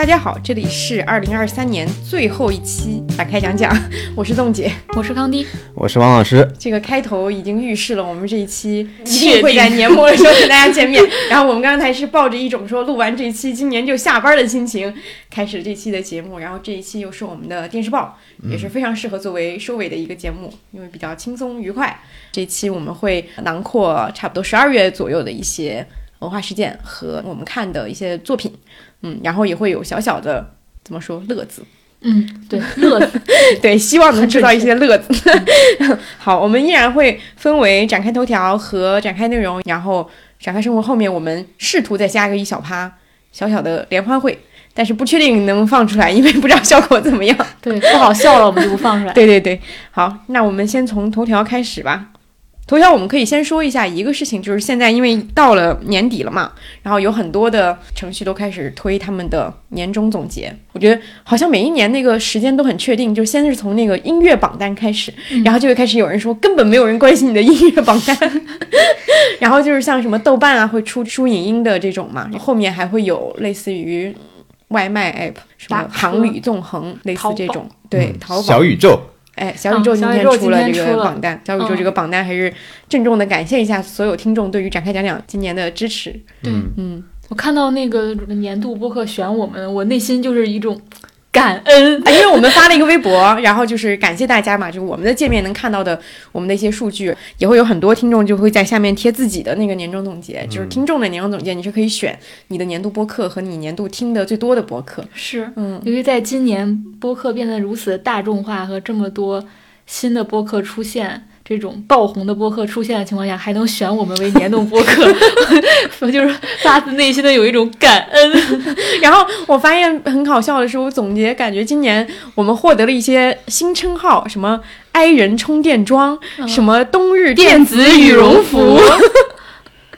大家好，这里是二零二三年最后一期打开讲讲，我是宋姐，我是康迪，我是王老师。这个开头已经预示了我们这一期一定会在年末的时候跟大家见面。然后我们刚才是抱着一种说录完这一期今年就下班的心情开始了这期的节目。然后这一期又是我们的电视报，也是非常适合作为收尾的一个节目，因为比较轻松愉快。这期我们会囊括差不多十二月左右的一些文化事件和我们看的一些作品。嗯，然后也会有小小的怎么说乐子，嗯，对，乐子，对，希望能制造一些乐子。好，我们依然会分为展开头条和展开内容，然后展开生活后面我们试图再加一个一小趴小小的联欢会，但是不确定能放出来，因为不知道效果怎么样。对，不好笑了我们就不放出来。对对对，好，那我们先从头条开始吧。头条我们可以先说一下一个事情，就是现在因为到了年底了嘛，然后有很多的程序都开始推他们的年终总结。我觉得好像每一年那个时间都很确定，就先是从那个音乐榜单开始，然后就会开始有人说根本没有人关心你的音乐榜单，然后就是像什么豆瓣啊会出出影音的这种嘛，后面还会有类似于外卖 app 什么航旅纵横类似这种，对，淘宝。小宇宙。哎，小宇宙今天出了这个榜单，小宇宙这个榜单还是郑重的感谢一下所有听众对于展开讲讲今年的支持。对，嗯，我看到那个年度播客选我们，我内心就是一种。感恩，因为我们发了一个微博，然后就是感谢大家嘛，就是我们的界面能看到的我们的一些数据，也会有很多听众就会在下面贴自己的那个年终总结，就是听众的年终总结，你是可以选你的年度播客和你年度听的最多的播客。是，嗯，由于在今年播客变得如此大众化和这么多新的播客出现。这种爆红的播客出现的情况下，还能选我们为年度播客，我 就是发自内心的有一种感恩。然后我发现很搞笑的是，我总结感觉今年我们获得了一些新称号，什么 “i 人充电桩”，什么“冬日电子羽绒服”。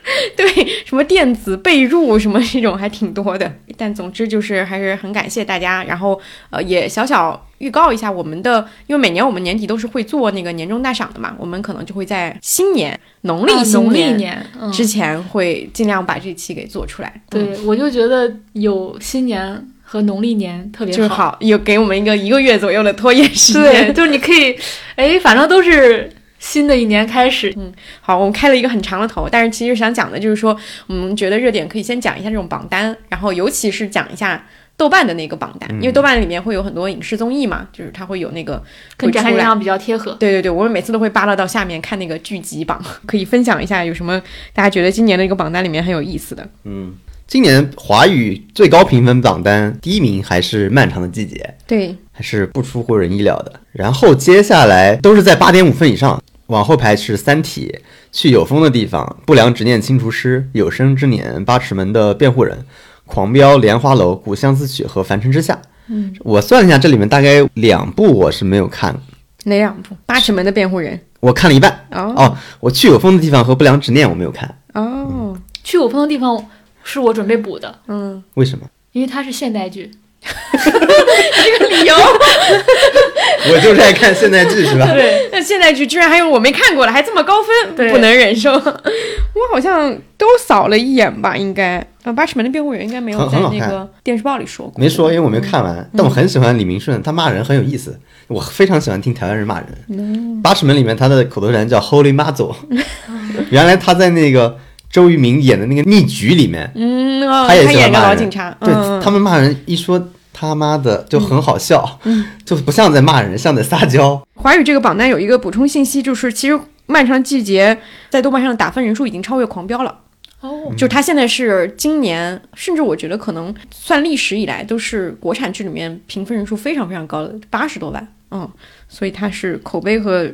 对，什么电子被褥什么这种还挺多的，但总之就是还是很感谢大家。然后呃，也小小预告一下我们的，因为每年我们年底都是会做那个年终大赏的嘛，我们可能就会在新年农历农历年之前会尽量把这期给做出来。对，我就觉得有新年和农历年特别好，有给我们一个一个月左右的拖延时间。对，就是你可以，哎，反正都是。新的一年开始，嗯，好，我们开了一个很长的头，但是其实想讲的就是说，我们觉得热点可以先讲一下这种榜单，然后尤其是讲一下豆瓣的那个榜单，因为豆瓣里面会有很多影视综艺嘛，就是它会有那个跟展开量比较贴合。对对对，我们每次都会扒拉到下面看那个剧集榜，可以分享一下有什么大家觉得今年的一个榜单里面很有意思的。嗯，今年华语最高评分榜单第一名还是《漫长的季节》，对，还是不出乎人意料的。然后接下来都是在八点五分以上。往后排是《三体》，去有风的地方，《不良执念清除师》，《有生之年》，《八尺门的辩护人》，《狂飙》，《莲花楼》，《古相思曲》和《凡尘之下》。嗯，我算了一下，这里面大概两部我是没有看。哪两部？《八尺门的辩护人》我看了一半。哦哦，我去有风的地方和《不良执念》我没有看。哦，去有风的地方是我准备补的。嗯，为什么？因为它是现代剧。这个理由，我就是爱看现代剧，是吧？对，那现代剧居然还有我没看过的，还这么高分，不能忍受。我好像都扫了一眼吧，应该啊，八尺门的辩护人应该没有在那个电视报里说过，没说，因为我没看完。但我很喜欢李明顺，他骂人很有意思，我非常喜欢听台湾人骂人。八尺门里面他的口头禅叫 Holy 妈祖，原来他在那个。周渝民演的那个《逆局》里面，嗯，他也演个老警察，对他们骂人一说他妈的就很好笑，就不像在骂人，像在撒娇。华语这个榜单有一个补充信息，就是其实《漫长季节》在豆瓣上的打分人数已经超越《狂飙》了。哦，就是它现在是今年，甚至我觉得可能算历史以来都是国产剧里面评分人数非常非常高的，八十多万。嗯，所以它是口碑和。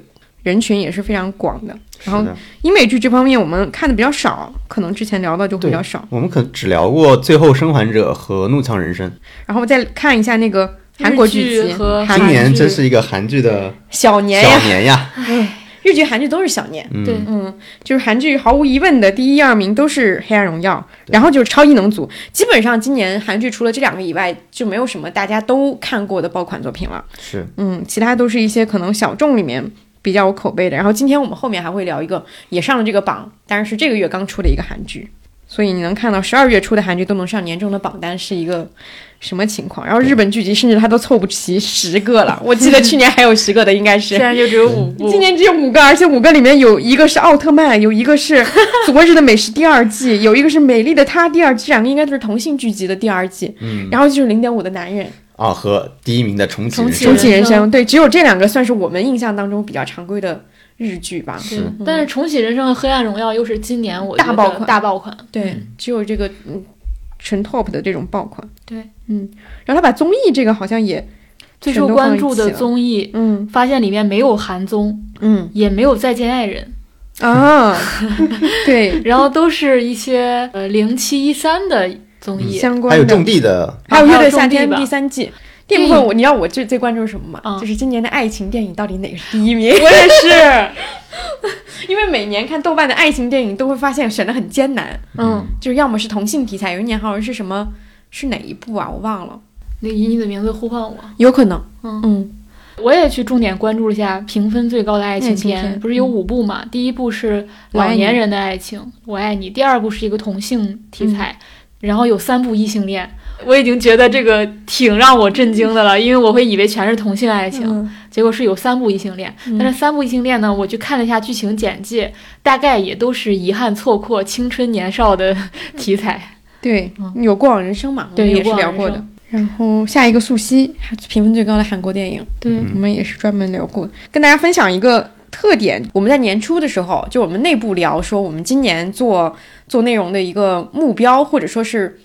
人群也是非常广的，然后英美剧这方面我们看的比较少，可能之前聊的就比较少。我们可只聊过《最后生还者》和《怒呛人生》，然后再看一下那个韩国剧集和今年真是一个韩剧的小年小年呀！唉，日剧、韩剧都是小年。对，嗯，就是韩剧毫无疑问的第一、二名都是《黑暗荣耀》，然后就是《超异能组》。基本上今年韩剧除了这两个以外，就没有什么大家都看过的爆款作品了。是，嗯，其他都是一些可能小众里面。比较有口碑的，然后今天我们后面还会聊一个也上了这个榜，但是是这个月刚出的一个韩剧，所以你能看到十二月初的韩剧都能上年终的榜单是一个什么情况？然后日本剧集甚至它都凑不齐十个了，我记得去年还有十个的，应该是现。在就只有五部。今年只有五个，而且五个里面有一个是奥特曼，有一个是《昨日的美食》第二季，有一个是《美丽的她》第二季，这两个应该都是同性剧集的第二季。嗯然后就是零点五的男人，啊，和第一名的重启人重启生。重启人人生生，对，只有这两个算是我们印象当中比较常规的日剧吧。对，但是重启人生和黑暗荣耀又是今年我大爆款大爆款。对，只有这个嗯纯 top 的这种爆款。对，嗯，然后他把综艺这个好像也，最受关注的综艺，嗯。发现里面没有韩综，嗯。也没有再见爱人，啊，对，然后都是一些呃零七一三的综艺。相关的。还有种地的，还有《乐队夏天第三季。第一部分我，你知道我最最关注是什么吗？嗯就是今年的爱情电影到底哪个是第一名？我也是，因为每年看豆瓣的爱情电影都会发现选的很艰难，嗯，就是要么是同性题材，有一年好像是什么是哪一部啊？我忘了，那以你的名字呼唤我，有可能，嗯。嗯。我也去重点关注了一下评分最高的爱情片，不是有五部嘛？第一部是老年人的爱情，我爱你；第二部是一个同性题材，嗯然后有三部异性恋。我已经觉得这个挺让我震惊的了，因为我会以为全是同性爱情，嗯结果是有三部异性恋。嗯但是三部异性恋呢，我去看了一下剧情简介，大概也都是遗憾错过青春年少的题材。对嗯，有过往人生嘛，我对们也是聊过的。然后下一个素汐，评分最高的韩国电影，对，我们也是专门聊过，跟大家分享一个特点。我们在年初的时候，就我们内部聊说，我们今年做做内容的一个目标，或者说是。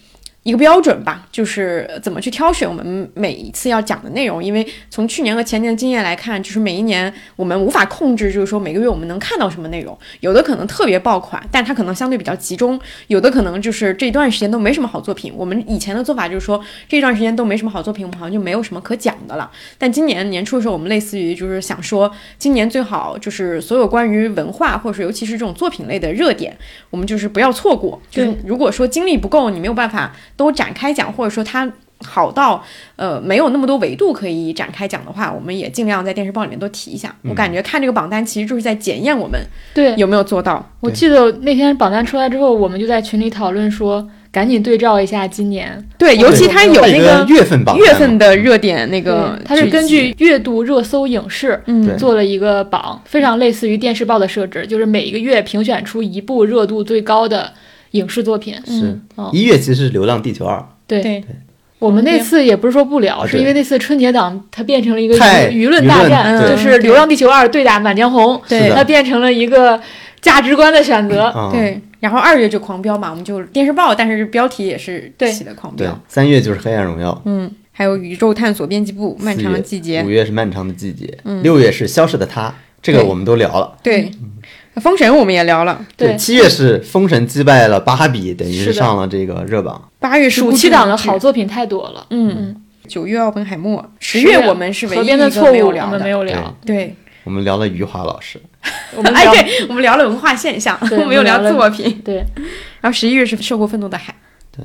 一个标准吧，就是怎么去挑选我们每一次要讲的内容。因为从去年和前年的经验来看，就是每一年我们无法控制，就是说每个月我们能看到什么内容。有的可能特别爆款，但它可能相对比较集中；有的可能就是这段时间都没什么好作品。我们以前的做法就是说，这段时间都没什么好作品，我们好像就没有什么可讲的了。但今年年初的时候，我们类似于就是想说，今年最好就是所有关于文化，或者说尤其是这种作品类的热点，我们就是不要错过。就是如果说精力不够，你没有办法都展开讲，或者说它好到呃没有那么多维度可以展开讲的话，我们也尽量在电视报里面都提一下。我感觉看这个榜单其实就是在检验我们对，有没有做到。我记得那天榜单出来之后，我们就在群里讨论说，赶紧对照一下今年。对，尤其它有那个月份榜，月份的热点那个，它是根据月度热搜影视嗯做了一个榜，非常类似于电视报的设置，就是每一个月评选出一部热度最高的影视作品。是。嗯。一月其实是《流浪地球二》，对，对。我们那次也不是说不聊，啊是因为那次春节档它变成了一个舆舆论大战，就是《流浪地球二》对打《满江红》，对它变成了一个价值观的选择。啊，对，然后二月就狂飙嘛，我们就电视报，但是标题也是对起的狂对飙。，三月就是《黑暗荣耀》，嗯，还有宇宙探索编辑部、漫长的季节。五，月是漫长的季节，六月是消失的她，这个我们都聊了。对，封神我们也聊了，对七月是封神击败了芭比，等于是上了这个热榜。八月是暑期档的好作品太多了。嗯，九月奥本海默，十十月月我们是唯河一一个边的错误我没有聊的，们没有聊，对，我们聊了余华老师，哎，我们聊 对，我们聊了文化现象，我们没有聊作品。对。然后十一月是受过愤怒的海，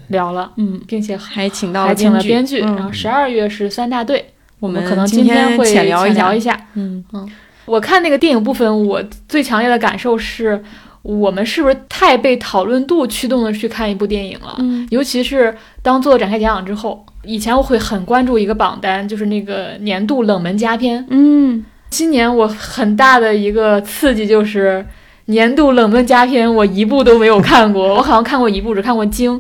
聊了，嗯，并且还请到了还请了，编剧。嗯。然后十二月是三大队，我们可能今天会浅聊聊一下，嗯。嗯，我看那个电影部分，我最强烈的感受是，我们是不是太被讨论度驱动的去看一部电影了？嗯尤其是当做展开讲讲之后，以前我会很关注一个榜单，就是那个年度冷门佳片。嗯，今年我很大的一个刺激就是年度冷门佳片，我一部都没有看过。我好像看过一部，只看过《鲸》，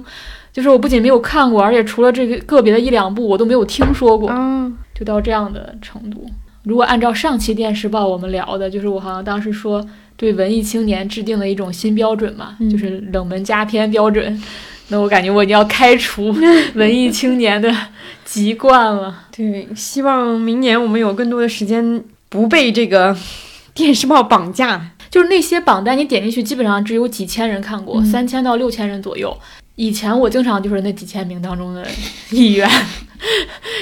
就是我不仅没有看过，而且除了这个个别的一两部，我都没有听说过。嗯，就到这样的程度。如果按照上期电视报我们聊的，就是我好像当时说对文艺青年制定了一种新标准嘛，嗯就是冷门佳片标准。那我感觉我已经要开除文艺青年的籍贯了。对，希望明年我们有更多的时间不被这个 电视报绑架。就是那些榜单，你点进去，基本上只有几千人看过，嗯三千到六千人左右。以前我经常就是那几千名当中的一员，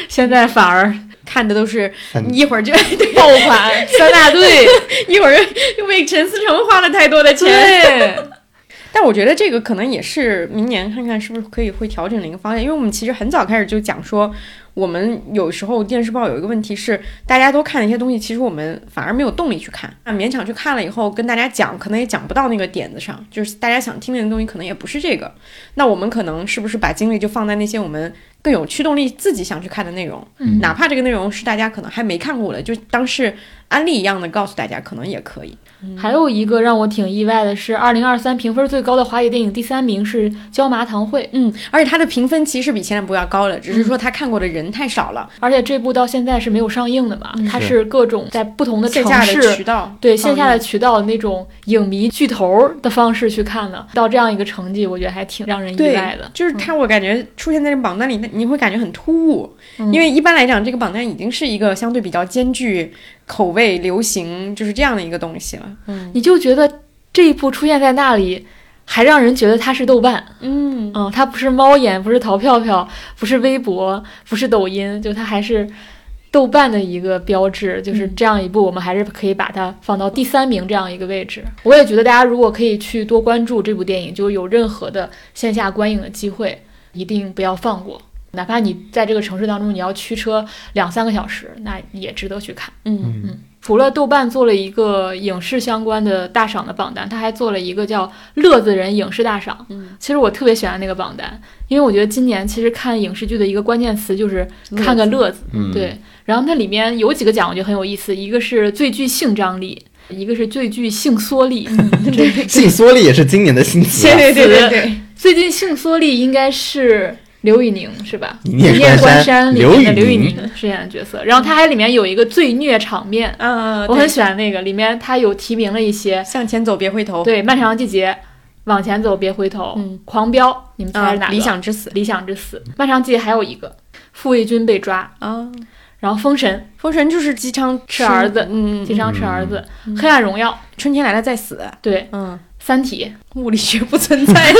现在反而看的都是一会儿就，爆款三大队，一会儿又为陈思诚花了太多的钱。对，但我觉得这个可能也是明年看看是不是可以会调整的一个方向，因为我们其实很早开始就讲说，我们有时候电视报有一个问题是，大家都看了一些东西，其实我们反而没有动力去看，那勉强去看了以后跟大家讲，可能也讲不到那个点子上，就是大家想听的东西可能也不是这个，那我们可能是不是把精力就放在那些我们更有驱动力、自己想去看的内容，嗯哪怕这个内容是大家可能还没看过的，就当是安利一样的告诉大家，可能也可以。还有一个让我挺意外的是，二零二三评分最高的华语电影第三名是《椒麻堂会》，嗯，而且它的评分其实比前两部要高了，只是说他看过的人太少了，而且这部到现在是没有上映的嘛，嗯。它是各种在不同的城线下的渠市。道。对线下的渠道那种影迷巨头的方式去看的，到这样一个成绩，我觉得还挺让人意外的。就是它，我感觉出现在这榜单里，你会感觉很突兀，嗯因为一般来讲，这个榜单已经是一个相对比较兼具口味、流行，就是这样的一个东西了。嗯你就觉得这一部出现在那里，还让人觉得它是豆瓣。嗯嗯，它不是猫眼，不是淘票票，不是微博，不是抖音，就它还是豆瓣的一个标志。就是这样一部，我们还是可以把它放到第三名这样一个位置。我也觉得大家如果可以去多关注这部电影，就有任何的线下观影的机会，一定不要放过。哪怕你在这个城市当中，你要驱车两三个小时，那也值得去看。嗯嗯，除了豆瓣做了一个影视相关的大赏的榜单，它还做了一个叫“乐子人影视大赏”。嗯，其实我特别喜欢那个榜单，因为我觉得今年其实看影视剧的一个关键词就是看个乐子。嗯，对，然后它里面有几个奖我觉得很有意思，一个是最具性张力，一个是最具性缩力。对性缩力也是今年的新词、啊。对对对对对，最近性缩力应该是刘宇宁是吧？一念念关关山山里面的刘宇宁。宁饰演的角色，然后他还里面有一个最虐场面，嗯，我很喜欢那个，里面他有提名了一些，向前走，别回头。对，漫长季节，往前走，别回头，嗯狂飙，你们猜啊是哪，个？理想之死。理想之死，漫长季节还有一个，傅卫军被抓，啊，然后封神，封神就是姬昌吃儿子嗯，姬昌吃儿子，嗯黑暗荣耀，春天来了再死。对，嗯，三体，物理学不存在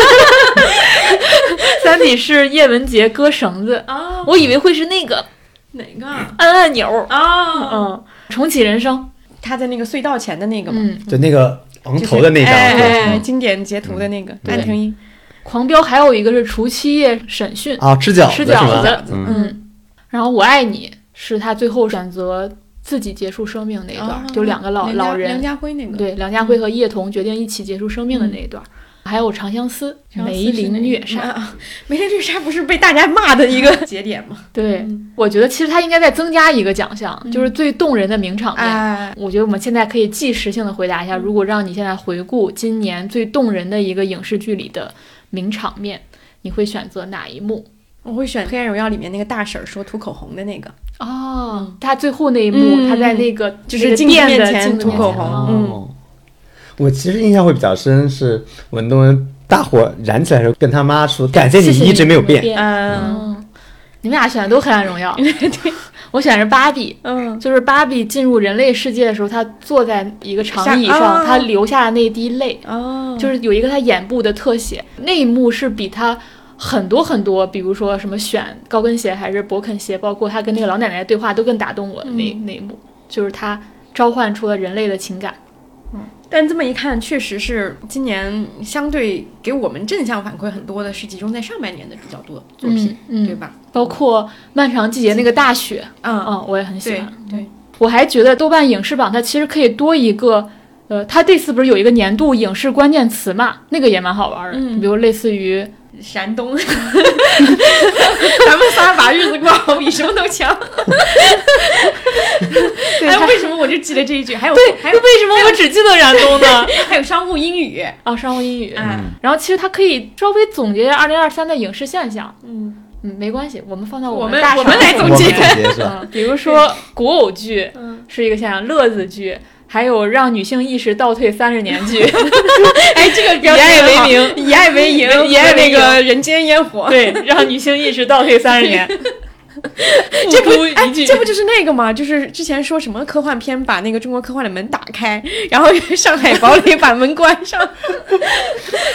三体是叶文洁割绳子，啊，我以为会是那个。哪个？啊？按按钮，啊，嗯，重启人生，他在那个隧道前的那个嘛，嗯，就那个昂头的那张，哎经典截图的那个对安婷音，狂飙还有一个是除夕夜审讯，啊，吃饺子吃饺子。嗯，嗯，然后我爱你是他最后选择自己结束生命那一段，啊。就两个老老人。梁，家辉那个，对，梁家辉和叶童决定一起结束生命的那一段，还有《长相思》梅林虐杀，啊，梅林虐杀不是被大家骂的一个 节点吗？对嗯，我觉得其实他应该再增加一个奖项，就是最动人的名场面。哎，我觉得我们现在可以即时性的回答一下，如果让你现在回顾今年最动人的一个影视剧里的名场面，你会选择哪一幕？我会选《黑暗荣耀》里面那个大婶儿说涂口红的那个，哦，他最后那一幕，嗯。他在那个就是镜子面前涂口红哦。嗯。哦，我其实印象会比较深是文东文大火燃起来的时候，跟他妈说感谢你一直没有变，变。嗯。嗯，你们俩选的都《黑暗荣耀》，对我选的是芭比。嗯，就是芭比进入人类世界的时候，她坐在一个长椅上，哦她流下的那一滴泪，哦，就是有一个她眼部的特写，那一幕是比她很多很多，比如说什么选高跟鞋还是勃肯鞋，包括她跟那个老奶奶的对话，都更打动我的那、那一幕，就是她召唤出了人类的情感。但这么一看，确实是今年相对给我们正向反馈很多的是集中在上半年的比较多作品，嗯嗯对吧？包括《漫长季节》那个大雪，嗯，嗯，我也很喜对欢。对，我还觉得豆瓣影视榜它其实可以多一个，呃，它这次不是有一个年度影视关键词嘛，那个也蛮好玩的，嗯比如类似于山东，咱们仨把日子过好比什么都强。对哎，它为什么我就记得这一句？还有对，还有为什么我只记得燃冬呢？还有商务英语，啊，商务英语。嗯，然后其实它可以稍微总结一下二零二三的影视现象，嗯，嗯，没关系，我们放到我们我们大赏里们来总结。比如说古偶剧嗯。是一个现象，乐子剧，还有让女性意识倒退三十年剧，哎，这个以爱为名，以爱为营，以爱那个人间烟火，对，让女性意识倒退三十年。这不哎，这不就是那个吗？就是之前说什么科幻片把那个中国科幻的门打开，然后上海堡垒把门关上，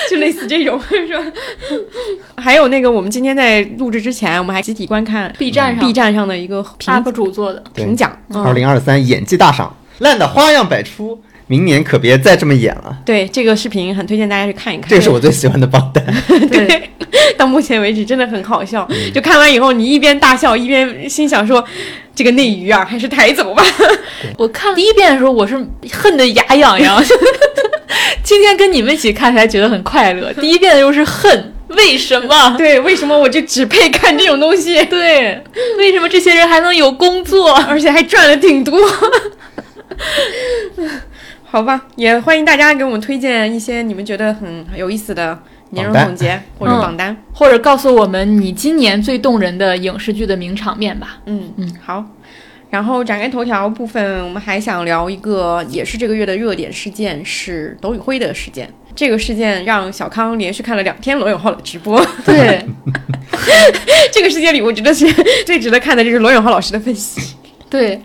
就类似这种是吧？还有那个我们今天在录制之前，我们还集体观看 B 站上。B 站上的一个评 UP 主做的，评奖，嗯。二零二三演技大赏，烂的花样百出，明年可别再这么演了。对这个视频很推荐大家去看一看。这个是我最喜欢的榜单。对，到目前为止真的很好笑，就看完以后你一边大笑一边心想说，这个内娱啊还是抬走吧。我看第一遍的时候我是恨得牙痒痒，今天跟你们一起看才觉得很快乐。第一遍的时候是恨，为什么？对，为什么我就只配看这种东西，对，为什么这些人还能有工作？而且还赚了挺多？好吧，也欢迎大家给我们推荐一些你们觉得很有意思的年终总结或者榜单。或者告诉我们你今年最动人的影视剧的名场面吧。嗯嗯，好。然后展开头条部分，我们还想聊一个，也是这个月的热点事件，是董宇辉的事件。这个事件让小康连续看了两天罗永浩的直播。对，这个事件里，我觉得是最值得看的就是罗永浩老师的分析。对，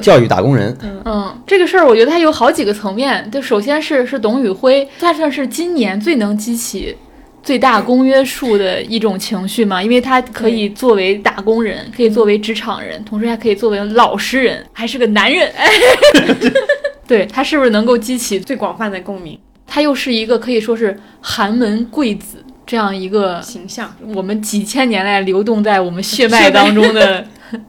教育打工人，嗯，这个事儿我觉得它有好几个层面。就首先是是董宇辉，他算是今年最能激起最大公约数的一种情绪嘛，因为他可以作为打工人，可以作为职场人，同时还可以作为老实人，还是个男人。哎，对他是不是能够激起？最广泛的共鸣他又是一个可以说是寒门贵子这样一个形象，我们几千年来流动在我们血 脉当中的，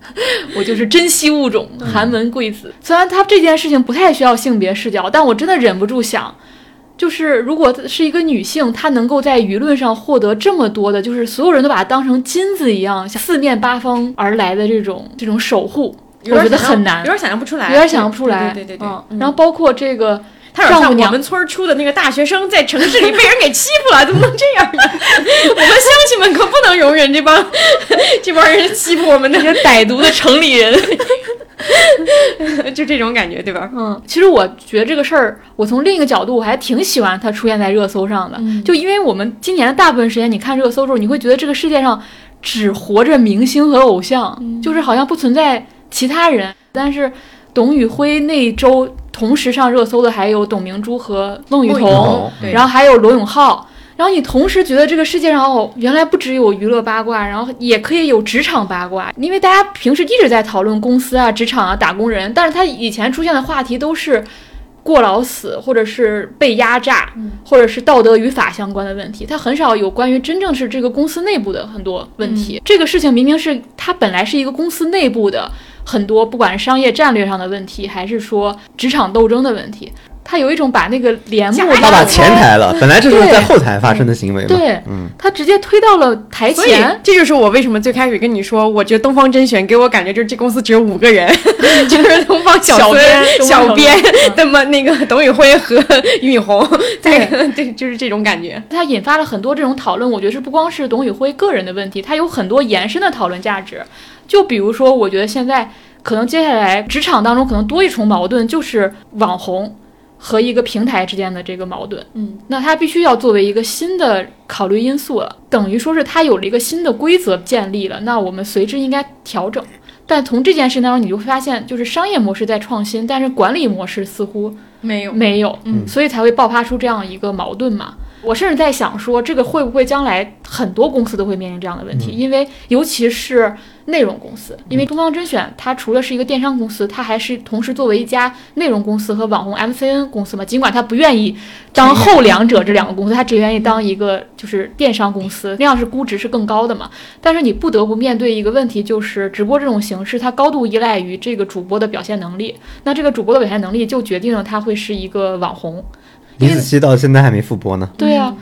我就是珍稀物种，寒门贵子。虽然他这件事情不太需要性别视角，但我真的忍不住想，就是如果是一个女性，她能够在舆论上获得这么多的，就是所有人都把她当成金子一样，像四面八方而来的这种这种守护，我觉得很难有，点想象不出来，有点想象不出来。对对对对嗯，然后包括这个。他有点像我们村儿出的那个大学生，在城市里被人给欺负了，怎么能这样呢？我们乡亲们可不能容忍这帮这帮人欺负我们那些歹毒的城里人，就这种感觉，对吧？嗯，其实我觉得这个事儿，我从另一个角度，我还挺喜欢它出现在热搜上的。嗯就因为我们今年的大部分时间，你看热搜的时候，你会觉得这个世界上只活着明星和偶像，嗯就是好像不存在其他人。但是董宇辉那一周同时上热搜的还有董明珠和孟雨桐然后还有罗永浩。然后你同时觉得这个世界上哦，原来不只有娱乐八卦，然后也可以有职场八卦。因为大家平时一直在讨论公司啊、职场啊、打工人，但是他以前出现的话题都是过劳死，或者是被压榨，或者是道德与法相关的问题。他很少有关于真正是这个公司内部的很多问题。这个事情明明是他本来是一个公司内部的很多，不管是商业战略上的问题，还是说职场斗争的问题。他有一种把那个帘幕他把拉到前台了，本来这就是在后台发生的行为嘛。对，嗯，他直接推到了台前。这就是我为什么最开始跟你说，我觉得东方甄选给我感觉就是这公司只有五个人，就是东方小孙小编、小小编编，那么那个董宇辉和俞敏洪，对 对，就是这种感觉。它引发了很多这种讨论，我觉得是不光是董宇辉个人的问题，它有很多延伸的讨论价值。就比如说，我觉得现在可能接下来职场当中可能多一重矛盾，就是网红和一个平台之间的这个矛盾。嗯，那它必须要作为一个新的考虑因素了，等于说是它有了一个新的规则建立了，那我们随之应该调整。但从这件事情当中，你就会发现，就是商业模式在创新，但是管理模式似乎没有，没有，嗯所以才会爆发出这样一个矛盾嘛。我甚至在想说，这个会不会将来很多公司都会面临这样的问题？因为尤其是内容公司，因为东方甄选它除了是一个电商公司，它还是同时作为一家内容公司和网红 MCN 公司嘛。尽管它不愿意当后两者这两个公司，它只愿意当一个就是电商公司，那样是估值是更高的嘛。但是你不得不面对一个问题，就是直播这种形式，它高度依赖于这个主播的表现能力。那这个主播的表现能力就决定了他会是一个网红。李子柒到现在还没复播呢。对啊，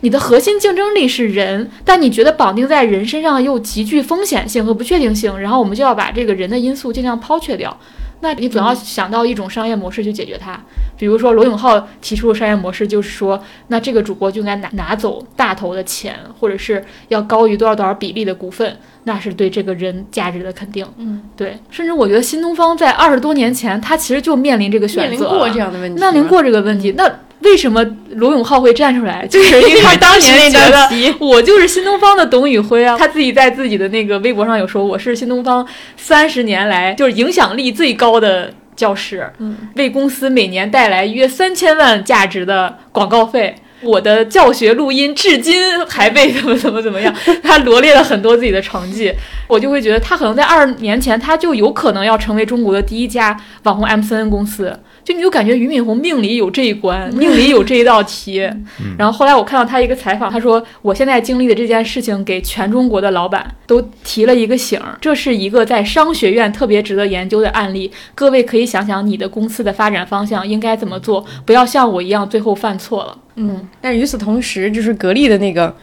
你的核心竞争力是人，但你觉得绑定在人身上又极具风险性和不确定性，然后我们就要把这个人的因素尽量抛却掉。那你总要想到一种商业模式去解决它，比如说罗永浩提出的商业模式就是说，那这个主播就应该拿拿走大头的钱，或者是要高于多少多少比例的股份，那是对这个人价值的肯定。嗯，对，甚至我觉得新东方在二十多年前，他其实就面临这个选择面临，过这样的问题，面临过这个问题，那为什么罗永浩会站出来？就是因为他当年觉得我就是新东方的董宇辉啊，他自己在自己的那个微博上有说，我是新东方三十年来就是影响力最高的教师，嗯，为公司每年带来约三千万价值的广告费。我的教学录音至今还被怎么怎么怎么样，他罗列了很多自己的成绩，我就会觉得他可能在二十年前他就有可能要成为中国的第一家网红 MCN 公司。就你就感觉俞敏洪命里有这一关，命里有这一道题。然后后来我看到他一个采访，他说：“我现在经历的这件事情，给全中国的老板都提了一个醒儿，这是一个在商学院特别值得研究的案例。各位可以想想你的公司的发展方向应该怎么做，不要像我一样最后犯错了。”嗯，但与此同时，就是格力的那个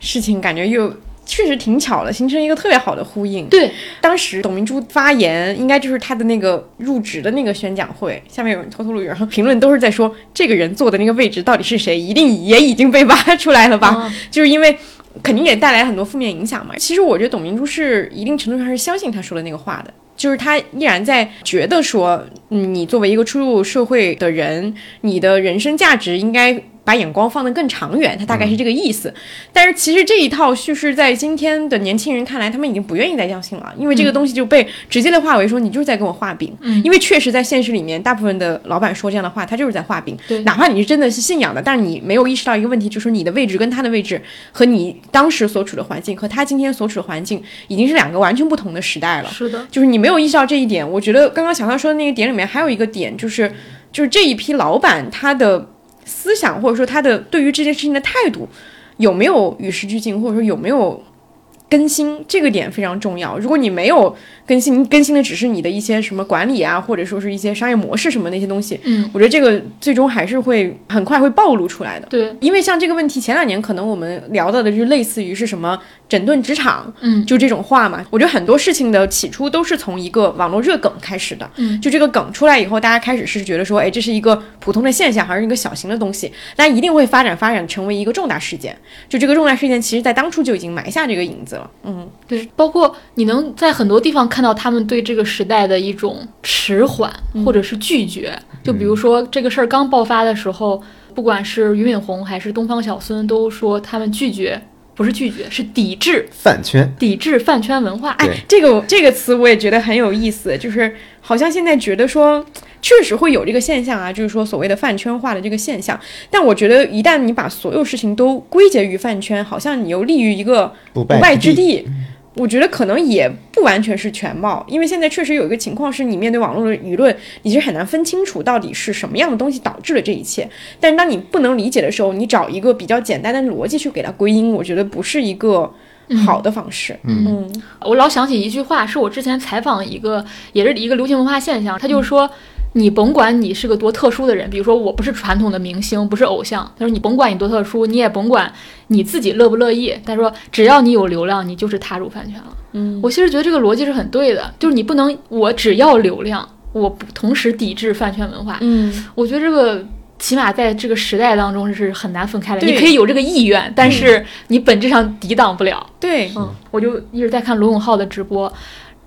事情，感觉又。确实挺巧的，形成一个特别好的呼应。对，当时董明珠发言，应该就是她的那个入职的那个宣讲会，下面有人偷偷录，然后评论都是在说这个人坐的那个位置到底是谁，一定也已经被挖出来了吧？就是因为肯定也带来很多负面影响嘛。其实我觉得董明珠是一定程度上是相信他说的那个话的，就是他依然在觉得说，嗯，你作为一个初入社会的人，你的人生价值应该。把眼光放得更长远，他大概是这个意思。但是其实这一套叙事在今天的年轻人看来，他们已经不愿意再相信了，因为这个东西就被直接的化为说你就是在跟我画饼。嗯，因为确实在现实里面，大部分的老板说这样的话，他就是在画饼。对，哪怕你是真的是信仰的，但是你没有意识到一个问题，就是你的位置跟他的位置和你当时所处的环境和他今天所处的环境已经是两个完全不同的时代了。是的，就是你没有意识到这一点。我觉得刚刚小康说的那个点里面还有一个点，就是就是这一批老板他的。思想或者说他的对于这件事情的态度有没有与时俱进，或者说有没有更新，这个点非常重要。如果你没有，更新更新的只是你的一些什么管理啊，或者说是一些商业模式什么那些东西。嗯，我觉得这个最终还是会很快会暴露出来的。对，因为像这个问题，前两年可能我们聊到的就类似于是什么整顿职场，嗯，就这种话嘛。我觉得很多事情的起初都是从一个网络热梗开始的。嗯，就这个梗出来以后，大家开始是觉得说，哎，这是一个普通的现象，还是一个小型的东西？但一定会发展发展成为一个重大事件。就这个重大事件，其实在当初就已经埋下这个影子了。嗯，对，包括你能在很多地方看到他们对这。这个时代的一种迟缓或者是拒绝，就比如说这个事儿刚爆发的时候，不管是俞敏洪还是东方小孙，都说他们拒绝，不是拒绝，是抵制饭圈，抵制饭圈文化。哎，这个这个词我也觉得很有意思，就是好像现在觉得说确实会有这个现象啊，就是说所谓的饭圈化的这个现象。但我觉得一旦你把所有事情都归结于饭圈，好像你又立于一个不败之地。我觉得可能也不完全是全貌，因为现在确实有一个情况是，你面对网络的舆论，你其实很难分清楚到底是什么样的东西导致了这一切。但是当你不能理解的时候，你找一个比较简单的逻辑去给它归因，我觉得不是一个好的方式。嗯，我老想起一句话，是我之前采访一个，也是一个流行文化现象，他就说。你甭管你是个多特殊的人，比如说我不是传统的明星，不是偶像。他说你甭管你多特殊，你也甭管你自己乐不乐意。他说只要你有流量，你就是踏入饭圈了。嗯，我其实觉得这个逻辑是很对的，就是你不能我只要流量，我不同时抵制饭圈文化。嗯，我觉得这个起码在这个时代当中是很难分开的。你可以有这个意愿，但是你本质上抵挡不了。对，嗯，我就一直在看罗永浩的直播。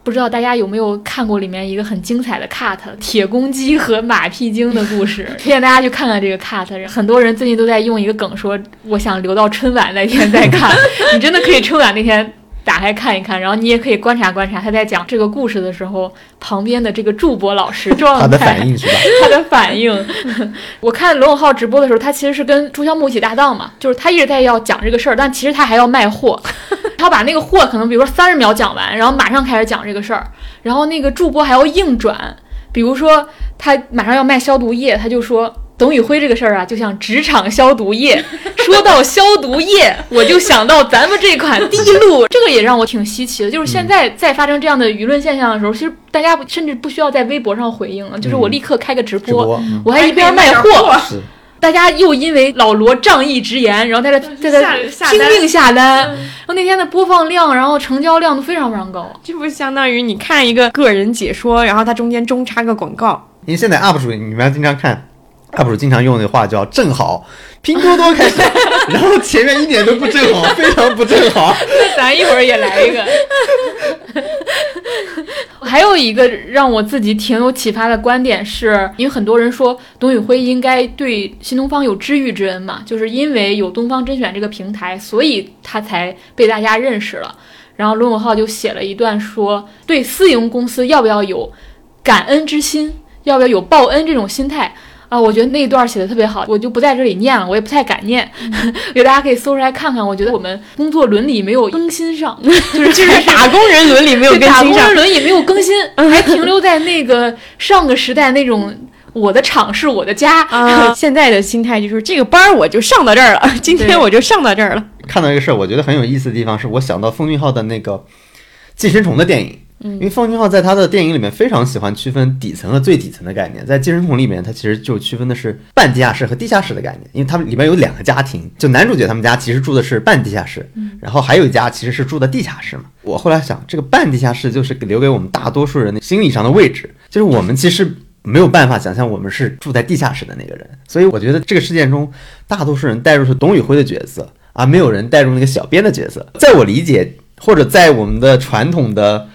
不知道大家有没有看过里面一个很精彩的 cut 铁公鸡和马屁精的故事，推荐大家去看看这个 cut。很多人最近都在用一个梗说，我想留到春晚那天再看。你真的可以春晚那天打开看一看，然后你也可以观察观察他在讲这个故事的时候，旁边的这个助播老师状态，他的反应是吧？他的反应。我看罗永浩直播的时候，他其实是跟朱萧木一起搭档嘛，就是他一直在要讲这个事儿，但其实他还要卖货。他把那个货可能，比如说三十秒讲完，然后马上开始讲这个事儿，然后那个助播还要硬转，比如说他马上要卖消毒液，他就说董宇辉这个事儿啊，就像职场消毒液。说到消毒液，我就想到咱们这款滴露，这个也让我挺稀奇的。就是现在在发生这样的舆论现象的时候，其实大家甚至不需要在微博上回应了，就是我立刻开个直播，我还一边卖货。大家又因为老罗仗义直言，然后在这在这拼命下单，然后那天的播放量，然后成交量都非常非常高，这不相当于你看一个个人解说，然后它中间中插个广告。因为现在 UP 主你们要经常看，UP 主经常用那话叫“正好”，拼多多开始，然后前面一点都不正好，非常不正好。那咱一会儿也来一个。还有一个让我自己挺有启发的观点是，因为很多人说董宇辉应该对新东方有知遇之恩嘛，就是因为有东方甄选这个平台，所以他才被大家认识了。然后罗永浩就写了一段说，对私营公司要不要有感恩之心，要不要有报恩这种心态。啊，我觉得那一段写的特别好，我就不在这里念了，我也不太敢念，给大家可以搜出来看看。我觉得我们工作伦理没有更新上，就是就是打工人伦理没有对打工更新上人。伦理没有更新，还停留在那个上个时代那种我的厂是我的家。啊，现在的心态就是这个班儿我就上到这儿了，今天我就上到这儿了。看到这个事儿，我觉得很有意思的地方是我想到奉俊昊的那个寄生虫的电影。因为奉俊昊在他的电影里面非常喜欢区分底层和最底层的概念，在《寄生虫》里面，他其实就区分的是半地下室和地下室的概念，因为他们里面有两个家庭，就男主角他们家其实住的是半地下室，然后还有一家其实是住的地下室嘛。我后来想，这个半地下室就是留给我们大多数人的心理上的位置，就是我们其实没有办法想象我们是住在地下室的那个人，所以我觉得这个事件中，大多数人带入是董宇辉的角色，而没有人带入那个小编的角色。在我理解，或者在我们的传统的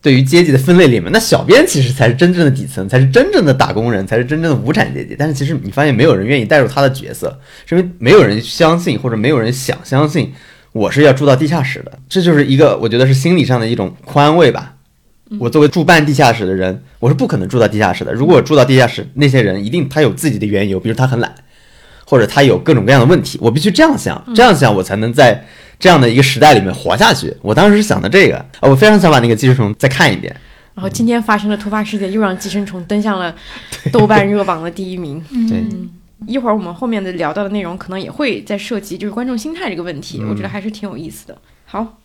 对于阶级的分类里面，那小编其实才是真正的底层，才是真正的打工人，才是真正的无产阶级。但是其实你发现没有人愿意带入他的角色，是因为没有人相信或者没有人想相信我是要住到地下室的。这就是一个我觉得是心理上的一种宽慰吧。我作为住半地下室的人，我是不可能住到地下室的。如果我住到地下室，那些人一定他有自己的缘由，比如他很懒，或者他有各种各样的问题，我必须这样想，这样想我才能在这样的一个时代里面活下去。我当时是想的这个，啊我非常想把那个寄生虫再看一遍。然后今天发生了突发事件又让《寄生虫》登上了豆瓣热榜的第一名。对，一会儿我们后面的聊到的内容可能也会再涉及就是观众心态这个问题，嗯我觉得还是挺有意思的。好，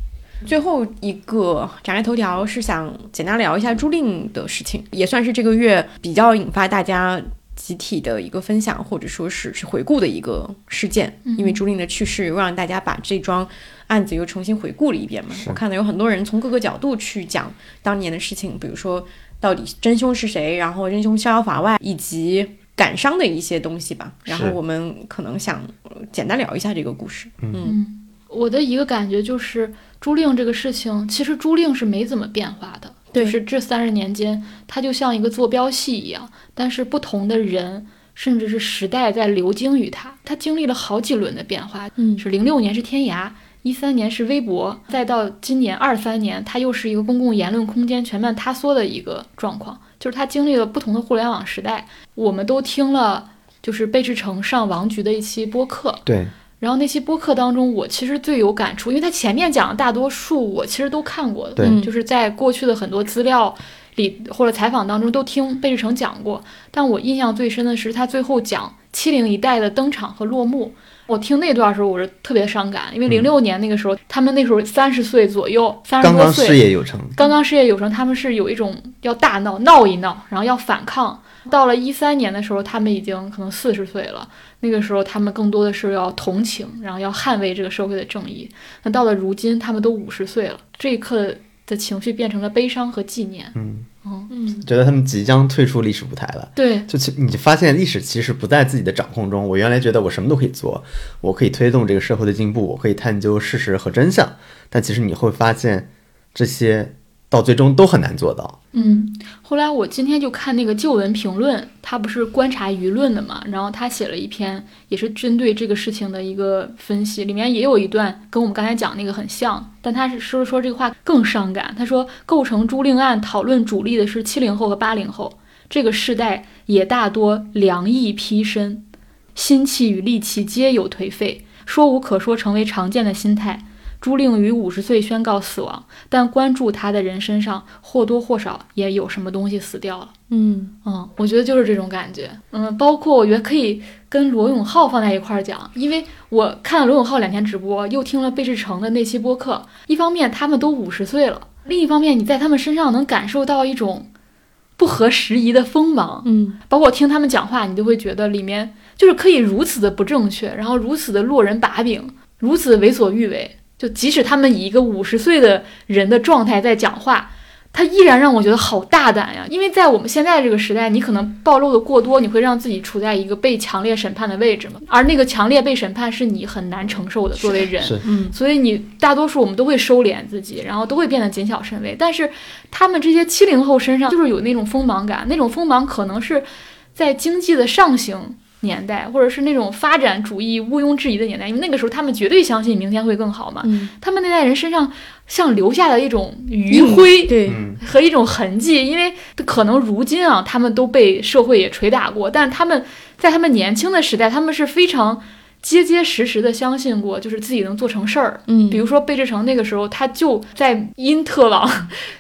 最后一个展开头条是想简单聊一下朱令的事情，也算是这个月比较引发大家集体的一个分享或者说是去回顾的一个事件，因为朱令的去世又让大家把这桩案子又重新回顾了一遍嘛。我看到有很多人从各个角度去讲当年的事情，比如说到底真凶是谁，然后真凶逍遥法外，以及感伤的一些东西吧。然后我们可能想呃简单聊一下这个故事。嗯，我的一个感觉就是朱令这个事情，其实朱令是没怎么变化的，对就是这三十年间，它就像一个坐标系一样，但是不同的人。甚至是时代在流经于它，它经历了好几轮的变化。嗯是零六年是天涯，一三年是微博，再到今年二三年，它又是一个公共言论空间全面塌缩的一个状况，就是它经历了不同的互联网时代。我们都听了，就是贝志成上王局的一期播客，对，然后那期播客当中，我其实最有感触，因为他前面讲的大多数我其实都看过的，嗯就是在过去的很多资料里或者采访当中都听贝志成讲过，但我印象最深的是他最后讲七零一代的登场和落幕。我听那段的时候，我是特别伤感，因为零六年那个时候，他们那时候三十岁左右，三十刚刚多岁，事业有成，刚刚事业有成，他们是有一种要大闹闹一闹，然后要反抗。到了一三年的时候，他们已经可能四十岁了。那个时候，他们更多的是要同情，然后要捍卫这个社会的正义。那到了如今，他们都五十岁了，这一刻的情绪变成了悲伤和纪念。嗯，嗯，觉得他们即将退出历史舞台了。对，就其你发现历史其实不在自己的掌控中。我原来觉得我什么都可以做，我可以推动这个社会的进步，我可以探究事实和真相，但其实你会发现这些到最终都很难做到。嗯，后来我今天就看那个旧闻评论，他不是观察舆论的嘛，然后他写了一篇，也是针对这个事情的一个分析，里面也有一段跟我们刚才讲那个很像，但他是说说这个话更伤感。他说，构成朱令案讨论主力的是七零后和八零后，这个世代也大多凉意披身，心气与力气皆有颓废，说无可说，成为常见的心态。朱令于五十岁宣告死亡，但关注他的人身上或多或少也有什么东西死掉了。嗯嗯，我觉得就是这种感觉。嗯，包括我觉得可以跟罗永浩放在一块儿讲，因为我看了罗永浩两天直播，又听了贝志成的那期播客。一方面他们都五十岁了，另一方面你在他们身上能感受到一种不合时宜的锋芒。嗯包括听他们讲话，你就会觉得里面就是可以如此的不正确，然后如此的落人把柄，如此为所欲为。就即使他们以一个五十岁的人的状态在讲话，他依然让我觉得好大胆呀！因为在我们现在这个时代，你可能暴露的过多，你会让自己处在一个被强烈审判的位置嘛。而那个强烈被审判是你很难承受的，作为人。嗯所以你大多数我们都会收敛自己，然后都会变得谨小慎微。但是他们这些七零后身上就是有那种锋芒感，那种锋芒可能是在经济的上行年代，或者是那种发展主义毋庸置疑的年代，因为那个时候他们绝对相信明天会更好嘛。嗯，他们那代人身上像留下了一种余晖和一种痕迹，因为可能如今啊，他们都被社会也捶打过，但他们在他们年轻的时代，他们是非常结结实实的相信过，就是自己能做成事儿。嗯，比如说贝志成那个时候，他就在因特网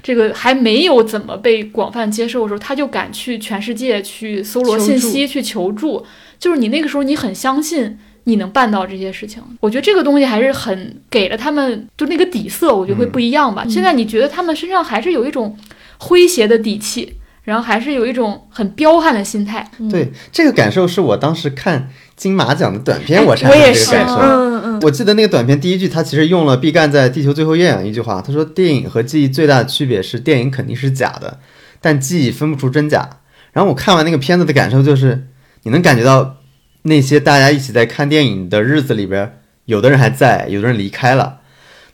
这个还没有怎么被广泛接受的时候，他就敢去全世界去搜罗信息、去求助。就是你那个时候，你很相信你能办到这些事情。我觉得这个东西还是很给了他们就那个底色，我觉得会不一样吧。嗯现在你觉得他们身上还是有一种诙谐的底气，然后还是有一种很彪悍的心态。嗯对，这个感受是我当时看金马奖的短片，我产我也是，生的这个感受。嗯嗯我记得那个短片第一句，他其实用了毕赣在《地球最后夜晚》一句话，他说：“电影和记忆最大的区别是，电影肯定是假的，但记忆分不出真假。”然后我看完那个片子的感受就是，你能感觉到那些大家一起在看电影的日子里边，有的人还在，有的人离开了。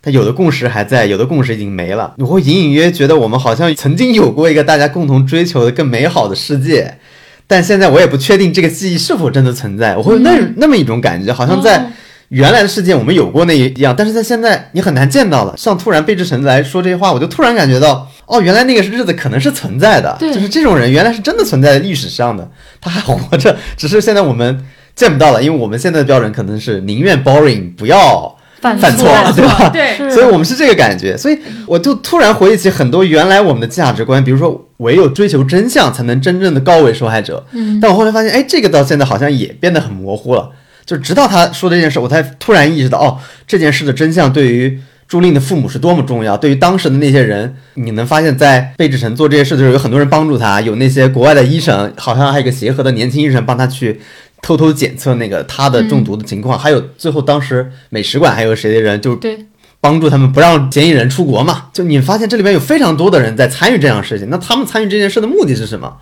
但有的共识还在，有的共识已经没了。我会隐隐约约觉得我们好像曾经有过一个大家共同追求的更美好的世界，但现在我也不确定这个记忆是否真的存在。我会有那、那么一种感觉，好像在哦原来的世界我们有过那一样，但是在现在你很难见到了。像突然贝志成来说这些话，我就突然感觉到，哦，原来那个日子可能是存在的，对就是这种人原来是真的存在在历史上的，他还活着，只是现在我们见不到了，因为我们现在的标准可能是宁愿 boring 不要犯犯错错，对吧？对所以我们是这个感觉，所以我就突然回忆起很多原来我们的价值观，比如说唯有追求真相才能真正的高为受害者。嗯，但我后来发现，哎，这个到现在好像也变得很模糊了。就直到他说这件事，我才突然意识到，哦，这件事的真相对于朱令的父母是多么重要。对于当时的那些人，你能发现，在贝志成做这些事的时候，有很多人帮助他，有那些国外的医生，好像还有一个协和的年轻医生帮他去偷偷检测那个他的中毒的情况，还有最后当时美食馆还有谁的人就对，帮助他们不让嫌疑人出国嘛。就你发现这里边有非常多的人在参与这样的事情，那他们参与这件事的目的是什么？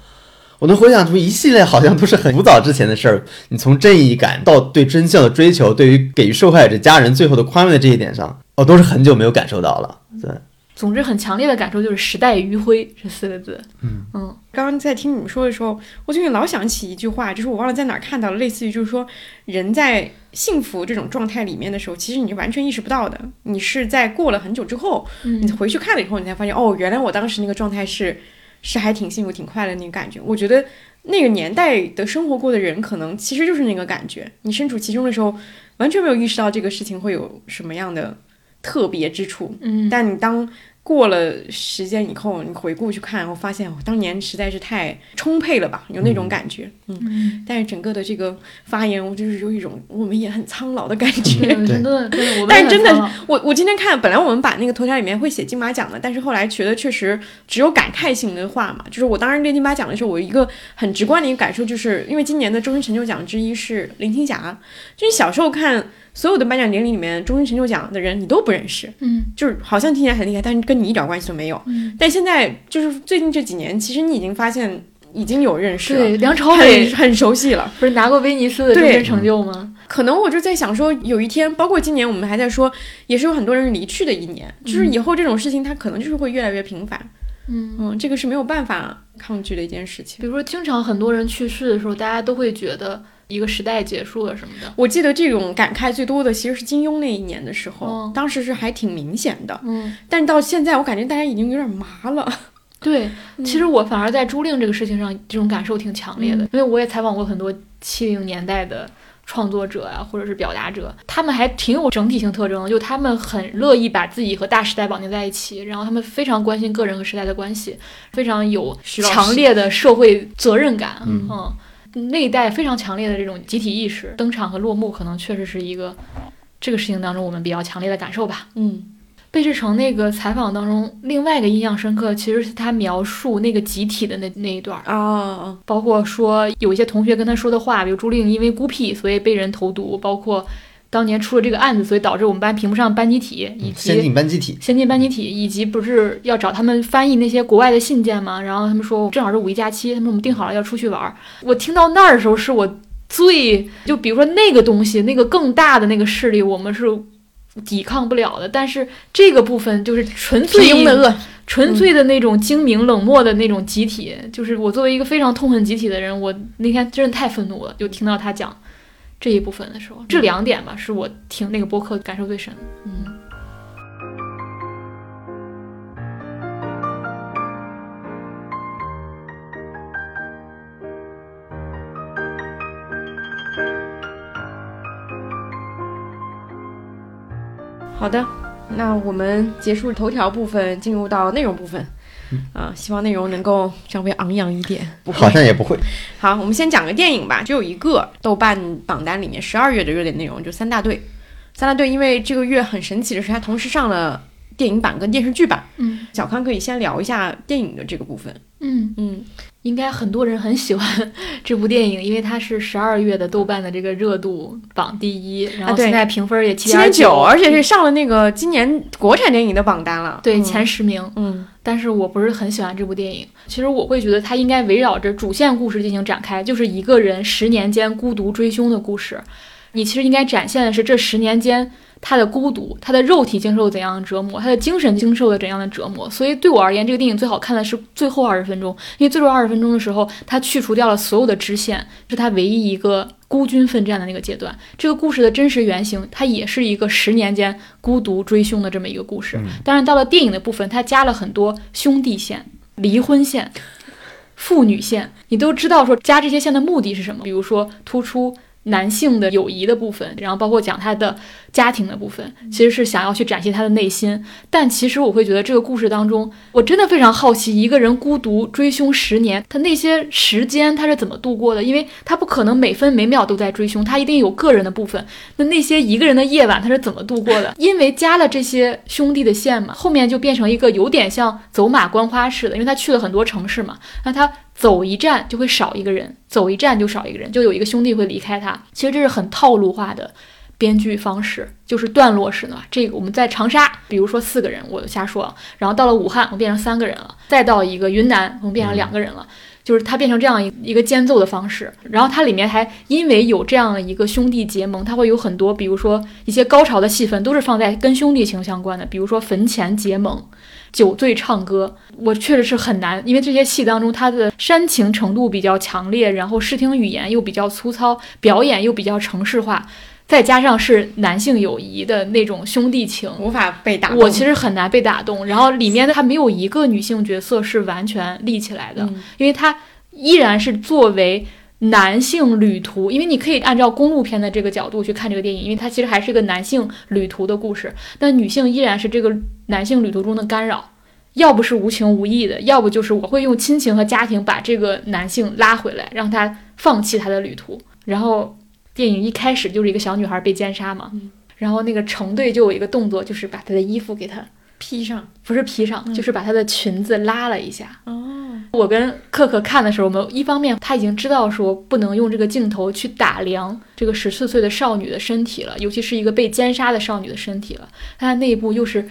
我能回想出一系列好像都是很古早之前的事儿。你从正义感到对真相的追求，对于给予受害者家人最后的宽慰的这一点上，哦，都是很久没有感受到了。对，总之很强烈的感受就是“时代余晖”这四个字。嗯嗯刚刚在听你们说的时候，我最近老想起一句话，就是我忘了在哪儿看到了，类似于就是说，人在幸福这种状态里面的时候，其实你是完全意识不到的，你是在过了很久之后，你嗯回去看了以后，你才发现，哦，原来我当时那个状态是是还挺幸福、挺快乐的那个感觉。我觉得那个年代的生活过的人，可能其实就是那个感觉。你身处其中的时候，完全没有意识到这个事情会有什么样的特别之处。嗯，但你当过了时间以后，你回顾去看，我发现我当年实在是太充沛了吧，有那种感觉。嗯，嗯，但是整个的这个发言，我就是有一种我们也很苍老的感觉。对真的真的，我们但是真的我我今天看，本来我们把那个头条里面会写金马奖的，但是后来觉得确实只有感慨性的话嘛。就是我当时列金马奖的时候，我一个很直观的一个感受，就是因为今年的终身成就奖之一是林青霞，就是小时候看所有的颁奖典礼里面终身成就奖的人，你都不认识，嗯就是好像听起来很厉害，但是跟你一点关系都没有。嗯，但现在就是最近这几年，其实你已经发现已经有认识了，对，梁朝伟很很熟悉了。不是拿过威尼斯的终对身成就吗？可能我就在想说，有一天，包括今年我们还在说，也是有很多人离去的一年，就是以后这种事情它可能就是会越来越频繁。嗯，嗯，这个是没有办法抗拒的一件事情。比如说，经常很多人去世的时候，大家都会觉得一个时代结束了什么的。我记得这种感慨最多的其实是金庸那一年的时候，哦当时是还挺明显的，嗯，但到现在我感觉大家已经有点麻了。对，其实我反而在朱令这个事情上，这种感受挺强烈的，因为我也采访过很多七零年代的。创作者啊，或者是表达者，他们还挺有整体性特征的，就他们很乐意把自己和大时代绑定在一起，然后他们非常关心个人和时代的关系，非常有强烈的社会责任感。嗯嗯，那一代非常强烈的这种集体意识，登场和落幕可能确实是一个这个事情当中我们比较强烈的感受吧。嗯贝志成那个采访当中，另外一个印象深刻，其实是他描述那个集体的那那一段儿，啊，包括说有一些同学跟他说的话，比如朱令因为孤僻所以被人投毒，包括当年出了这个案子，所以导致我们班评不上班集体，以及先进班集体，先进班集体，以及不是要找他们翻译那些国外的信件吗？然后他们说正好是五一假期，他们我们定好了要出去玩儿。我听到那儿的时候，是我最就比如说那个东西，那个更大的那个势力，我们是抵抗不了的。但是这个部分就是纯粹的恶，纯粹的那种精明冷漠的那种集体，就是我作为一个非常痛恨集体的人，我那天真的太愤怒了，就听到他讲这一部分的时候，这两点吧，是我听那个播客感受最深的。嗯。好的，那我们结束头条部分，进入到内容部分。啊，希望内容能够稍微昂扬一点。不会好像也不会。好，我们先讲个电影吧，只有一个豆瓣榜单里面十二月的热点内容就三大队。三大队因为这个月很神奇的是，它同时上了电影版跟电视剧版。嗯小康可以先聊一下电影的这个部分。嗯，嗯，应该很多人很喜欢这部电影，因为它是十二月的豆瓣的这个热度榜第一，然后现在评分也七七点九，九，而且是上了那个今年国产电影的榜单了。对嗯前十名。嗯但是我不是很喜欢这部电影。其实我会觉得它应该围绕着主线故事进行展开，就是一个人十年间孤独追凶的故事。你其实应该展现的是这十年间他的孤独，他的肉体经受怎样的折磨，他的精神经受了怎样的折磨。所以对我而言，这个电影最好看的是最后二十分钟，因为最后二十分钟的时候，他去除掉了所有的支线，是他唯一一个孤军奋战的那个阶段。这个故事的真实原型，它也是一个十年间孤独追凶的这么一个故事。当然，到了电影的部分，它加了很多兄弟线、离婚线、父女线，你都知道说加这些线的目的是什么？比如说突出男性的友谊的部分，然后包括讲他的家庭的部分，其实是想要去展现他的内心。但其实我会觉得这个故事当中，我真的非常好奇，一个人孤独追凶十年，他那些时间他是怎么度过的？因为他不可能每分每秒都在追凶，他一定有个人的部分。那那些一个人的夜晚他是怎么度过的？因为加了这些兄弟的线嘛，后面就变成一个有点像走马观花似的，因为他去了很多城市嘛，那他走一站就会少一个人，走一站就少一个人，就有一个兄弟会离开他。其实这是很套路化的编剧方式，就是段落式的嘛。这个我们在长沙，比如说四个人，我瞎说，然后到了武汉，我变成三个人了，再到一个云南，我们变成两个人了。就是它变成这样一一个间奏的方式，然后它里面还因为有这样的一个兄弟结盟，它会有很多，比如说一些高潮的戏份都是放在跟兄弟情相关的，比如说坟前结盟、酒醉唱歌，我确实是很难，因为这些戏当中他的煽情程度比较强烈，然后视听语言又比较粗糙，表演又比较城市化，再加上是男性友谊的那种兄弟情，无法被打动。我其实很难被打动。然后里面的它没有一个女性角色是完全立起来的，嗯因为他依然是作为男性旅途，因为你可以按照公路片的这个角度去看这个电影，因为它其实还是一个男性旅途的故事，但女性依然是这个男性旅途中的干扰。要不是无情无义的，要不就是我会用亲情和家庭把这个男性拉回来，让他放弃他的旅途。然后电影一开始就是一个小女孩被奸杀嘛，然后那个成队就有一个动作，就是把她的衣服给她披上。不是披上，就是把她的裙子拉了一下。哦，我跟可可看的时候，我们一方面他已经知道说不能用这个镜头去打量这个十四岁的少女的身体了，尤其是一个被奸杀的少女的身体了。他那一步又是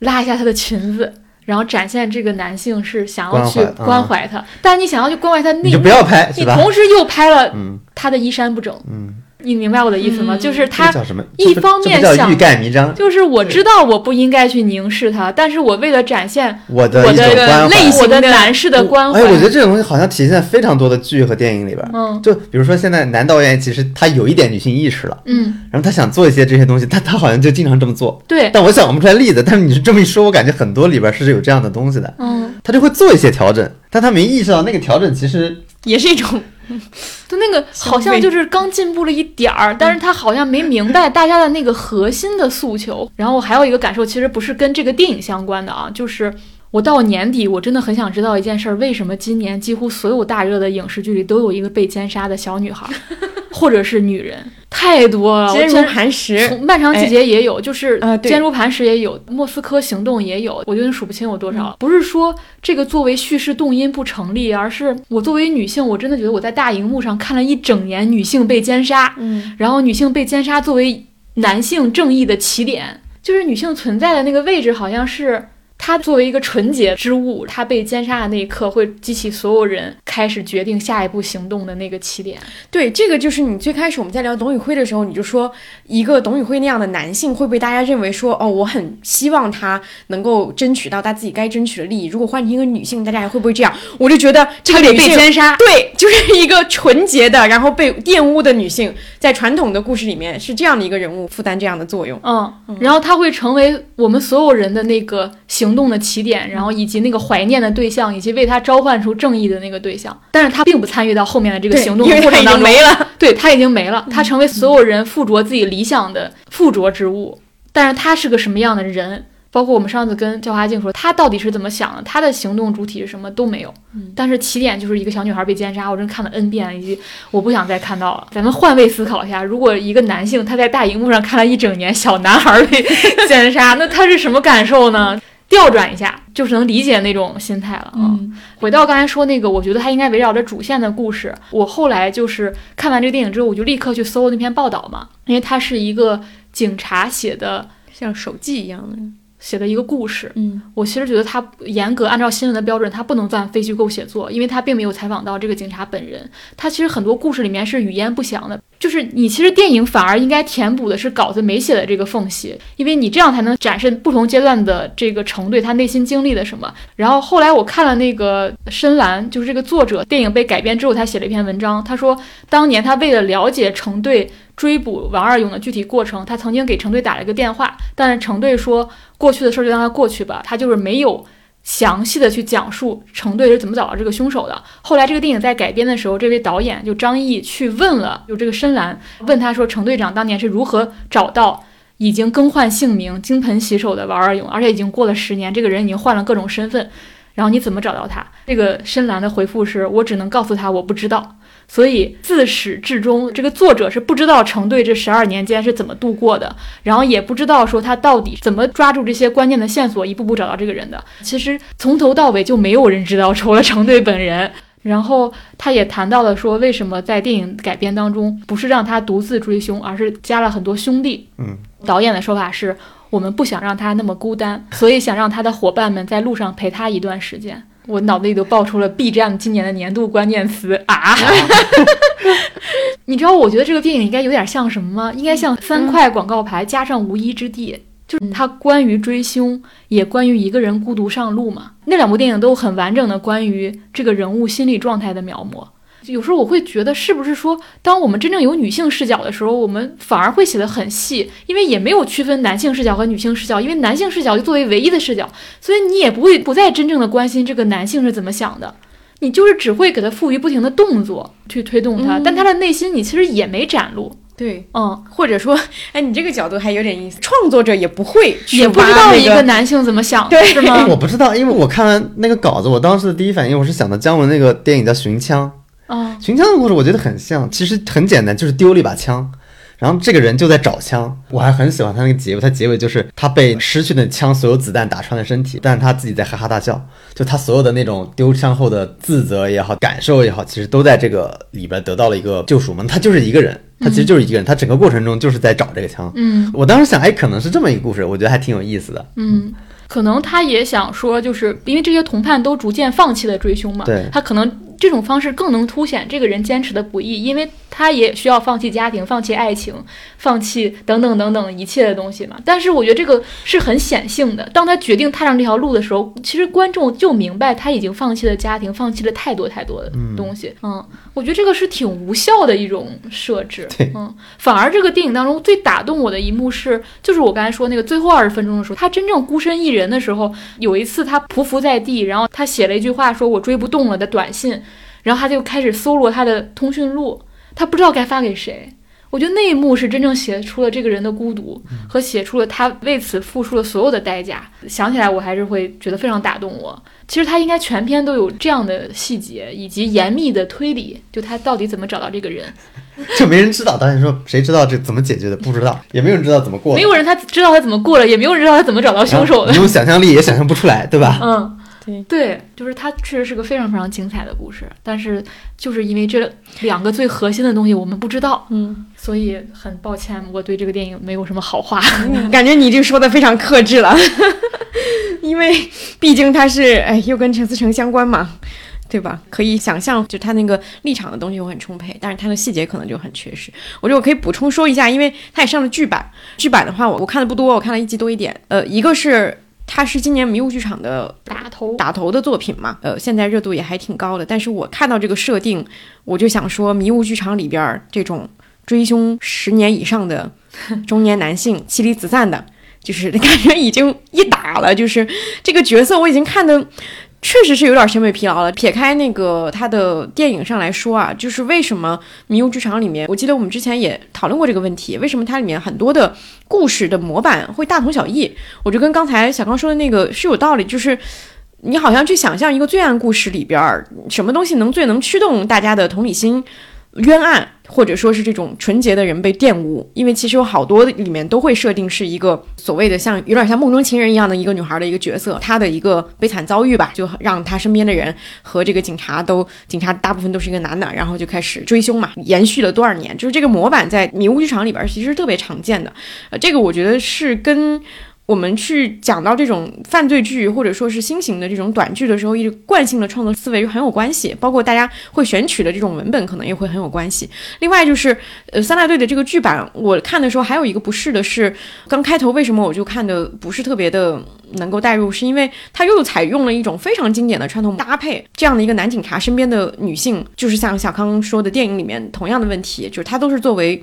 拉一下她的裙子，然后展现这个男性是想要去关怀她，但你想要去关怀她，那你就不要拍，你同时又拍了嗯。她的衣衫不整，嗯，你明白我的意思吗？嗯就是他？一方面想欲盖弥彰，就是我知道我不应该去凝视他，但是我为了展现我的一我的种关怀。类型我的的男士的关怀，哎，我觉得这种东西好像体现在非常多的剧和电影里边儿。嗯就比如说现在男导演其实他有一点女性意识了，嗯，然后他想做一些这些东西，但他好像就经常这么做。对，但我想不出来例子，但是你是这么一说，我感觉很多里边是有这样的东西的，嗯，他就会做一些调整，但他没意识到那个调整其实也是一种 就那个好像就是刚进步了一点儿，但是他好像没明白 大家的那个核心的诉求。然后我还有一个感受，其实不是跟这个电影相关的啊，就是我到年底，我真的很想知道一件事儿：为什么今年几乎所有大热的影视剧里都有一个被奸杀的小女孩，或者是女人，太多了。我 坚如磐石。从漫长季节也有，就是呃坚如磐石也有，莫斯科行动也有，我觉得数不清有多少。不是说这个作为叙事动因不成立，而是我作为女性，我真的觉得我在大荧幕上看了一整年女性被奸杀，嗯，然后女性被奸杀作为男性正义的起点，就是女性存在的那个位置，好像是他作为一个纯洁之物，他被奸杀的那一刻，会激起所有人开始决定下一步行动的那个起点。对，这个就是你最开始我们在聊董宇辉的时候，你就说一个董宇辉那样的男性会被大家认为说，哦，我很希望他能够争取到他自己该争取的利益。如果换成一个女性，大家还会不会这样？我就觉得这个得女性被奸杀。对，就是一个纯洁的，然后被玷污的女性，在传统的故事里面是这样的一个人物，负担这样的作用。嗯，然后他会成为我们所有人的那个行动的起点，然后以及那个怀念的对象，以及为他召唤出正义的那个对象。但是他并不参与到后面的这个行动过程当中，经没了。对他已经没了，他成为所有人附着自己理想的附着之物。但是他是个什么样的人？包括我们上次跟焦华静说，他到底是怎么想的？他的行动主体是什么都没有。但是起点就是一个小女孩被奸杀，我真看了 N 遍，以及我不想再看到了。咱们换位思考一下，如果一个男性他在大荧幕上看了一整年小男孩被 奸杀，那他是什么感受呢？调转一下，就是能理解那种心态了啊。嗯回到刚才说那个，我觉得他应该围绕着主线的故事。我后来就是看完这个电影之后，我就立刻去搜那篇报道嘛，因为它是一个警察写的像手记一样的，写的一个故事。嗯我其实觉得他严格按照新闻的标准，他不能算非虚构写作，因为他并没有采访到这个警察本人。他其实很多故事里面是语焉不详的，就是你其实电影反而应该填补的是稿子没写的这个缝隙，因为你这样才能展示不同阶段的这个程队他内心经历了什么。然后后来我看了那个深蓝，就是这个作者，电影被改编之后，他写了一篇文章，他说当年他为了了解程队追捕王二勇的具体过程，他曾经给程队打了一个电话，但是程队说过去的事儿就让它过去吧，他就是没有。详细的去讲述程队是怎么找到这个凶手的。后来这个电影在改编的时候，这位导演就张译去问了，就这个深蓝问他说，程队长当年是如何找到已经更换姓名、金盆洗手的王二勇，而且已经过了十年，这个人已经换了各种身份，然后你怎么找到他？那个深蓝的回复是我只能告诉他我不知道。所以自始至终，这个作者是不知道成队这十二年间是怎么度过的，然后也不知道说他到底怎么抓住这些关键的线索，一步步找到这个人的。其实从头到尾就没有人知道，除了成队本人。然后他也谈到了说，为什么在电影改编当中不是让他独自追凶，而是加了很多兄弟。嗯，导演的说法是我们不想让他那么孤单，所以想让他的伙伴们在路上陪他一段时间。我脑子里都爆出了 B 站今年的年度关键词啊！你知道，我觉得这个电影应该有点像什么吗？应该像三块广告牌加上无一之地，就是它关于追凶，也关于一个人孤独上路嘛。那两部电影都很完整的关于这个人物心理状态的描摹。有时候我会觉得，是不是说，当我们真正有女性视角的时候，我们反而会写得很细，因为也没有区分男性视角和女性视角，因为男性视角就作为唯一的视角，所以你也不会不再真正的关心这个男性是怎么想的，你就是只会给他赋予不停的动作去推动他，嗯但他的内心你其实也没展露，对，嗯，或者说，哎，你这个角度还有点意思，创作者也不会去也不知道一个男性怎么想，对。是吗？我不知道，因为我看完那个稿子，我当时的第一反应我是想到姜文那个电影叫《寻枪》，啊，寻枪的故事我觉得很像，其实很简单，就是丢了一把枪，然后这个人就在找枪。我还很喜欢他那个结尾，他结尾就是他被失去的枪所有子弹打穿了身体，但是他自己在哈哈大笑，就他所有的那种丢枪后的自责也好，感受也好，其实都在这个里边得到了一个救赎嘛。他就是一个人，他其实就是一个人，他整个过程中就是在找这个枪。嗯我当时想，哎，可能是这么一个故事，我觉得还挺有意思的。嗯。可能他也想说，就是因为这些同伴都逐渐放弃了追凶嘛，对他可能这种方式更能凸显这个人坚持的不易，因为他也需要放弃家庭、放弃爱情、放弃等等等等一切的东西嘛。但是我觉得这个是很显性的，当他决定踏上这条路的时候，其实观众就明白他已经放弃了家庭，放弃了太多太多的东西。嗯我觉得这个是挺无效的一种设置。对嗯，反而这个电影当中最打动我的一幕是，就是我刚才说那个最后二十分钟的时候，他真正孤身一人的时候，有一次他匍匐在地，然后他写了一句话说“我追不动了”的短信，然后他就开始搜罗他的通讯录，他不知道该发给谁。我觉得那一幕是真正写出了这个人的孤独，和写出了他为此付出了所有的代价。想起来我还是会觉得非常打动我。其实他应该全篇都有这样的细节，以及严密的推理，就他到底怎么找到这个人。就没人知道，导演说谁知道这怎么解决的？不知道，也没有人知道怎么过的。没有人他知道他怎么过了，也没有人知道他怎么找到凶手的你。用想象力也想象不出来，对吧？嗯，对对，就是它确实是个非常非常精彩的故事，但是就是因为这两个最核心的东西我们不知道，嗯，所以很抱歉，我对这个电影没有什么好话。感觉你这说的非常克制了。因为毕竟他是哎，又跟陈思诚相关嘛。对吧？可以想象，就他那个立场的东西会很充沛，但是他的细节可能就很缺失。我觉得我可以补充说一下，因为他也上了剧版。剧版的话，我我看的不多，我看了一集多一点。呃，一个是它是今年迷雾剧场的打头打头的作品嘛，呃，现在热度也还挺高的。但是我看到这个设定，我就想说，迷雾剧场里边这种追凶十年以上的中年男性妻离子散的，就是 感觉已经一打了，就是这个角色我已经看的。确实是有点审美疲劳了。撇开那个他的电影上来说啊，就是为什么《迷雾剧场》里面，我记得我们之前也讨论过这个问题，为什么它里面很多的故事的模板会大同小异？我觉得跟刚才小刚说的那个是有道理，就是你好像去想象一个罪案故事里边，什么东西能最能驱动大家的同理心。冤案，或者说是这种纯洁的人被玷污，因为其实有好多里面都会设定是一个所谓的像有点像梦中情人一样的一个女孩的一个角色，她的一个悲惨遭遇吧，就让她身边的人和这个警察都，警察大部分都是一个男的，然后就开始追凶嘛，延续了多少年，就是这个模板在迷雾剧场里边其实特别常见的，呃，这个我觉得是跟。我们去讲到这种犯罪剧或者说是新型的这种短剧的时候，一直惯性的创作思维就很有关系，包括大家会选取的这种文本可能也会很有关系。另外就是，呃，三大队的这个剧版，我看的时候还有一个不适的是，刚开头为什么我就看的不是特别的能够带入，是因为它又采用了一种非常经典的传统搭配，这样的一个男警察身边的女性，就是像小康说的电影里面同样的问题，就是他都是作为。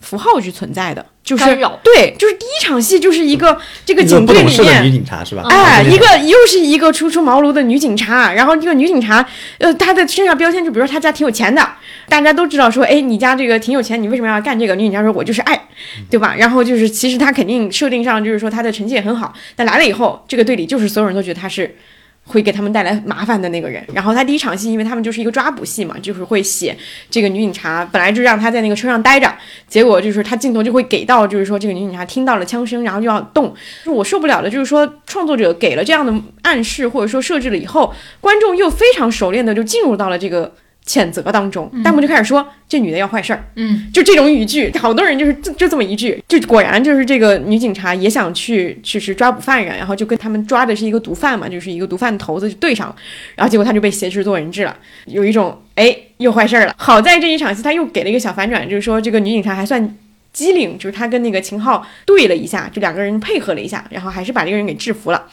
符号去存在的，就是对，就是第一场戏就是一个这个警队里面女警察是吧？哎，一个又是一个初出茅庐的女警察，然后这个女警察，呃，她的身上标签就比如说她家挺有钱的，大家都知道说，哎，你家这个挺有钱，你为什么要干这个？女警察说，我就是爱，对吧？然后就是其实她肯定设定上就是说她的成绩也很好，但来了以后，这个队里就是所有人都觉得她是。会给他们带来麻烦的那个人，然后他第一场戏，因为他们就是一个抓捕戏嘛，就是会写这个女警察本来就让他在那个车上待着，结果就是他镜头就会给到，就是说这个女警察听到了枪声，然后就要动。我受不了的就是说创作者给了这样的暗示或者说设置了以后，观众又非常熟练的就进入到了这个。谴责当中，弹幕就开始说这女的要坏事儿，嗯，就这种语句，好多人就是就就这么一句，就果然就是这个女警察也想去去是抓捕犯人，然后就跟他们抓的是一个毒贩嘛，就是一个毒贩头子就对上了，然后结果他就被挟持做人质了，有一种哎又坏事儿了。好在这一场戏他又给了一个小反转，就是说这个女警察还算机灵，就是她跟那个秦昊对了一下，就两个人配合了一下，然后还是把这个人给制服了。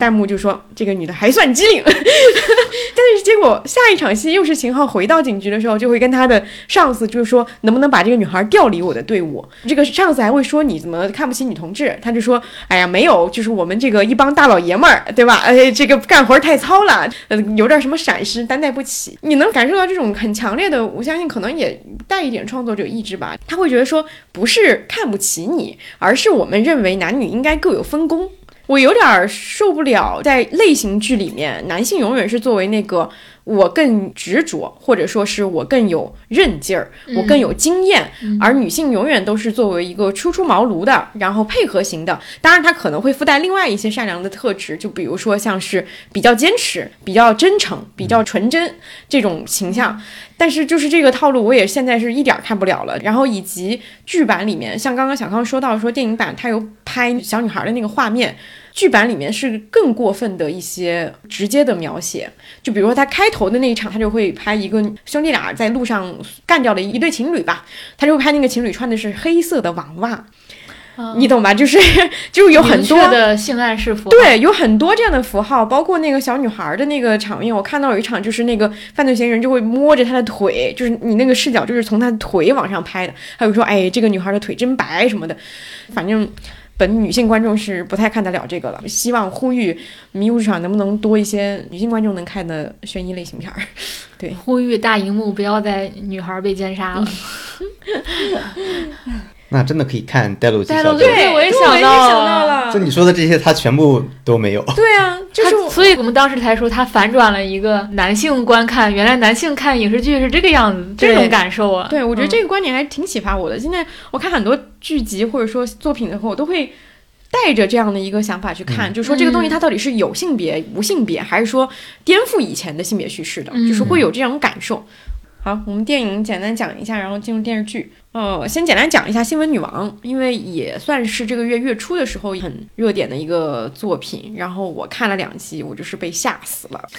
弹幕就说这个女的还算机灵，但是结果下一场戏又是秦昊回到警局的时候，就会跟他的上司就是说能不能把这个女孩调离我的队伍。这个上司还会说你怎么看不起女同志？他就说哎呀没有，就是我们这个一帮大老爷们儿对吧？哎这个干活太糙了，呃有点什么闪失担待不起。你能感受到这种很强烈的，我相信可能也带一点创作者意志吧。他会觉得说不是看不起你，而是我们认为男女应该各有分工。我有点受不了，在类型剧里面，男性永远是作为那个我更执着，或者说是我更有韧劲儿，我更有经验，而女性永远都是作为一个初出茅庐的，然后配合型的。当然，她可能会附带另外一些善良的特质，就比如说像是比较坚持、比较真诚、比较纯真这种形象。但是就是这个套路，我也现在是一点看不了了。然后以及剧版里面，像刚刚小康说到说电影版它有拍小女孩的那个画面。剧版里面是更过分的一些直接的描写，就比如说他开头的那一场，他就会拍一个兄弟俩在路上干掉了一对情侣吧，他就会拍那个情侣穿的是黑色的网袜，你懂吧？就是就是有很多的性暗示符号，对，有很多这样的符号，包括那个小女孩的那个场面，我看到有一场就是那个犯罪嫌疑人就会摸着她的腿，就是你那个视角就是从她的腿往上拍的，还有说哎这个女孩的腿真白什么的，反正。本女性观众是不太看得了这个了，希望呼吁迷雾市场能不能多一些女性观众能看的悬疑类型片儿。对，呼吁大荧幕不要再女孩被奸杀了。那真的可以看《戴露西小队》。对，我也想到了。就你说的这些，他全部都没有。对啊，就是所以我们当时才说他反转了一个男性观看，原来男性看影视剧是这个样子，这种感受啊。对，我觉得这个观点还挺启发我的。现在我看很多剧集或者说作品的时候，我都会带着这样的一个想法去看，就说这个东西它到底是有性别、无性别，还是说颠覆以前的性别叙事的，就是会有这种感受。好，我们电影简单讲一下，然后进入电视剧。呃，先简单讲一下《新闻女王》，因为也算是这个月月初的时候很热点的一个作品。然后我看了两集，我就是被吓死了，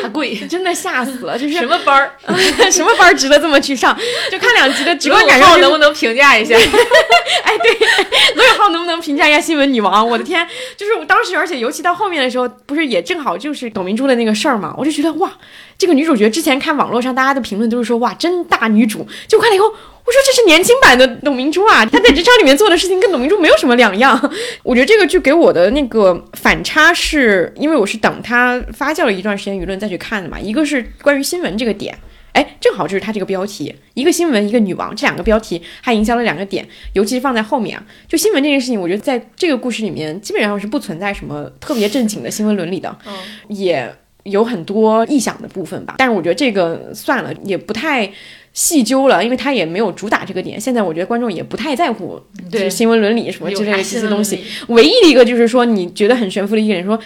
下跪，真的吓死了。就是什么班儿？什么班儿值得这么去上？就看两集的直观感受、就是，能不能评价一下？哎，对，罗永浩能不能评价一下《新闻女王》？我的天，就是我当时，而且尤其到后面的时候，不是也正好就是董明珠的那个事儿嘛，我就觉得哇，这个女主角之前看网络上大家的评论都是说哇，真大女主，就看了以后。我说这是年轻版的董明珠啊，她在职场里面做的事情跟董明珠没有什么两样。我觉得这个剧给我的那个反差是，因为我是等它发酵了一段时间舆论再去看的嘛。一个是关于新闻这个点，哎，正好就是它这个标题，一个新闻，一个女王，这两个标题还营销了两个点，尤其是放在后面啊。就新闻这件事情，我觉得在这个故事里面基本上是不存在什么特别正经的新闻伦理的，嗯，也有很多臆想的部分吧。但是我觉得这个算了，也不太。细究了，因为他也没有主打这个点。现在我觉得观众也不太在乎，就是新闻伦理什么之类的这些东西。唯一的一个就是说，你觉得很悬浮的一个人说，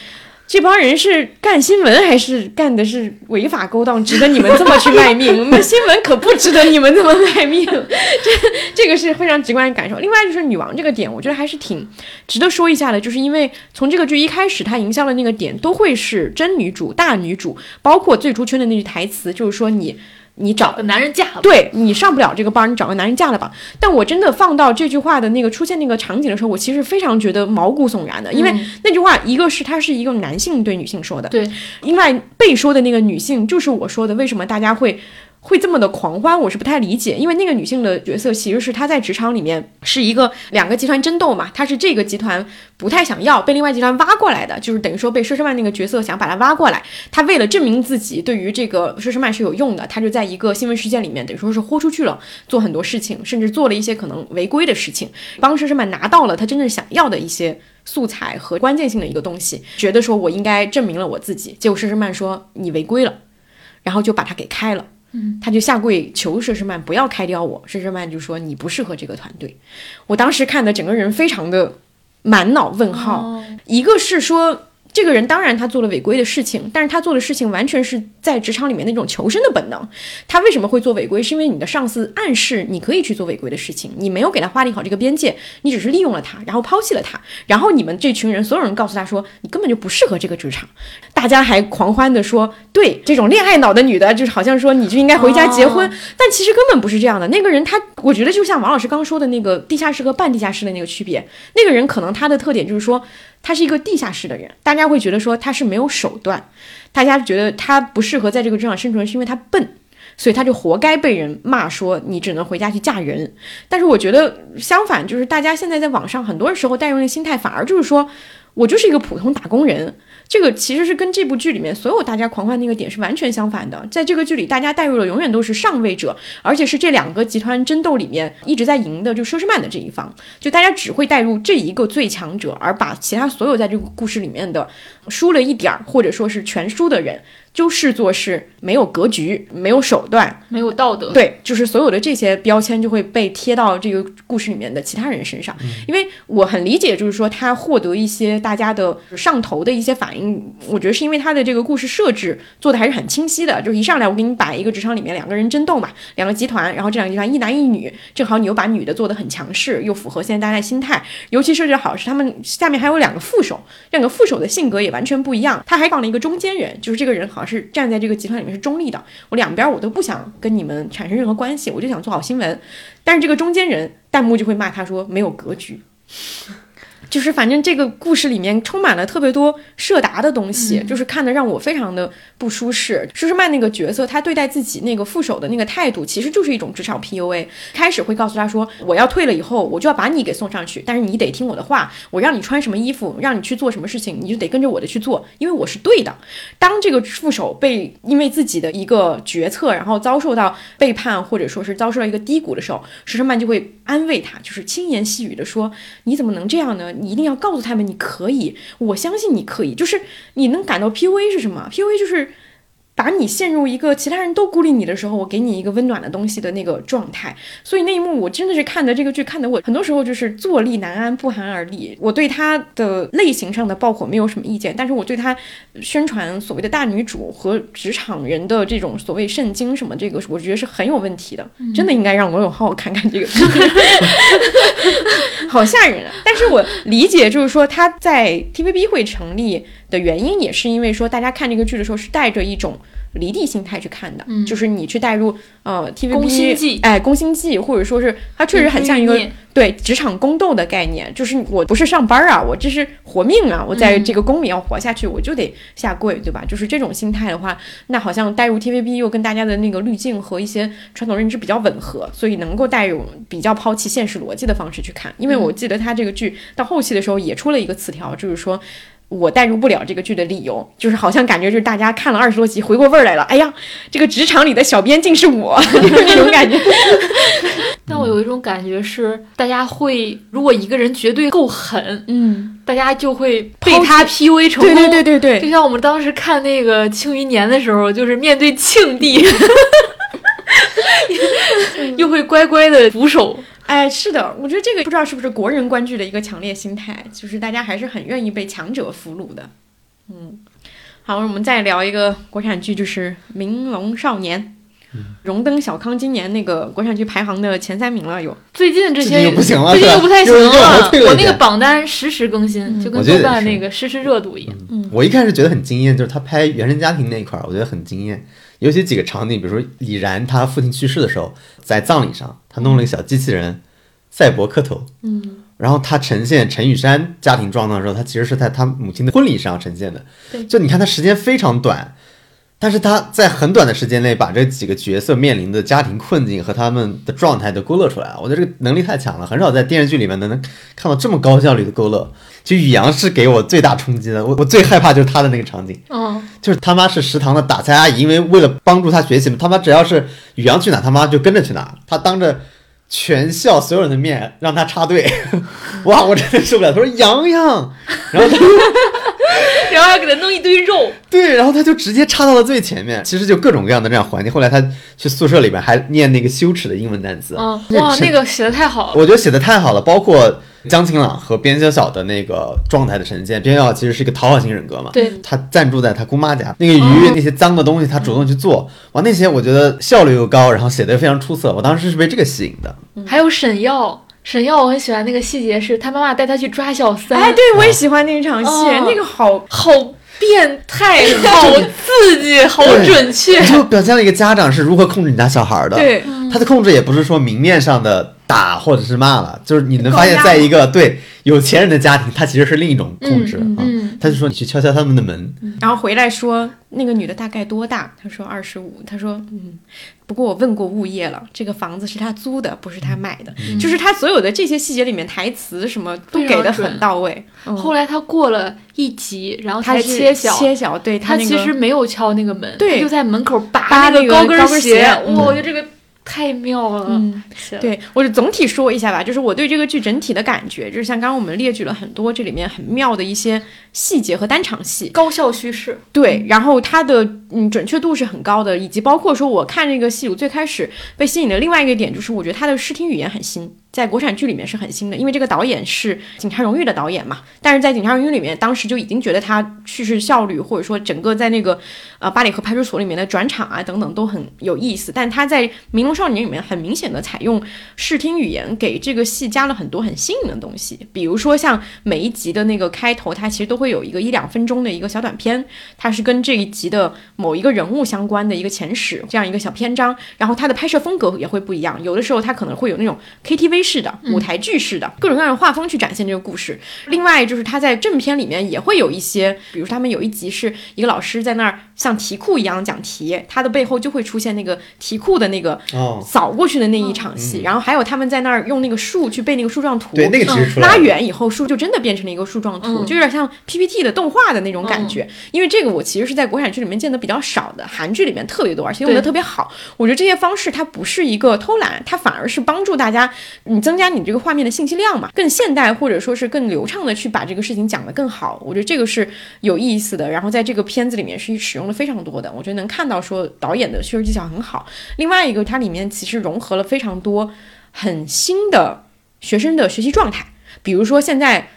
这帮人是干新闻还是干的是违法勾当，值得你们这么去卖命？那新闻可不值得你们这么卖命。这这个是非常直观的感受。另外就是女王这个点，我觉得还是挺值得说一下的，就是因为从这个剧一开始，它营销的那个点都会是真女主、大女主，包括最初圈的那句台词，就是说你。你找个男人嫁了，对你上不了这个班，你找个男人嫁了吧。但我真的放到这句话的那个出现那个场景的时候，我其实非常觉得毛骨悚然的，因为那句话一个是它是一个男性对女性说的，对，另外被说的那个女性就是我说的，为什么大家会？会这么的狂欢，我是不太理解，因为那个女性的角色其实是她在职场里面是一个两个集团争斗嘛，她是这个集团不太想要被另外集团挖过来的，就是等于说被佘诗曼那个角色想把她挖过来，她为了证明自己对于这个佘诗曼是有用的，她就在一个新闻事件里面等于说是豁出去了，做很多事情，甚至做了一些可能违规的事情，帮佘诗曼拿到了她真正想要的一些素材和关键性的一个东西，觉得说我应该证明了我自己，结果佘诗曼说你违规了，然后就把他给开了。他就下跪求佘诗曼不要开掉我，佘诗曼就说你不适合这个团队。我当时看的整个人非常的满脑问号，一个是说。这个人当然他做了违规的事情，但是他做的事情完全是在职场里面那种求生的本能。他为什么会做违规？是因为你的上司暗示你可以去做违规的事情，你没有给他划定好这个边界，你只是利用了他，然后抛弃了他，然后你们这群人所有人告诉他说你根本就不适合这个职场，大家还狂欢的说，对这种恋爱脑的女的，就是好像说你就应该回家结婚，但其实根本不是这样的。那个人他，我觉得就像王老师刚说的那个地下室和半地下室的那个区别，那个人可能他的特点就是说。他是一个地下室的人，大家会觉得说他是没有手段，大家觉得他不适合在这个职场生存，是因为他笨，所以他就活该被人骂说你只能回家去嫁人。但是我觉得相反，就是大家现在在网上很多时候带用的心态，反而就是说我就是一个普通打工人。这个其实是跟这部剧里面所有大家狂欢那个点是完全相反的。在这个剧里，大家带入的永远都是上位者，而且是这两个集团争斗里面一直在赢的，就佘诗曼的这一方。就大家只会带入这一个最强者，而把其他所有在这个故事里面的输了一点儿或者说是全输的人。就视作是没有格局、没有手段、没有道德，对，就是所有的这些标签就会被贴到这个故事里面的其他人身上。因为我很理解，就是说他获得一些大家的上头的一些反应，我觉得是因为他的这个故事设置做的还是很清晰的。就是一上来我给你摆一个职场里面两个人争斗嘛，两个集团，然后这两个集团一男一女，正好你又把女的做的很强势，又符合现在大家的心态。尤其设置好是他们下面还有两个副手，两个副手的性格也完全不一样。他还放了一个中间人，就是这个人好像。是站在这个集团里面是中立的，我两边我都不想跟你们产生任何关系，我就想做好新闻。但是这个中间人弹幕就会骂他说没有格局。就是反正这个故事里面充满了特别多设达的东西，就是看的让我非常的不舒适。舒诗曼那个角色，他对待自己那个副手的那个态度，其实就是一种职场 PUA。开始会告诉他说，我要退了以后，我就要把你给送上去，但是你得听我的话，我让你穿什么衣服，让你去做什么事情，你就得跟着我的去做，因为我是对的。当这个副手被因为自己的一个决策，然后遭受到背叛，或者说是遭受到一个低谷的时候，舒诗曼就会安慰他，就是轻言细语的说，你怎么能这样呢？你一定要告诉他们，你可以，我相信你可以。就是你能感到 PUA 是什么？PUA 就是把你陷入一个其他人都孤立你的时候，我给你一个温暖的东西的那个状态。所以那一幕我真的是看的这个剧看的我很多时候就是坐立难安，不寒而栗。我对他的类型上的爆火没有什么意见，但是我对他宣传所谓的大女主和职场人的这种所谓圣经什么这个，我觉得是很有问题的。真的应该让罗永浩看看这个，好吓人啊！但是我理解，就是说他在 TVB 会成立的原因，也是因为说大家看这个剧的时候是带着一种。离地心态去看的，就是你去带入呃 TVB 哎宫心计，或者说是它确实很像一个对职场宫斗的概念，就是我不是上班啊，我这是活命啊，我在这个宫里要活下去，我就得下跪，对吧？就是这种心态的话，那好像带入 TVB 又跟大家的那个滤镜和一些传统认知比较吻合，所以能够带有比较抛弃现实逻辑的方式去看。因为我记得他这个剧到后期的时候也出了一个词条，就是说。我代入不了这个剧的理由，就是好像感觉就是大家看了二十多集回过味儿来了。哎呀，这个职场里的小编竟是我，就是那种感觉。但我有一种感觉是，大家会如果一个人绝对够狠，嗯，大家就会被他 PUA 成对功。对对对对，就像我们当时看那个《庆余年》的时候，就是面对庆帝，又会乖乖的俯首。哎，是的，我觉得这个不知道是不是国人观剧的一个强烈心态，就是大家还是很愿意被强者俘虏的。嗯，好，我们再聊一个国产剧，就是《明龙少年》。荣登小康今年那个国产剧排行的前三名了，有最近这最近些又不行了最近又不太行了。我那个榜单实时更新，就跟豆瓣那个实时热度一样。嗯我一开始觉得很惊艳，就是他拍原生家庭那一块儿，我觉得很惊艳。尤其几个场景，比如说李然他父亲去世的时候，在葬礼上，他弄了一个小机器人赛博磕头，嗯，然后他呈现陈雨珊家庭状况的时候，他其实是在他母亲的婚礼上呈现的。对。就你看他时间非常短，但是他在很短的时间内把这几个角色面临的家庭困境和他们的状态都勾勒出来了。我觉得这个能力太强了，很少在电视剧里面能能看到这么高效率的勾勒。就宇阳是给我最大冲击的，我我最害怕就是他的那个场景。嗯，就是他妈是食堂的打菜阿姨，因为为了帮助他学习嘛，他妈只要是宇阳去哪，他妈就跟着去哪。他当着全校所有人的面让他插队，哇，我真的受不了。他说洋洋，然后他 然后要给他弄一堆肉，对，然后他就直接插到了最前面。其实就各种各样的这样环境。后来他去宿舍里边还念那个羞耻的英文单词，嗯，哇，那个写的太好了。我觉得写的太好了，包括江晴朗和边晓晓的那个状态的呈现。边晓晓其实是一个讨好型人格嘛，对他暂住在他姑妈家，那个鱼、哦那些脏的东西，他主动去做，哇，那些我觉得效率又高，然后写的非常出色。我当时是被这个吸引的。还有沈耀，沈耀我很喜欢那个细节是，他妈妈带他去抓小三，哎，对我也喜欢那场戏，哦。那个好好变态，好刺激，好准确。就表现了一个家长是如何控制你家小孩的。对，他的控制也不是说明面上的打或者是骂了，就是你能发现，在一个对有钱人的家庭，他其实是另一种控制嗯他就说你去敲敲他们的门，然后回来说那个女的大概多大？他说二十五。他说嗯，不过我问过物业了，这个房子是他租的，不是他买的。就是他所有的这些细节里面台词什么都给的很到位。嗯后来他过了一集，然后才他是切小。切小，对他其那个实没有敲那个门，对他就在门口拔扒那个高跟高跟鞋哇，嗯我觉得这个太妙了。嗯，是。对我就总体说一下吧，就是我对这个剧整体的感觉，就是像刚刚我们列举了很多这里面很妙的一些细节和单场戏，高效叙事，对，然后它的嗯准确度是很高的，以及包括说我看这个戏，我最开始被吸引的另外一个点就是，我觉得它的视听语言很新，在国产剧里面是很新的，因为这个导演是《警察荣誉》的导演嘛，但是在《警察荣誉》里面，当时就已经觉得他叙事效率或者说整个在那个呃八里河派出所里面的转场啊等等都很有意思，但他在《明龙少年》里面很明显的采用视听语言，给这个戏加了很多很新颖的东西，比如说像每一集的那个开头，它其实都会有一个一两分钟的一个小短片，它是跟这一集的某一个人物相关的一个前史这样一个小篇章，然后它的拍摄风格也会不一样，有的时候它可能会有那种 KTV 式的、舞台剧式的各种各样的画风去展现这个故事。另外就是他在正片里面也会有一些，比如说他们有一集是一个老师在那儿像题库一样讲题，他的背后就会出现那个题库的那个哦，扫过去的那一场戏，然后还有他们在那儿用那个树去背那个树状图，拉。远以后，树就真的变成了一个树状图，嗯就有点像 PPT 的动画的那种感觉。因为这个我其实是在国产剧里面见的比较少的，韩剧里面特别多，而且用的特别好。我觉得这些方式它不是一个偷懒，它反而是帮助大家你增加你这个画面的信息量嘛，更现代或者说是更流畅的去把这个事情讲得更好。我觉得这个是有意思的。然后在这个片子里面是使用了非常多的，我觉得能看到说导演的叙事技巧很好。另外一个，它里面其实融合了非常多很新的学生的学习状态，比如说现在。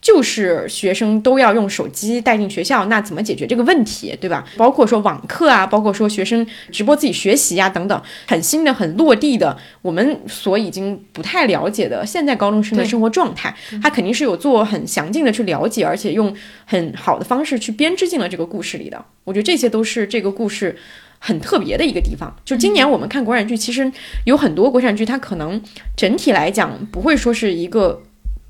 就是学生都要用手机带进学校，那怎么解决这个问题，对吧？包括说网课啊，包括说学生直播自己学习呀，等等，很新的、很落地的，我们所已经不太了解的现在高中生的生活状态，他肯定是有做很详尽的去了解，而且用很好的方式去编织进了这个故事里的。我觉得这些都是这个故事很特别的一个地方。就今年我们看国产剧，其实有很多国产剧，它可能整体来讲不会说是一个。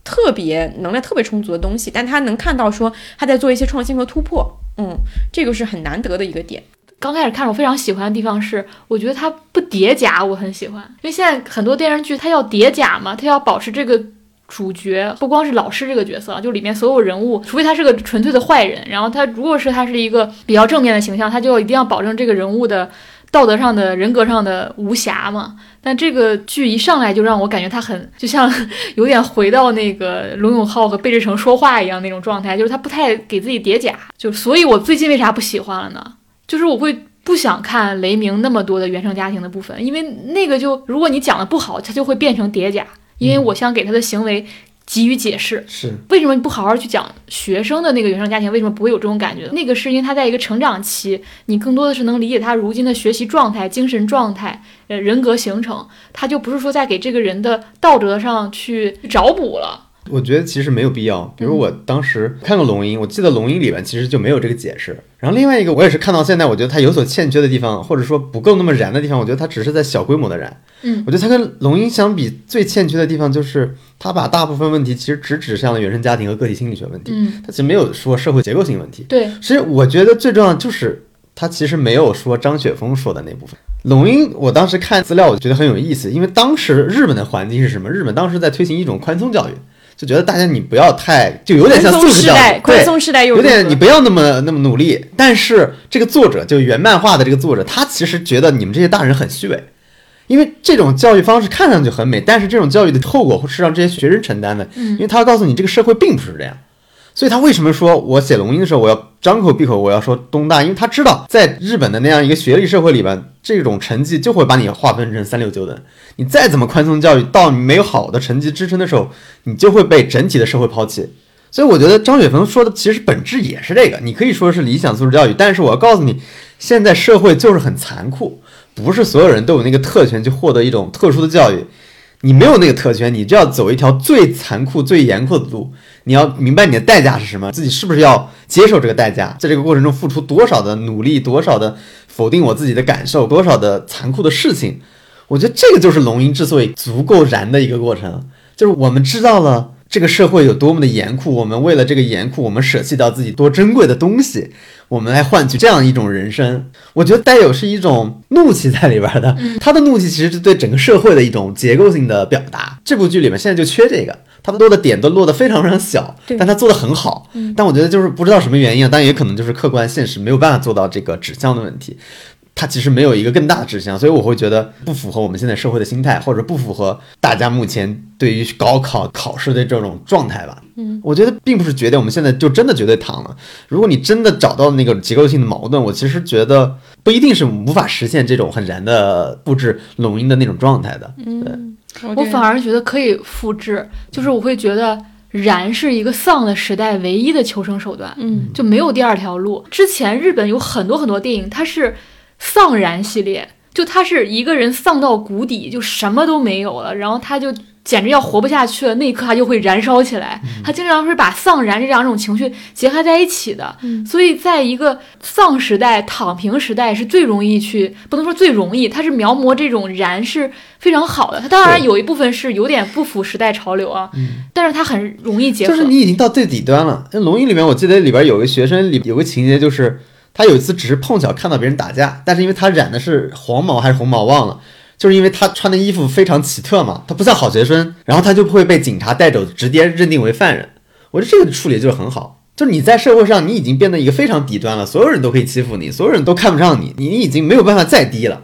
特别能量特别充足的东西，但他能看到说他在做一些创新和突破，嗯，这个是很难得的一个点。刚开始看我非常喜欢的地方是，我觉得它不叠加，我很喜欢，因为现在很多电视剧它要叠加嘛，它要保持这个主角不光是老师这个角色，就里面所有人物，除非他是个纯粹的坏人，然后他如果是他是一个比较正面的形象，他就一定要保证这个人物的。道德上的人格上的无瑕嘛，但这个剧一上来就让我感觉他很就像 有点回到那个罗永浩和贝志成说话一样那种状态，就是他不太给自己叠假，就所以我最近为啥不喜欢了呢？就是我会不想看雷鸣那么多的原生家庭的部分，因为那个就如果你讲的不好，他就会变成叠假，因为我想给他的行为。给予解释是为什么你不好好去讲学生的那个原生家庭为什么不会有这种感觉？那个是因为他在一个成长期，你更多的是能理解他如今的学习状态、精神状态、呃人格形成，他就不是说在给这个人的道德上去找补了。我觉得其实没有必要。比如我当时看过《龙樱》，我记得《龙樱》里边其实就没有这个解释。然后另外一个，我也是看到现在，我觉得它有所欠缺的地方，或者说不够那么燃的地方，我觉得它只是在小规模的燃。嗯，我觉得它跟《龙樱》相比，最欠缺的地方就是它把大部分问题其实只指向了原生家庭和个体心理学问题。嗯，它其实没有说社会结构性问题。对，其实我觉得最重要就是它其实没有说张雪峰说的那部分。《龙樱》我当时看资料，我觉得很有意思，因为当时日本的环境是什么？日本当时在推行一种宽松教育。就觉得大家你不要太，就有点像素质教育，宽松时代有点你不要那么那么努力。但是这个作者就原漫画的这个作者，他其实觉得你们这些大人很虚伪，因为这种教育方式看上去很美，但是这种教育的后果是让这些学生承担的。嗯，因为他要告诉你这个社会并不是这样。所以他为什么说我写龙樱的时候，我要张口闭口我要说东大？因为他知道在日本的那样一个学历社会里边，这种成绩就会把你划分成三六九等。你再怎么宽松教育，到你没有好的成绩支撑的时候，你就会被整体的社会抛弃。所以我觉得张雪峰说的其实本质也是这个。你可以说是理想素质教育，但是我要告诉你，现在社会就是很残酷，不是所有人都有那个特权去获得一种特殊的教育。你没有那个特权，你就要走一条最残酷、最严酷的路。你要明白你的代价是什么，自己是不是要接受这个代价，在这个过程中付出多少的努力，多少的否定我自己的感受，多少的残酷的事情。我觉得这个就是龙吟之所以足够燃的一个过程，就是我们知道了。这个社会有多么的严酷，我们为了这个严酷，我们舍弃掉自己多珍贵的东西，我们来换取这样一种人生。我觉得带有是一种怒气在里边的，他的怒气其实是对整个社会的一种结构性的表达。这部剧里面现在就缺这个，他落的点都落得非常非常小，但他做的很好。但我觉得就是不知道什么原因啊，但也可能就是客观现实没有办法做到这个指向的问题。它其实没有一个更大的指向，所以我会觉得不符合我们现在社会的心态，或者不符合大家目前对于高考考试的这种状态吧。嗯，我觉得并不是觉得我们现在就真的绝对躺了。如果你真的找到那个结构性的矛盾，我其实觉得不一定是无法实现这种很燃的布置龙音的那种状态的。嗯，我反而觉得可以复制，就是我会觉得燃是一个丧的时代唯一的求生手段。嗯，就没有第二条路。之前日本有很多很多电影，它是。丧燃系列，就他是一个人丧到谷底，就什么都没有了，然后他就简直要活不下去了，那一刻他就会燃烧起来。他经常是把丧燃这两种情绪结合在一起的，所以在一个丧时代、躺平时代是最容易去，不能说最容易，他是描摹这种燃是非常好的。他当然有一部分是有点不符时代潮流啊，但是他很容易结合。就是你已经到最底端了。那《龙吟》里面，我记得里边有个学生里有个情节就是。他有一次只是碰巧看到别人打架，但是因为他染的是黄毛还是红毛忘了，就是因为他穿的衣服非常奇特嘛，他不像好学生，然后他就会被警察带走，直接认定为犯人。我觉得这个处理就是很好，就是你在社会上你已经变得一个非常底端了，所有人都可以欺负你，所有人都看不上你，你已经没有办法再低了。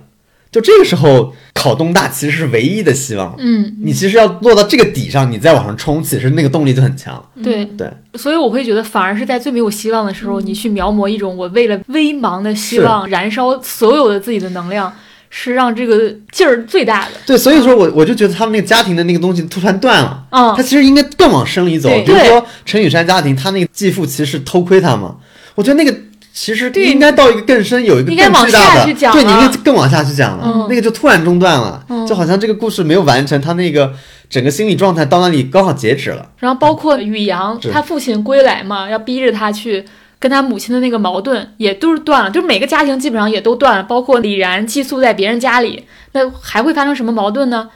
就这个时候考东大其实是唯一的希望。嗯，你其实要落到这个底上，你再往上冲，其实那个动力就很强。对对，所以我会觉得，反而是在最没有希望的时候，你去描摹一种我为了微茫的希望，燃烧所有的自己的能量，是让这个劲儿最大的。对，所以说我我就觉得他们那个家庭的那个东西突然断了，嗯他，其实应该更往深里走。对比如说陈雨山家庭，他那个继父其实是偷窥他嘛，我觉得那个其实应该到一个更深，有一个更巨大的，下去讲对，你应该更往下去讲了。嗯那个就突然中断了，嗯就好像这个故事没有完成，他那个整个心理状态到那里刚好截止了。然后包括宇阳，他父亲归来嘛，要逼着他去跟他母亲的那个矛盾也都是断了，就是每个家庭基本上也都断了，包括李然寄宿在别人家里，那还会发生什么矛盾呢？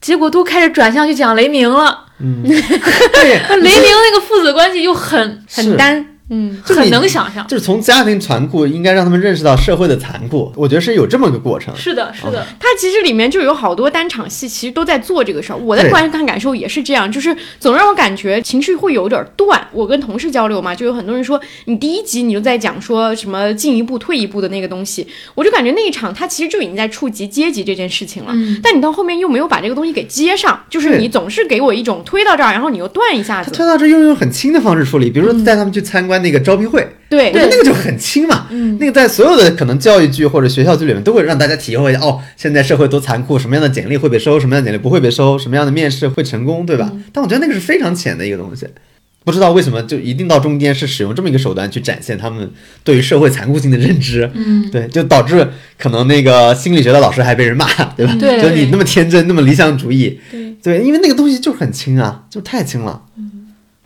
结果都开始转向去讲雷鸣了，嗯，雷鸣那个父子关系又很很单，嗯，很就是能想象。就是从家庭残酷，应该让他们认识到社会的残酷。我觉得是有这么个过程。是的，是的，它其实里面就有好多单场戏，其实都在做这个事儿。我的观看感受也是这样，就是总让我感觉情绪会有点断。我跟同事交流嘛，就有很多人说，你第一集你就在讲说什么进一步退一步的那个东西，我就感觉那一场他其实就已经在触及阶级这件事情了。嗯，但你到后面又没有把这个东西给接上，就是你总是给我一种推到这儿，然后你又断一下子。他推到这又用很轻的方式处理，比如说带他们去参观那个招聘会，对。那个就很轻嘛。嗯。那个在所有的可能教育剧或者学校剧里面都会让大家体会一下哦，现在社会多残酷，什么样的简历会被收，什么样的简历不会被收，什么样的面试会成功，对吧？但我觉得那个是非常浅的一个东西。不知道为什么就一定到中间是使用这么一个手段去展现他们对于社会残酷性的认知，嗯，对，就导致可能那个心理学的老师还被人骂，对吧？对。就你那么天真，那么理想主义，对。对，因为那个东西就是很轻啊，就太轻了。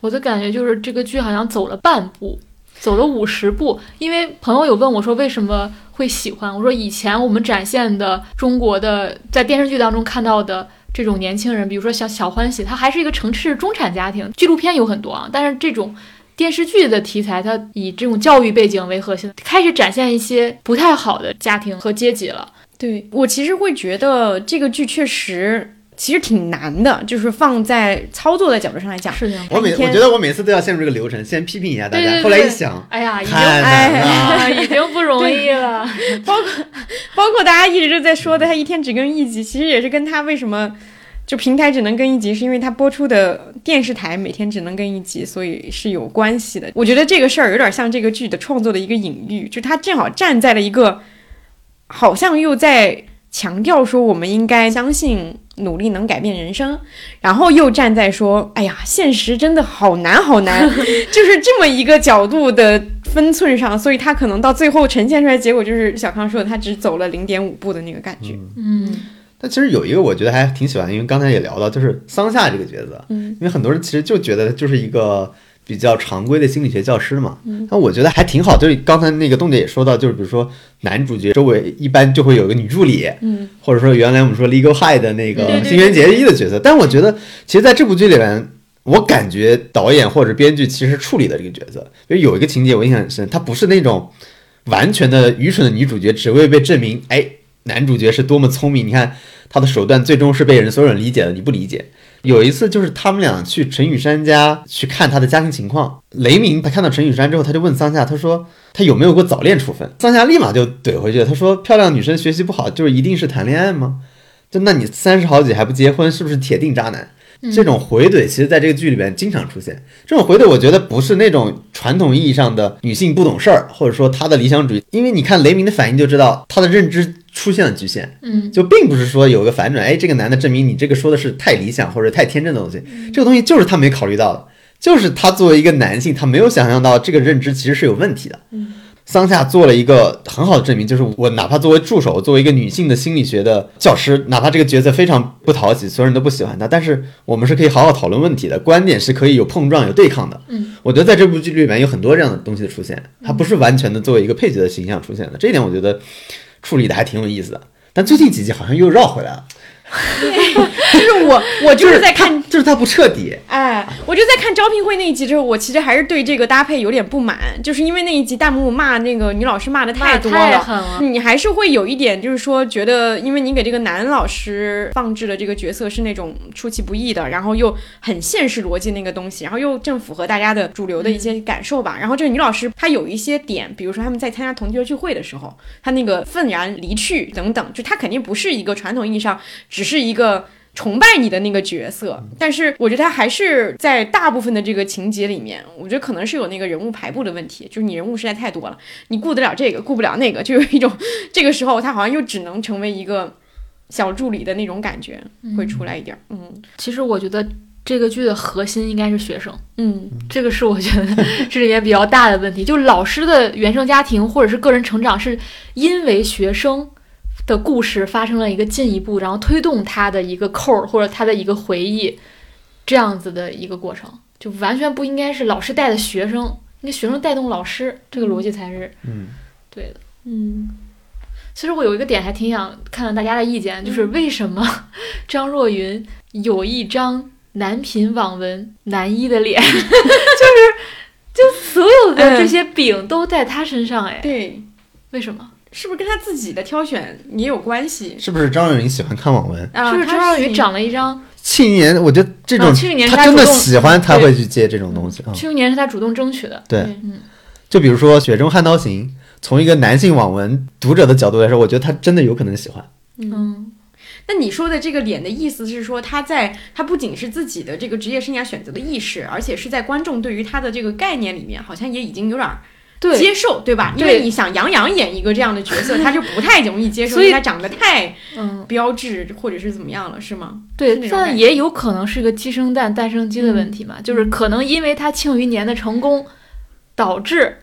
我的感觉就是这个剧好像走了半步，走了五十步。因为朋友有问我说为什么会喜欢，我说以前我们展现的中国的在电视剧当中看到的这种年轻人，比如说像小欢喜，他还是一个城市中产家庭，纪录片有很多啊，但是这种。电视剧的题材，它以这种教育背景为核心，开始展现一些不太好的家庭和阶级了。对我其实会觉得这个剧确实其实挺难的，就是放在操作的角度上来讲。是这样。我每我觉得我每次都要陷入这个流程，先批评一下大家，对对对后来一想，哎呀，已经。哎，已经不容易了。包括包括大家一直在说的，他一天只更一集，其实也是跟他为什么就平台只能更一集，是因为他播出的电视台每天只能更一集，所以是有关系的。我觉得这个事儿有点像这个剧的创作的一个隐喻，就他正好站在了一个好像又在强调说我们应该相信努力能改变人生，然后又站在说，哎呀，现实真的好难好难，就是这么一个角度的分寸上，所以他可能到最后呈现出来结果就是小康说的，他只走了零点五步的那个感觉。嗯。但其实有一个我觉得还挺喜欢的，因为刚才也聊到，就是桑夏这个角色，嗯。因为很多人其实就觉得他就是一个比较常规的心理学教师嘛，那我觉得还挺好。就是刚才那个栋姐也说到，就是比如说男主角周围一般就会有个女助理，嗯，或者说原来我们说 Legal High 的那个新垣结衣的角色，但我觉得其实在这部剧里面。我感觉导演或者编剧其实处理的这个角色，因为有一个情节我印象很深，他不是那种完全的愚蠢的女主角，只为被证明，哎，男主角是多么聪明。你看他的手段最终是被人所有人理解的，你不理解。有一次就是他们俩去陈雨山家去看他的家庭情况，雷鸣他看到陈雨山之后，他就问桑夏，他说他有没有过早恋处分？桑夏立马就怼回去，他说漂亮女生学习不好就是一定是谈恋爱吗？就那你三十好几还不结婚，是不是铁定渣男？这种回怼，其实在这个剧里边经常出现。这种回怼，我觉得不是那种传统意义上的女性不懂事儿，或者说她的理想主义。因为你看雷鸣的反应就知道，他的认知出现了局限，嗯就并不是说有个反转，哎，这个男的证明你这个说的是太理想或者太天真的东西。这个东西就是他没考虑到的，就是他作为一个男性，他没有想象到这个认知其实是有问题的。嗯桑夏做了一个很好的证明，就是我哪怕作为助手，作为一个女性的心理学的教师，哪怕这个角色非常不讨喜，所有人都不喜欢他，但是我们是可以好好讨论问题的，观点是可以有碰撞、有对抗的。嗯，我觉得在这部剧里面有很多这样的东西的出现，它不是完全的作为一个配角的形象出现的，这一点我觉得处理的还挺有意思的。但最近几集好像又绕回来了，就是我我就是在看他，就是他不彻底。哎，我就在看招聘会那一集之后，我其实还是对这个搭配有点不满，就是因为那一集弹幕骂那个女老师骂的太多了。了。你还是会有一点，就是说，觉得因为你给这个男老师放置的这个角色是那种出其不意的，然后又很现实逻辑那个东西，然后又正符合大家的主流的一些感受吧。然后这个女老师她有一些点，比如说他们在参加同学聚会的时候，她那个愤然离去等等，就她肯定不是一个传统意义上只是一个。崇拜你的那个角色，但是我觉得他还是在大部分的这个情节里面，我觉得可能是有那个人物排布的问题，就是你人物实在太多了，你顾得了这个，顾不了那个，就有一种 这个时候他好像又只能成为一个小助理的那种感觉会出来一点儿。嗯其实我觉得这个剧的核心应该是学生，嗯这个是我觉得这里面比较大的问题。就老师的原生家庭或者是个人成长，是因为学生的故事发生了一个进一步，然后推动他的一个扣儿或者他的一个回忆，这样子的一个过程，就完全不应该是老师带的学生，应该学生带动老师，这个逻辑才是嗯，对的。嗯。其实我有一个点还挺想看看大家的意见，就是为什么 张若昀有一张男频网文男一的脸，就是就所有的这些饼都在他身上，哎，对，为什么？是不是跟他自己的挑选也有关系是不是张若昀喜欢看网文？啊？是不是张若昀长了一张？庆余年，我觉得这种、啊庆余年他真的喜欢，他会去接这种东西啊、庆余年是他主动争取的，对，嗯就比如说《雪中悍刀行》，从一个男性网文读者的角度来说，我觉得他真的有可能喜欢。嗯，那你说的这个脸的意思是说，他在他不仅是自己的这个职业生涯选择的意识，而且是在观众对于他的这个概念里面，好像也已经有点儿对，接受，对吧？因为你想杨洋演一个这样的角色，他就不太容易接受，因为他长得太嗯，标志或者是怎么样了，是吗？对但也有可能是个鸡生蛋，蛋生鸡的问题嘛，就是可能因为他庆余年的成功，导致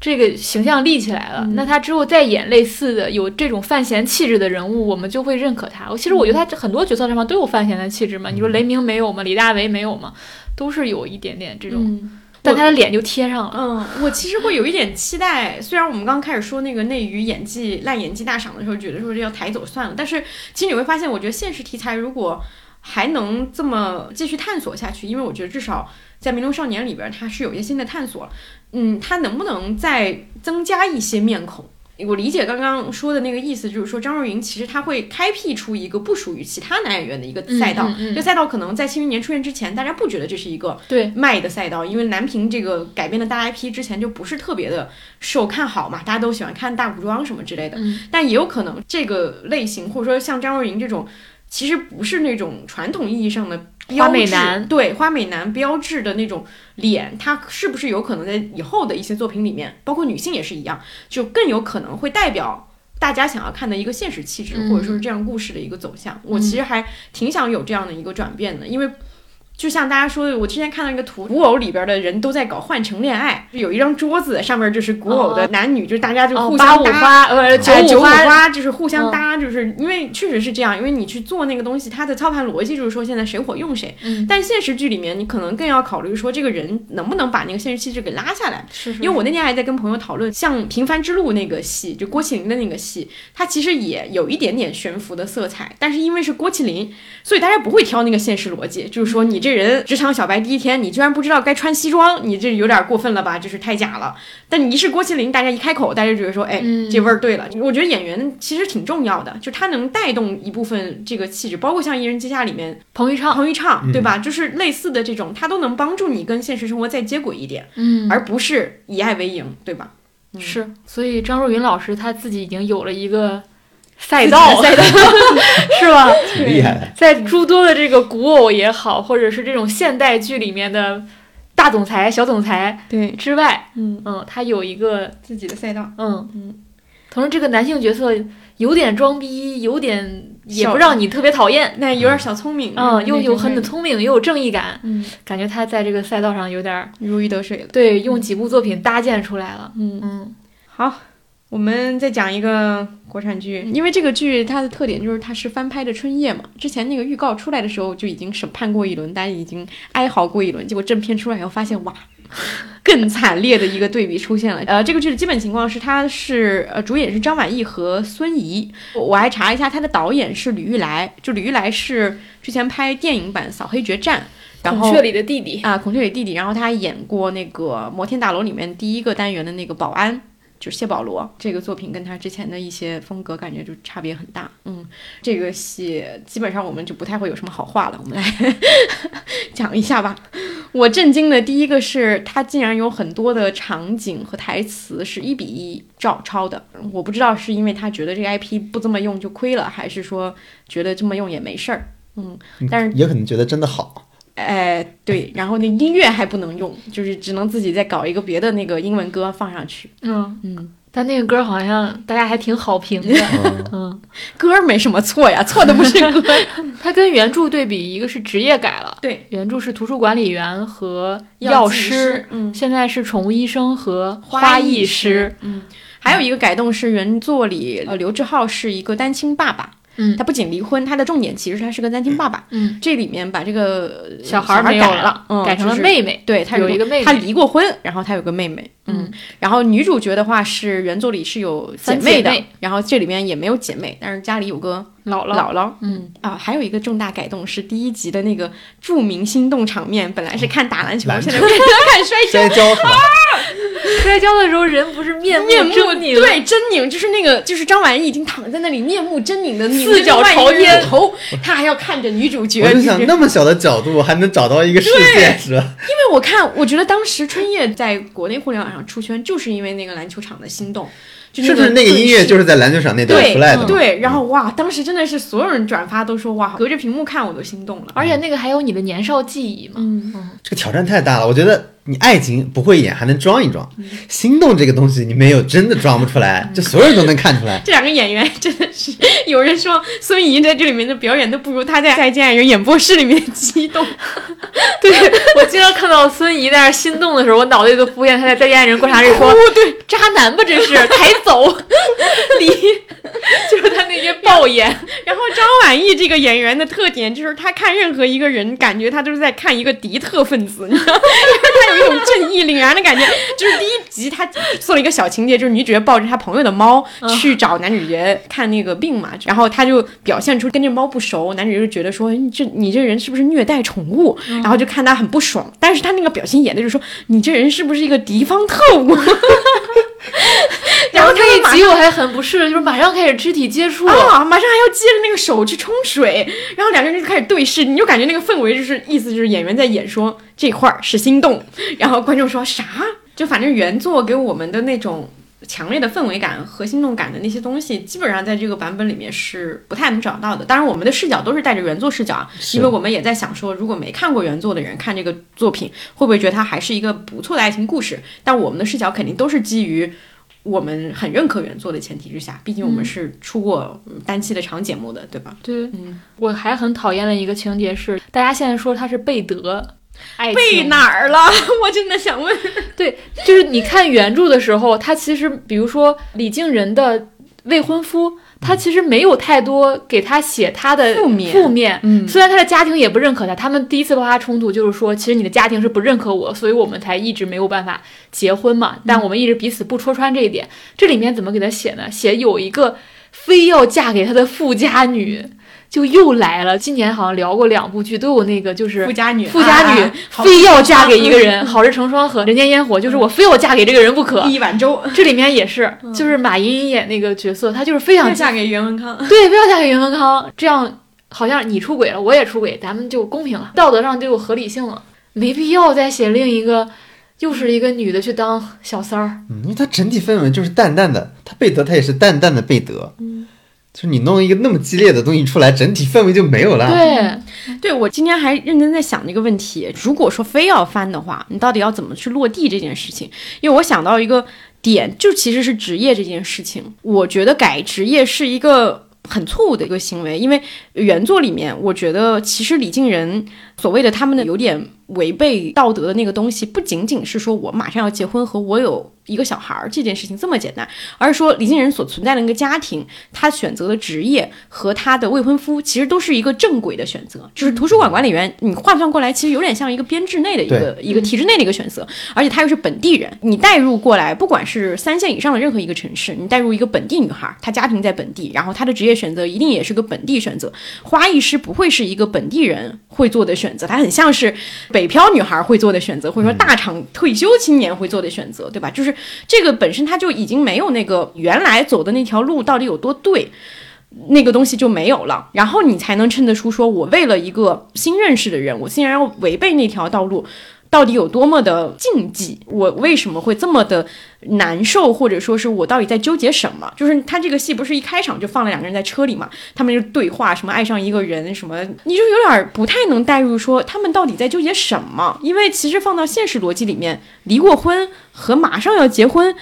这个形象立起来了。嗯那他之后再演类似的有这种范闲气质的人物，我们就会认可他。其实我觉得他很多角色上面都有范闲的气质嘛，你说雷鸣没有吗？李大为没有吗？都是有一点点这种，嗯但他的脸就贴上了。嗯，我其实会有一点期待。虽然我们刚开始说那个内娱演技烂演技大赏的时候，觉得说这要抬走算了，但是其实你会发现，我觉得现实题材如果还能这么继续探索下去，因为我觉得至少在《迷龙少年》里边，它是有一些新的探索。嗯，它能不能再增加一些面孔？我理解刚刚说的那个意思，就是说张若昀其实他会开辟出一个不属于其他男演员的一个赛道。嗯嗯嗯这赛道可能在《庆余年》出现之前，大家不觉得这是一个对，卖的赛道，因为南平这个改编的大 IP 之前就不是特别的受看好嘛，大家都喜欢看大古装什么之类的。嗯但也有可能这个类型，或者说像张若昀这种，其实不是那种传统意义上的标花美志男。对花美男标志的那种脸，他是不是有可能在以后的一些作品里面，包括女性也是一样，就更有可能会代表。大家想要看的一个现实气质，嗯或者说是这样故事的一个走向，我其实还挺想有这样的一个转变的，因为就像大家说的，我之前看到一个图，古偶里边的人都在搞换乘恋爱，有一张桌子上面就是古偶的男女，就是大家就哦，互八五相搭。花呃九哎九五五花，就是互相嗯搭，就是因为确实是这样，因为你去做那个东西，它的操盘逻辑就是说现在谁火用谁。嗯，但现实剧里面，你可能更要考虑说这个人能不能把那个现实气质给拉下来。是是因为我那天还在跟朋友讨论，像《平凡之路》那个戏，就郭麒麟的那个戏，它其实也有一点点悬浮的色彩，但是因为是郭麒麟，所以大家不会挑那个现实逻辑，就是说你这人职场小白第一天，你居然不知道该穿西装，你这有点过分了吧？就是太假了。但你一是郭麒麟，大家一开口，大家就觉得说，哎，嗯这味儿对了。我觉得演员其实挺重要的，就他能带动一部分这个气质，包括像《一人之下》里面彭昱畅，彭昱畅，嗯对吧？就是类似的这种，他都能帮助你跟现实生活再接轨一点，嗯，而不是以爱为营，对吧？是，所以张若昀老师他自己已经有了一个赛道，赛道。是吧？挺厉害的。在诸多的这个古偶也好，或者是这种现代剧里面的大总裁、小总裁对，之外，嗯，嗯，他有一个，自己的赛道，嗯。嗯，同时这个男性角色有点装逼，有点也不让你特别讨厌，那有点小聪明，嗯，又有很很聪明，又有正义感，嗯，感觉他在这个赛道上有点如鱼得水了。对，用几部作品搭建出来了，嗯，嗯。好，我们再讲一个国产剧，因为这个剧它的特点就是它是翻拍的《春夜》嘛。之前那个预告出来的时候就已经审判过一轮，大家已经哀嚎过一轮，结果正片出来以后发现，哇，更惨烈的一个对比出现了。呃，这个剧的基本情况是，它是呃主演是张晚意和孙怡，我我还查了一下，它的导演是吕玉来，就吕玉来是之前拍电影版《扫黑决战》，然后孔雀里的弟弟，啊，孔雀里弟弟，然后他还演过那个《摩天大楼》里面第一个单元的那个保安，就是谢保罗。这个作品跟他之前的一些风格感觉就差别很大。嗯，这个戏基本上我们就不太会有什么好话了，我们来 讲一下吧。我震惊的第一个是，他竟然有很多的场景和台词是一比一照抄的。我不知道是因为他觉得这个 IP 不这么用就亏了，还是说觉得这么用也没事儿。嗯，但是也可能觉得真的好。哎，对，然后那音乐还不能用，就是只能自己再搞一个别的那个英文歌放上去。嗯。嗯，但那个歌好像大家还挺好评的。嗯，嗯，歌儿没什么错呀，错的不是 歌。它跟原著对比，一个是职业改了，对，原著是图书管理员和药师，师，嗯，现在是宠物医生和花艺艺师，嗯，还有一个改动是原作里，呃，刘志浩是一个单亲爸爸，嗯他不仅离婚，他的重点其实他是个单亲爸爸。嗯，这里面把这个呃小孩改了，嗯，改成了妹妹。对他有一个妹妹他离过婚，然后他有个妹妹，嗯，然后女主角的话是原作里是有姐妹的，妹。然后这里面也没有姐妹，但是家里有个姥姥，姥姥，嗯。啊，还有一个重大改动是第一集的那个著名心动场面，本来是看打篮球，篮球。现在变成看摔跤。摔跤是吧？摔跤的时候人不是面面目狰狞，对狰狞，就是那个，就是张晚意已经躺在那里，面目狰狞的四脚朝天头，他还要看着女主角。我就想就是那么小的角度还能找到一个事件是吧？因为我看，我觉得当时春夜在国内互联网上出圈，就是因为那个篮球场的心动，就是不是那个音乐就是是在篮球场那段对出来的吗？对，然后哇，当时真的是所有人转发都说哇，隔着屏幕看我都心动了。而且那个还有你的年少记忆嘛。嗯，这个挑战太大了，我觉得你爱情不会演还能装一装，心动这个东西你没有真的装不出来，就所有人都能看出来。这两个演员真的是，有人说孙怡在这里面的表演都不如她在《再见爱人》演播室里面激动。对我经常看到孙怡在那儿心动的时候，我脑袋里都浮现她在《再见爱人》观察日说：“哦 对，渣男吧，这是抬走离。”就是他那些暴言。然后张晚意这个演员的特点就是，他看任何一个人，感觉他都是在看一个敌特分子，你知道吗？他有一种正义凛然的感觉。就是第一集他做了一个小情节，就是女主角抱着她朋友的猫去找男主角看那个病嘛，然后他就表现出跟这猫不熟，男主角就觉得说你这你这人是不是虐待宠物，然后就看他很不爽，但是他那个表情演的就是说你这人是不是一个敌方特务？然后他一集我还很不适，就是马上开始肢体接触。啊，马上还要接着那个手去冲水，然后两个人就开始对视，你就感觉那个氛围就是意思就是演员在演说这块儿是心动，然后观众说啥？就反正原作给我们的那种强烈的氛围感和心动感的那些东西，基本上在这个版本里面是不太能找到的。当然，我们的视角都是带着原作视角啊，因为我们也在想说，如果没看过原作的人看这个作品，会不会觉得它还是一个不错的爱情故事？但我们的视角肯定都是基于。我们很认可原作的前提之下，毕竟我们是出过嗯单期的长节目的，对吧？对，嗯，我还很讨厌的一个情节是，大家现在说他是贝德背哪儿了？我真的想问。对，就是你看原著的时候，他其实比如说李静仁的未婚夫，他其实没有太多给他写他的负面负面。嗯虽然他的家庭也不认可他，他们第一次爆发冲突就是说，其实你的家庭是不认可我，所以我们才一直没有办法结婚嘛。但我们一直彼此不戳穿这一点。这里面怎么给他写呢？写有一个非要嫁给他的富家女。就又来了，今年好像聊过两部剧，都有那个就是富家女，富家女非要嫁给一个人，嗯好事成双和人间烟火，就是我非要嫁给这个人不可。一碗粥，这里面也是，就是马莹莹演那个角色，她就是非常要嫁给袁文康。对，非要嫁给袁文康，这样好像你出轨了，我也出轨，咱们就公平了，道德上就有合理性了，没必要再写另一个，又是一个女的去当小三儿。嗯，因为她整体氛围就是淡淡的，她贝德她也是淡淡的贝德，嗯，就你弄一个那么激烈的东西出来，整体氛围就没有了。对，对我今天还认真在想这个问题，如果说非要翻的话，你到底要怎么去落地这件事情？因为我想到一个点，就其实是职业这件事情，我觉得改职业是一个。很错误的一个行为，因为原作里面，我觉得其实李静仁所谓的他们的有点违背道德的那个东西，不仅仅是说我马上要结婚和我有一个小孩儿这件事情这么简单，而是说李金仁所存在的那个家庭，他选择的职业和他的未婚夫，其实都是一个正轨的选择。就是图书馆管理员，你换算过来，其实有点像一个编制内的一个一个体制内的一个选择，而且他又是本地人。你带入过来，不管是三线以上的任何一个城市，你带入一个本地女孩，她家庭在本地，然后她的职业选择一定也是个本地选择。花艺师不会是一个本地人会做的选选择，它很像是。北漂女孩会做的选择，或者说大厂退休青年会做的选择，对吧？就是这个本身它就已经没有那个原来走的那条路到底有多对，那个东西就没有了。然后你才能衬得出说，我为了一个新认识的人，我竟然要违背那条道路。到底有多么的禁忌？我为什么会这么的难受？或者说是我到底在纠结什么？就是他这个戏不是一开场就放了两个人在车里嘛？他们就对话，什么爱上一个人，什么你就有点不太能代入，说他们到底在纠结什么？因为其实放到现实逻辑里面，离过婚和马上要结婚，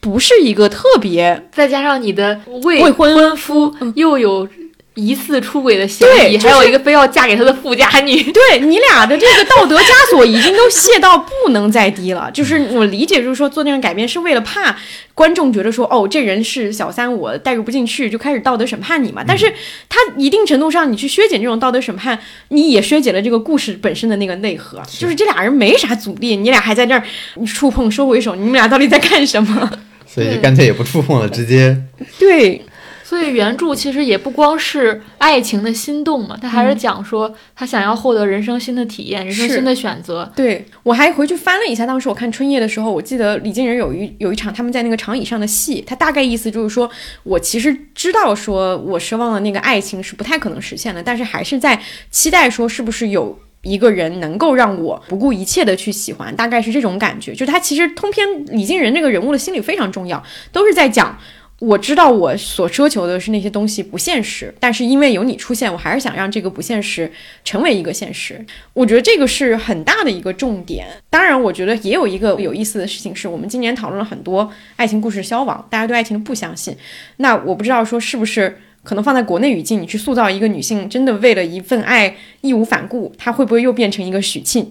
不是一个特别，再加上你的未未婚夫又有。疑似出轨的嫌疑，还有一个非要嫁给他的富家女。对你俩的这个道德枷锁已经都卸到不能再低了。就是我理解，就是说做那种改变是为了怕观众觉得说，哦，这人是小三，我代入不进去，就开始道德审判你嘛。但是他一定程度上，你去削减这种道德审判，你也削减了这个故事本身的那个内核。就是这俩人没啥阻力，你俩还在这儿触碰收回手，你们俩到底在干什么？所以就干脆也不触碰了，直接对。所以原著其实也不光是爱情的心动嘛，他还是讲说他想要获得人生新的体验，人生新的选择。对我还回去翻了一下，当时我看春夜的时候，我记得李金仁有一有一场他们在那个长椅上的戏，他大概意思就是说我其实知道说我奢望的那个爱情是不太可能实现的，但是还是在期待说是不是有一个人能够让我不顾一切的去喜欢，大概是这种感觉。就他其实通篇李金仁这个人物的心理非常重要，都是在讲。我知道我所奢求的是那些东西不现实，但是因为有你出现，我还是想让这个不现实成为一个现实。我觉得这个是很大的一个重点。当然，我觉得也有一个有意思的事情，是我们今年讨论了很多爱情故事消亡，大家对爱情不相信。那我不知道说是不是可能放在国内语境，你去塑造一个女性真的为了一份爱义无反顾，她会不会又变成一个许沁？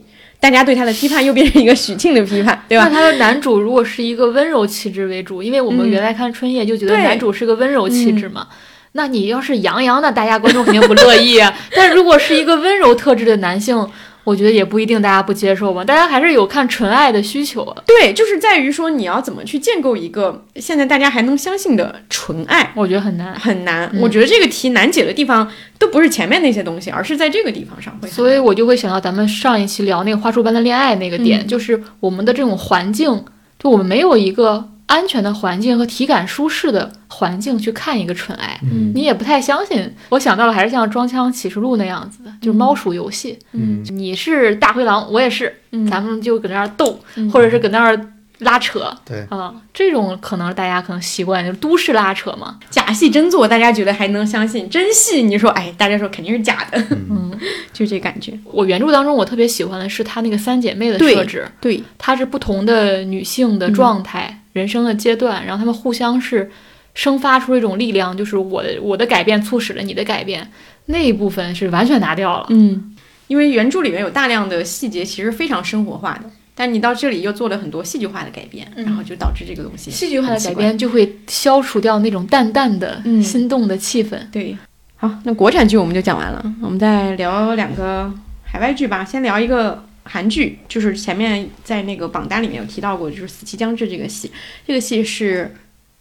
大家对他的批判又变成一个许沁的批判，对吧？那他的男主如果是一个温柔气质为主，因为我们原来看春夜就觉得男主是个温柔气质嘛。那你要是杨洋，那大家观众肯定不乐意啊。但如果是一个温柔特质的男性。我觉得也不一定，大家不接受吧？大家还是有看纯爱的需求。对，就是在于说你要怎么去建构一个现在大家还能相信的纯爱。我觉得很难，很难。我觉得这个题难解的地方都不是前面那些东西，而是在这个地方上会。所以我就会想到咱们上一期聊那个花束般的恋爱那个点，就是我们的这种环境，就我们没有一个。安全的环境和体感舒适的环境去看一个纯爱，你也不太相信。我想到了，还是像《装腔启示录》那样子的，就是猫鼠游戏。嗯，你是大灰狼，我也是，咱们就搁那儿斗，或者是搁那儿。拉扯，对啊，这种可能大家可能习惯就是都市拉扯嘛。假戏真做，大家觉得还能相信；真戏，你说哎，大家说肯定是假的。嗯，就这感觉。我原著当中，我特别喜欢的是她那个三姐妹的设置。对，她是不同的女性的状态、人生的阶段，然后他们互相是生发出一种力量，就是我的我的改变促使了你的改变，那一部分是完全拿掉了。嗯，因为原著里面有大量的细节，其实非常生活化的。但你到这里又做了很多戏剧化的改编，然后就导致这个东西戏剧化的改编就会消除掉那种淡淡的心动的气氛。对，好，那国产剧我们就讲完了，我们再聊两个海外剧吧。先聊一个韩剧，就是前面在那个榜单里面有提到过，就是《死期将至》这个戏。这个戏是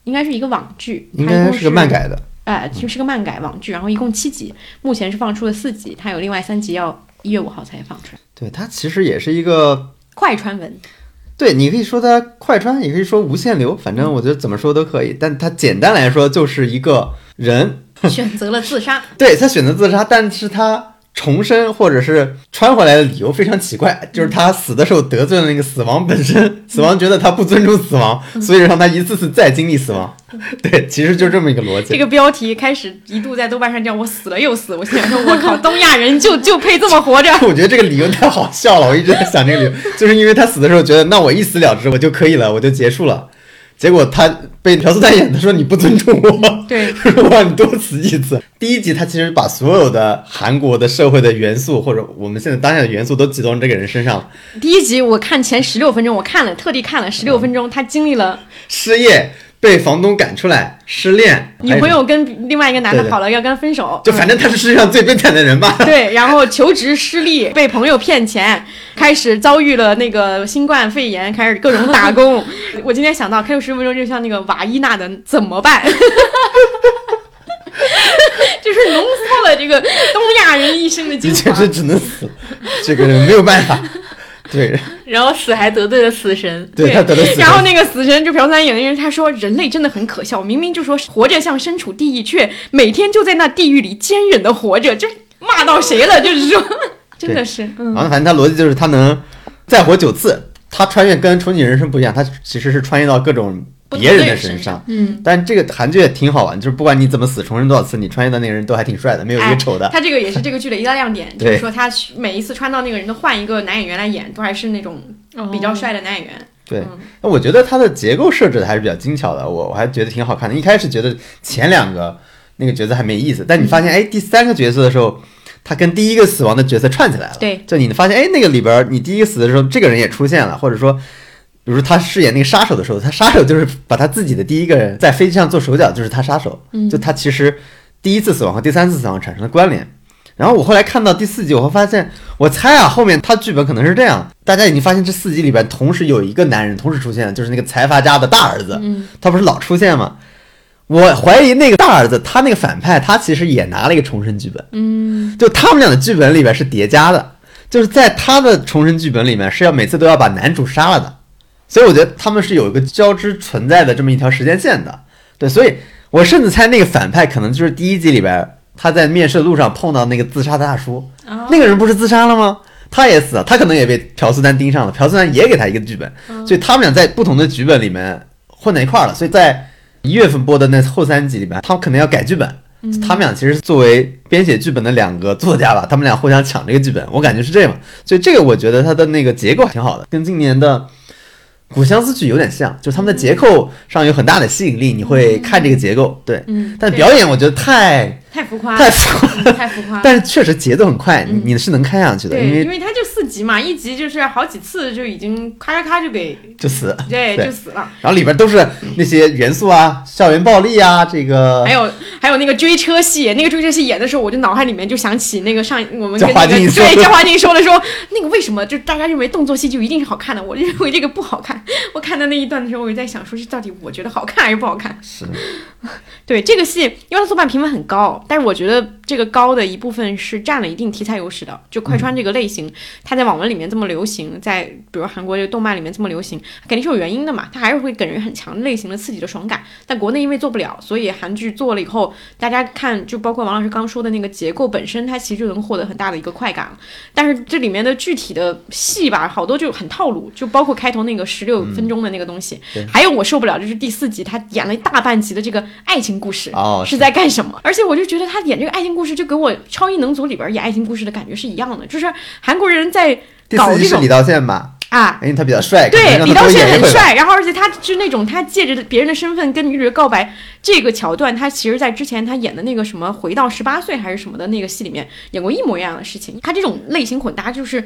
应该是一个网剧，应该是个漫改的，哎，就是个漫改网剧，然后一共七集，目前是放出了四集，它有另外三集要一月五号才放出来。对，它其实也是一个。快穿文，对你可以说它快穿，也可以说无限流，反正我觉得怎么说都可以。但它简单来说就是一个人选择了自杀，对他选择自杀，但是他。重生或者是穿回来的理由非常奇怪，就是他死的时候得罪了那个死亡本身，死亡觉得他不尊重死亡，所以让他一次次再经历死亡。对，其实就这么一个逻辑。这个标题开始一度在豆瓣上叫我死了又死，我心想说，我靠，东亚人就 就配这么活着？我觉得这个理由太好笑了，我一直在想这个理由，就是因为他死的时候觉得，那我一死了之，我就可以了，我就结束了。结果他被朴素丹演的说你不尊重我，对，我让你多死几次。第一集他其实把所有的韩国的社会的元素，或者我们现在当下的元素都集中这个人身上，第一集我看前十六分钟，我看了，特地看了十六分钟，他经历了失业。被房东赶出来，失恋，女朋友跟另外一个男的对对跑了，要跟他分手，就反正他是世界上最悲惨的人吧。对，然后求职失利，被朋友骗钱，开始遭遇了那个新冠肺炎，开始各种打工。我今天想到开头十分钟，就像那个瓦伊娜的怎么办，就是浓缩了这个东亚人一生的精你简直。只能死，这个人没有办法。对，然后死还得罪了死神，对他得罪死神。然后那个死神就朴三演的人，他说人类真的很可笑，明明就说活着像身处地狱，却每天就在那地狱里坚忍的活着，就骂到谁了？就是说，真的是，嗯然后反正他逻辑就是他能再活九次，他穿越跟重启人生不一样，他其实是穿越到各种别人的身上。嗯，但这个韩剧也挺好玩，就是不管你怎么死，重生多少次，你穿越到那个人都还挺帅的，没有一个丑的。他这个也是这个剧的一大亮点，就是说他每一次穿到那个人都换一个男演员来演，都还是那种比较帅的男演员。对嗯，那我觉得它的结构设置的还是比较精巧的，我我还觉得挺好看的。一开始觉得前两个那个角色还没意思，但你发现哎，第三个角色的时候，他跟第一个死亡的角色串起来了。对，就你发现哎，那个里边儿你第一个死的时候，这个人也出现了，或者说。比如说他饰演那个杀手的时候，他杀手就是把他自己的第一个人在飞机上做手脚，就是他杀手。嗯就他其实第一次死亡和第三次死亡产生了关联。然后我后来看到第四集，我会发现，我猜啊，后面他剧本可能是这样，大家已经发现这四集里边同时有一个男人同时出现，就是那个财阀家的大儿子，嗯他不是老出现吗？我怀疑那个大儿子，他那个反派，他其实也拿了一个重生剧本，嗯，就他们俩的剧本里边是叠加的，就是在他的重生剧本里面是要每次都要把男主杀了的，所以我觉得他们是有一个交织存在的这么一条时间线的，对，所以我甚至猜那个反派可能就是第一集里边他在面试的路上碰到那个自杀的大叔，哦。那个人不是自杀了吗？他也死了，他可能也被朴素丹盯上了，朴素丹也给他一个剧本，所以他们俩在不同的剧本里面混在一块儿了。所以在一月份播的那后三集里边，他们可能要改剧本。他们俩其实作为编写剧本的两个作家吧，他们俩互相抢这个剧本，我感觉是这样。所以这个我觉得它的那个结构挺好的，跟今年的《古相思剧》有点像，就是他们的结构上有很大的吸引力，你会看这个结构。对，嗯，但表演我觉得太太浮夸，太浮夸嗯太浮夸。但是确实节奏很快，你你是能看下去的，因为因为他就四集嘛，一集就是好几次就已经咔咔咔就给就死。对对就死了。然后里边都是那些元素啊，校园暴力啊，这个还有还有那个追车戏，那个追车戏演的时候，我就脑海里面就想起那个上我们叫跟那对 叫华静说的说，那个为什么就大家认为动作戏就一定是好看的？我认为这个不好看。我看到那一段的时候，我就在想说，这到底我觉得好看还是不好看？是 对这个戏，因为它豆瓣评分很高，但是我觉得这个高的一部分是占了一定题材优势的。就快穿这个类型，它在网文里面这么流行，在比如韩国这个动漫里面这么流行，肯定是有原因的嘛。它还是会给人很强类型的刺激的爽感。但国内因为做不了，所以韩剧做了以后，大家看，就包括王老师刚说的那个结构本身，它其实就能获得很大的一个快感。但是这里面的具体的戏吧，好多就很套路，就包括开头那个十六分钟的那个东西，对还有我受不了就是第四集他演了一大半集的这个爱情故事。哦，是在干什么？而且我就觉得他演这个爱情故事，就给我《超异能组》里边演爱情故事的感觉是一样的，就是韩国人在搞这种四集是李道宪吧？啊，因为他比较帅，对，李道宪。很帅，然后而且他是那种他借着别人的身份跟女主角告白这个桥段，他其实在之前他演的那个什么《回到十八岁》还是什么的那个戏里面演过一模一样的事情。他这种类型混搭就是。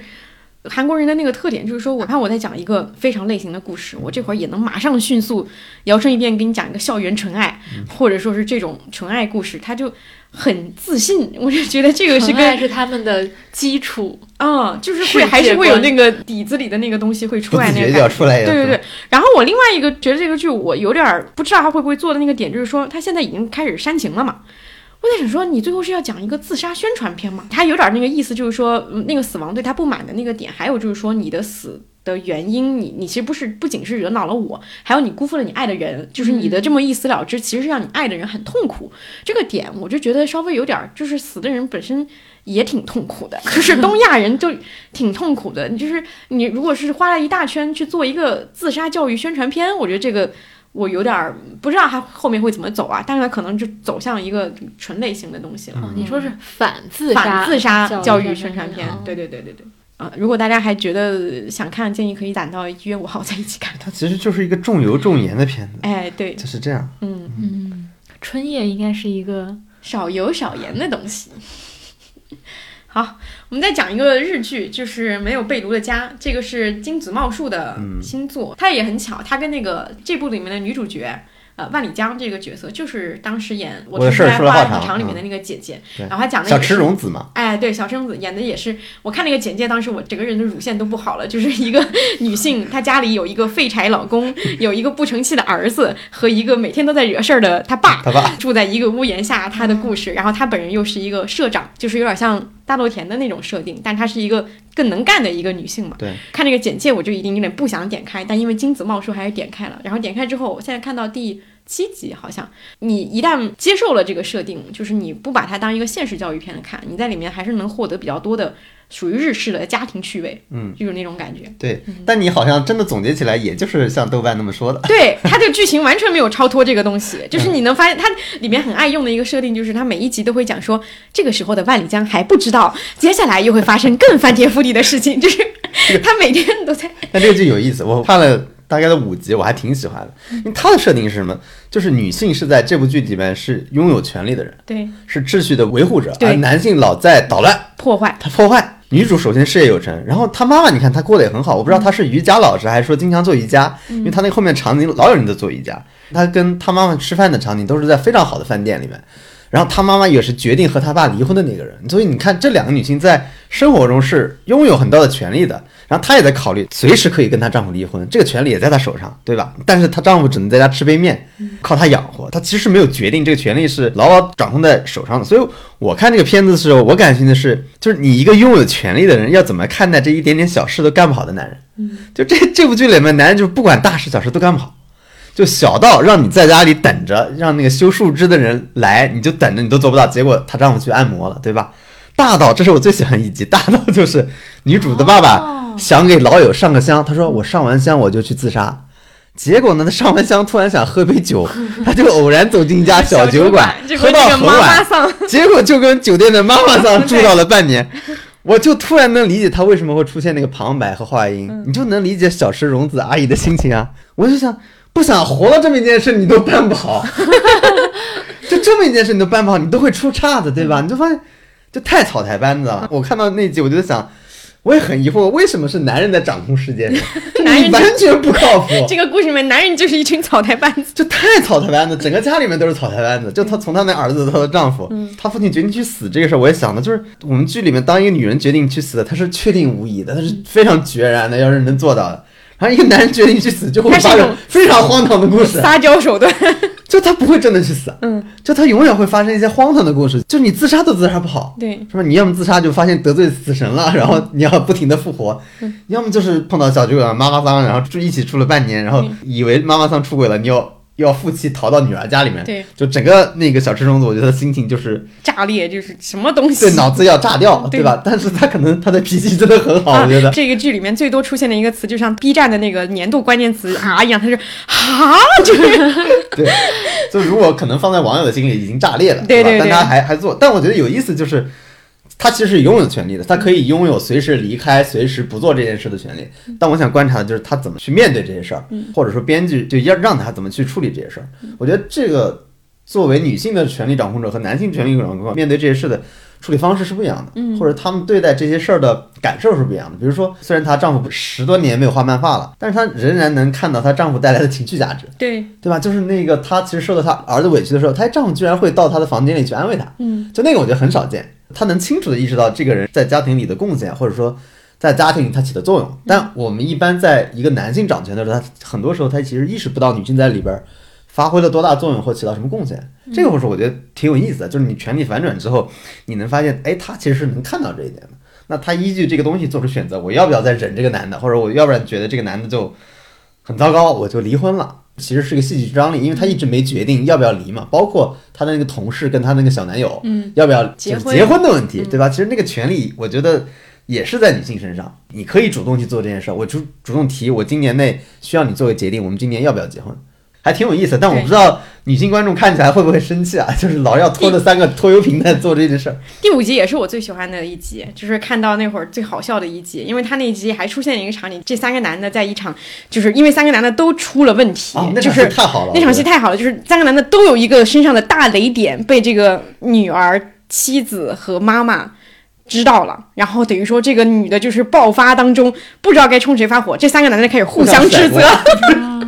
韩国人的那个特点就是说，我看我在讲一个非常类型的故事，我这会儿也能马上迅速摇身一变给你讲一个校园纯爱，或者说是这种纯爱故事，他就很自信。我就觉得这个是跟纯爱是他们的基础，啊、就是会还是会有那个底子里的那个东西会出来那个 感觉。要出来。对对对，然后我另外一个觉得这个剧我有点儿不知道他会不会做的那个点，就是说他现在已经开始煽情了嘛。我在想说，你最后是要讲一个自杀宣传片吗？他有点那个意思，就是说，嗯，那个死亡对他不满的那个点，还有就是说你的死的原因，你你其实不是不仅是惹恼了我，还有你辜负了你爱的人，就是你的这么一死了之，其实是让你爱的人很痛苦。这个点我就觉得稍微有点儿，就是死的人本身也挺痛苦的，就是东亚人就挺痛苦的。你就是你如果是花了一大圈去做一个自杀教育宣传片，我觉得这个。我有点儿不知道他后面会怎么走啊，但是他可能就走向一个纯类型的东西了。哦你说是反自杀反自杀教育宣宣传片哦，对对对对对。啊、如果大家还觉得想看，建议可以攒到一月五号再一起看。它其实就是一个重油重盐的片子，哎，对，就是这样。嗯，嗯，春夜应该是一个少油少盐的东西。好，我们再讲一个日剧，就是《没有被炉的家》，这个是金子茂树的嗯新作。它也很巧，它跟那个这部里面的女主角。呃，万里江这个角色就是当时演《我我的事儿从来花样说来话长嗯场里面的那个姐姐，对然后她讲的小池也是荣子嘛，哎，对，小生子演的也是，我看那个简介，当时我整个人的乳腺都不好了，就是一个 女性，她家里有一个废柴老公，有一个不成器的儿子和一个每天都在惹事儿的他爸，他爸住在一个屋檐下，她的故事。然后她本人又是一个社长，就是有点像大豆田的那种设定，但她是一个更能干的一个女性嘛。对，看这个简介我就已经有点不想点开，但因为金子茂树还是点开了。然后点开之后，我现在看到第七集，好像你一旦接受了这个设定，就是你不把它当一个现实教育片来看，你在里面还是能获得比较多的属于日式的家庭趣味，嗯，就是那种感觉。对。但你好像真的总结起来，也就是像豆瓣那么说的。对它这个剧情完全没有超脱这个东西，就是你能发现它里面很爱用的一个设定，就是它每一集都会讲说，这个时候的万里江还不知道接下来又会发生更翻天覆地的事情，就是 他每天都在那这个剧有意思，我看了大概的五集，我还挺喜欢的。因为它的设定是什么？就是女性是在这部剧里面是拥有权利的人，对是秩序的维护者，对而男性老在捣乱，破坏。他破坏。女主首先事业有成，然后她妈妈，你看她过得也很好。我不知道她是瑜伽老师，还是说经常做瑜伽，因为她那后面场景老有人在做瑜伽。她跟她妈妈吃饭的场景都是在非常好的饭店里面，然后她妈妈也是决定和她爸离婚的那个人。所以你看，这两个女性在生活中是拥有很大的权利的。然后她也在考虑随时可以跟她丈夫离婚，这个权利也在她手上，对吧？但是她丈夫只能在家吃杯面，靠她养活。她其实没有决定这个权利是牢牢掌控在手上的。所以我看这个片子的时候，我感兴趣的是，就是你一个拥有权利的人要怎么看待这一点点小事都干不好的男人。就这这部剧里面，男人就是不管大事小事都干不好。就小到让你在家里等着，让那个修树枝的人来，你就等着，你都做不到。结果她丈夫去按摩了，对吧？大到这是我最喜欢一集，大到就是女主的爸爸想给老友上个香，他说我上完香我就去自杀。结果呢，他上完香突然想喝杯酒，他就偶然走进一家小酒馆，喝到很晚，结果就跟酒店的妈妈桑住到了半年。我就突然能理解他为什么会出现那个旁白和话音，你就能理解小池荣子阿姨的心情啊。我就想，不想活了这么一件事你都办不好，就这么一件事你都办不好，你都会出岔子，对吧？你就发现，就太草台班子了。我看到那集我就想，我也很疑惑，为什么是男人在掌控世界？男人完全不靠谱。这个故事里面男人就是一群草台班子。就太草台班子，整个家里面都是草台班子。就他从他那儿子到她的丈夫，他父亲决定去死这个事儿，我也想的，就是我们剧里面，当一个女人决定去死的，她是确定无疑的，她是非常决然的，要是能做到的。然后一个男人决定去死，就会发生非常荒唐的故事，撒娇手段，就他不会真的去死，嗯，就他永远会发生一些荒唐的故事，就你自杀都自杀不好，对，是吧？你要么自杀就发现得罪死神了，然后你要不停的复活；要么就是碰到小酒馆妈妈桑，然后住一起住了半年，然后以为妈妈桑出轨了，你要要负气逃到女儿家里面。对，就整个那个小池虫子，我觉得心情就是炸裂就是什么东西？对脑子要炸掉，对对吧？但是他可能他的脾气真的很好，啊我觉得。这个剧里面最多出现的一个词，就像 B 站的那个年度关键词啊一样，他是啊，就是 对，就如果可能放在网友的心里已经炸裂了，对吧对对对但他还还做，但我觉得有意思就是，他其实是拥有权利的，他可以拥有随时离开、随时不做这件事的权利。但我想观察的就是他怎么去面对这些事儿，或者说编剧就要让他怎么去处理这些事儿。我觉得这个作为女性的权利掌控者和男性权利掌控者面对这些事的。处理方式是不一样的，或者他们对待这些事儿的感受是不一样的。比如说，虽然她丈夫十多年没有画漫画了，但是她仍然能看到她丈夫带来的情绪价值。对，对吧？就是那个她其实受到她儿子委屈的时候，她丈夫居然会到她的房间里去安慰她，嗯，就那个我觉得很少见。她能清楚的意识到这个人在家庭里的贡献，或者说在家庭里他起的作用。但我们一般在一个男性掌权的时候，他很多时候他其实意识不到女性在里边发挥了多大作用或起到什么贡献。这个故事我觉得挺有意思的，就是你权力反转之后，你能发现，哎，他其实是能看到这一点的。那他依据这个东西做出选择，我要不要再忍这个男的，或者我要不然觉得这个男的就很糟糕，我就离婚了。其实是个戏剧张力，因为他一直没决定要不要离嘛。包括他的那个同事跟他那个小男友，嗯，要不要结婚就是结婚的问题，对吧？其实那个权利，我觉得也是在女性身上。你可以主动去做这件事儿，我主主动提，我今年内需要你做个决定，我们今年要不要结婚，还挺有意思。但我不知道女性观众看起来会不会生气啊？就是老要拖着三个拖油瓶在做这件事儿。第五集也是我最喜欢的一集，就是看到那会儿最好笑的一集，因为他那一集还出现一个场景，这三个男的在一场，就是因为三个男的都出了问题，哦，那场戏就是太好了，那场戏太好了，就是三个男的都有一个身上的大雷点被这个女儿、妻子和妈妈知道了，然后等于说这个女的就是爆发当中不知道该冲谁发火，这三个男的开始互相指责，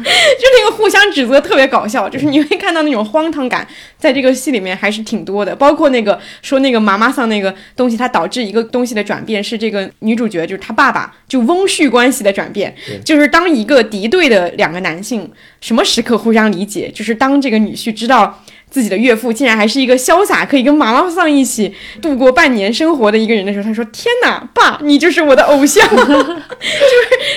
个互相指责特别搞笑，就是你会看到那种荒唐感，在这个戏里面还是挺多的，包括那个说那个妈妈桑那个东西，它导致一个东西的转变，是这个女主角就是她爸爸就翁婿关系的转变，就是当一个敌对的两个男性什么时刻互相理解，就是当这个女婿知道。自己的岳父竟然还是一个潇洒可以跟妈妈桑一起度过半年生活的一个人的时候，他说：“天哪，爸，你就是我的偶像。”就是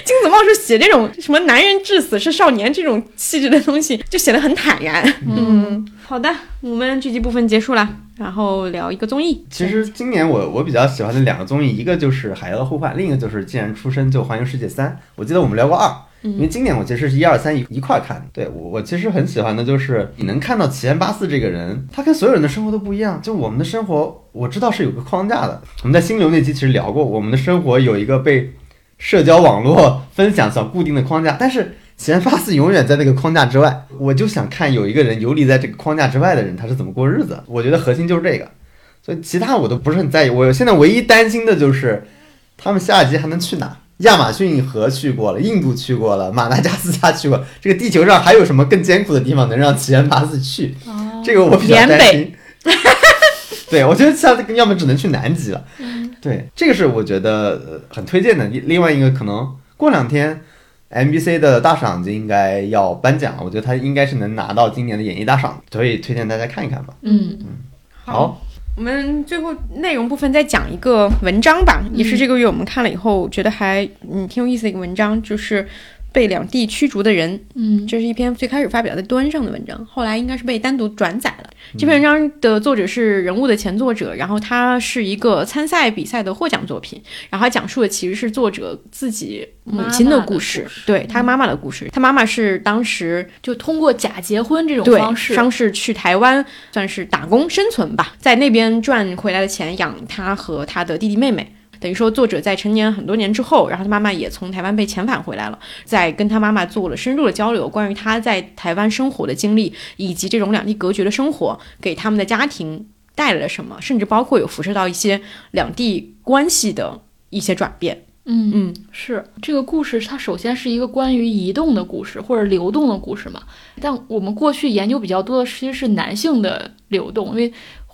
金子茂是写这种什么男人至死是少年这种气质的东西，就写得很坦然。嗯，好的，我们剧集部分结束了，然后聊一个综艺。其实今年我我比较喜欢的两个综艺，一个就是《海妖的呼唤》，另一个就是《既然出生就环游世界三》。我记得我们聊过二，因为今年我其实是一二三一一块看。对我我其实很喜欢的就是你能看到齐岩八四这个人，他跟所有人的生活都不一样。就我们的生活，我知道是有个框架的。我们在心流那期其实聊过，我们的生活有一个被社交网络分享所固定的框架，但是。齐岩八四永远在那个框架之外，我就想看有一个人游离在这个框架之外的人，他是怎么过日子。我觉得核心就是这个。所以其他我都不是很在意。我现在唯一担心的就是，他们下一集还能去哪？亚马逊河去过了，印度去过了，马达加斯加去过，这个地球上还有什么更艰苦的地方能让齐岩八四去？这个我比较担心。对，我觉得下次要么只能去南极了。对，这个是我觉得呃很推荐的。另另外一个可能过两天 MBC 的大赏就应该要颁奖了，我觉得他应该是能拿到今年的演艺大赏，所以推荐大家看一看吧。嗯，好，我们最后内容部分再讲一个文章吧，也是这个月我们看了以后觉得还嗯挺有意思的一个文章，就是被两地驱逐的人。嗯，这是一篇最开始发表在端上的文章，后来应该是被单独转载了。这篇文章的作者是人物的前作者，然后他是一个参赛比赛的获奖作品，然后他讲述的其实是作者自己母亲的故事，故事对他妈妈的故事。他妈妈是当时就通过假结婚这种方式，方式去台湾，算是打工生存吧，在那边赚回来的钱养他和他的弟弟妹妹。等于说，作者在成年很多年之后，然后他妈妈也从台湾被遣返回来了，在跟他妈妈做了深入的交流，关于他在台湾生活的经历，以及这种两地隔绝的生活给他们的家庭带来了什么，甚至包括有辐射到一些两地关系的一些转变。嗯嗯，是这个故事，它首先是一个关于移动的故事或者流动的故事嘛。但我们过去研究比较多的其实是男性的流动，因为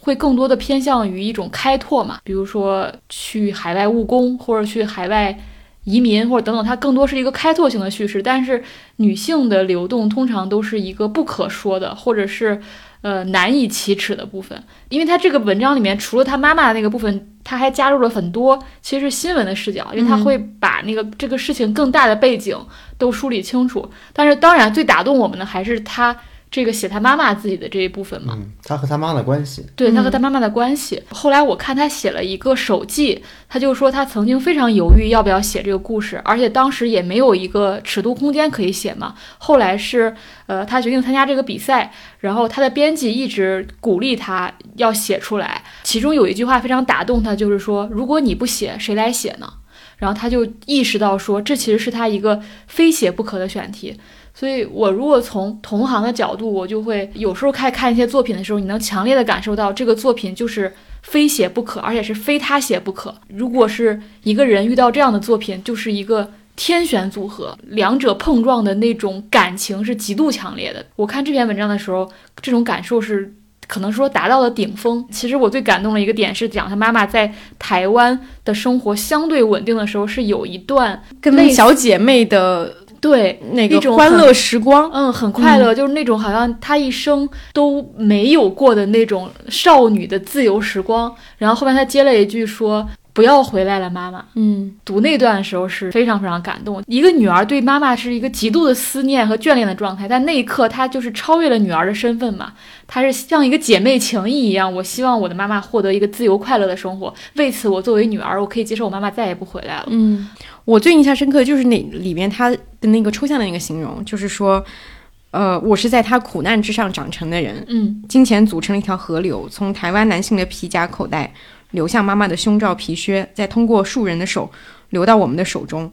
会更多的偏向于一种开拓嘛，比如说去海外务工或者去海外移民或者等等，它更多是一个开拓性的叙事。但是女性的流动通常都是一个不可说的，或者是呃难以启齿的部分，因为它这个文章里面除了她妈妈的那个部分，她还加入了很多其实是新闻的视角，因为他嗯会把那个这个事情更大的背景都梳理清楚。但是当然最打动我们的还是他这个写他妈妈自己的这一部分嘛。嗯，他和他妈妈的关系，对他和嗯他妈妈的关系。后来我看他写了一个手记，他就说他曾经非常犹豫要不要写这个故事，而且当时也没有一个尺度空间可以写嘛。后来是呃，他决定参加这个比赛，然后他的编辑一直鼓励他要写出来。其中有一句话非常打动他，就是说如果你不写，谁来写呢？然后他就意识到说，这其实是他一个非写不可的选题。所以，我如果从同行的角度，我就会有时候看看一些作品的时候，你能强烈的感受到这个作品就是非写不可，而且是非他写不可。如果是一个人遇到这样的作品，就是一个天选组合，两者碰撞的那种感情是极度强烈的。我看这篇文章的时候，这种感受是。可能说达到了顶峰。其实我最感动的一个点是讲他妈妈在台湾的生活相对稳定的时候，是有一段跟类似小姐妹的对那个种欢乐时光，嗯，很快乐，就是那种好像她一生都没有过的那种少女的自由时光。然后后面她接了一句说：“不要回来了，妈妈。”嗯，读那段的时候是非常非常感动。一个女儿对妈妈是一个极度的思念和眷恋的状态，但那一刻她就是超越了女儿的身份嘛，她是像一个姐妹情谊一样。我希望我的妈妈获得一个自由快乐的生活，为此我作为女儿，我可以接受我妈妈再也不回来了。嗯，我最印象深刻的就是那里面他的那个抽象的那个形容，就是说，呃，我是在他苦难之上长成的人，嗯金钱组成了一条河流，从台湾男性的皮夹口袋流向妈妈的胸罩皮靴，再通过数人的手流到我们的手中。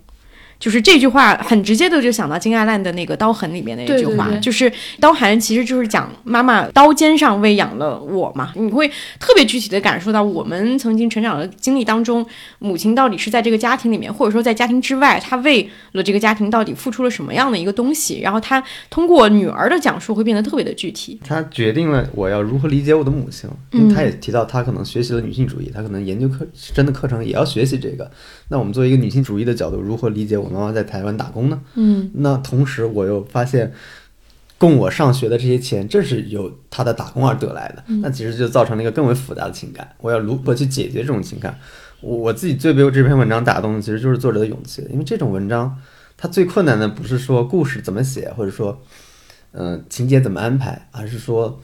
就是这句话很直接的就想到金爱烂的那个《刀痕》里面的一句话，对对对就是刀痕其实就是讲妈妈刀尖上喂养了我嘛，你会特别具体的感受到我们曾经成长的经历当中，母亲到底是在这个家庭里面，或者说在家庭之外，她为了这个家庭到底付出了什么样的一个东西，然后她通过女儿的讲述会变得特别的具体。他决定了我要如何理解我的母亲，嗯因为他也提到她可能学习了女性主义，她可能研究课真的课程也要学习这个。那我们作为一个女性主义的角度，如何理解我妈妈在台湾打工呢？嗯那同时我又发现，供我上学的这些钱，正是由她的打工而得来的。那其实就造成了一个更为复杂的情感。我要如何去解决这种情感？我我自己最被这篇文章打动的，其实就是作者的勇气，因为这种文章它最困难的不是说故事怎么写，或者说，嗯、情节怎么安排，而是说。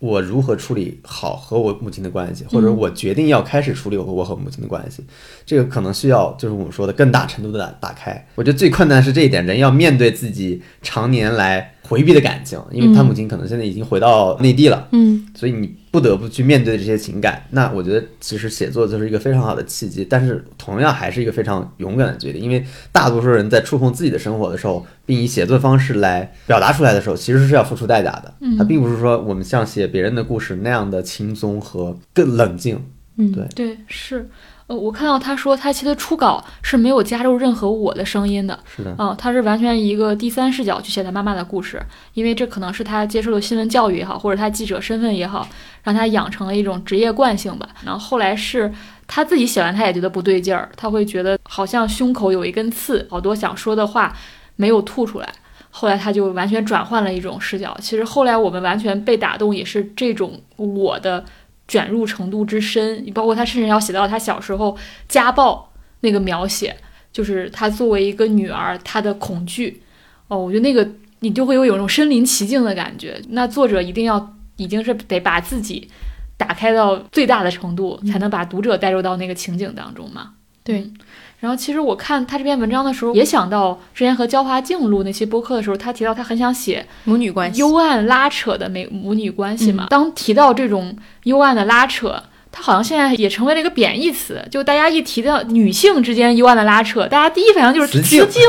我如何处理好和我母亲的关系，或者我决定要开始处理我和我和母亲的关系，这个可能需要就是我们说的更大程度的打打开。我觉得最困难是这一点，人要面对自己常年来回避的感情，因为他母亲可能现在已经回到内地了，嗯所以你不得不去面对这些情感。那我觉得其实写作就是一个非常好的契机，但是同样还是一个非常勇敢的决定，因为大多数人在触碰自己的生活的时候，并以写作方式来表达出来的时候，其实是要付出代价的。嗯它并不是说我们像写别人的故事那样的轻松和更冷静。嗯，对对是。呃，我看到他说他其实初稿是没有加入任何我的声音的，是的，嗯，他是完全一个第三视角去写他妈妈的故事，因为这可能是他接受了新闻教育也好，或者他记者身份也好，让他养成了一种职业惯性吧。然后后来是他自己写完，他也觉得不对劲儿，他会觉得好像胸口有一根刺，好多想说的话没有吐出来。后来他就完全转换了一种视角。其实后来我们完全被打动，也是这种我的卷入程度之深，包括他甚至要写到他小时候家暴那个描写，就是他作为一个女儿，她的恐惧。哦，我觉得那个你就会有一种身临其境的感觉。那作者一定要已经是得把自己打开到最大的程度，才能把读者带入到那个情景当中嘛。对嗯然后其实我看他这篇文章的时候，也想到之前和焦华静录那期播客的时候，他提到他很想写母女关系。幽暗拉扯的美母女关系嘛。当提到这种幽暗的拉扯，它好像现在也成为了一个贬义词。就大家一提到女性之间幽暗的拉扯，大家第一反应就是雌竞雌竞，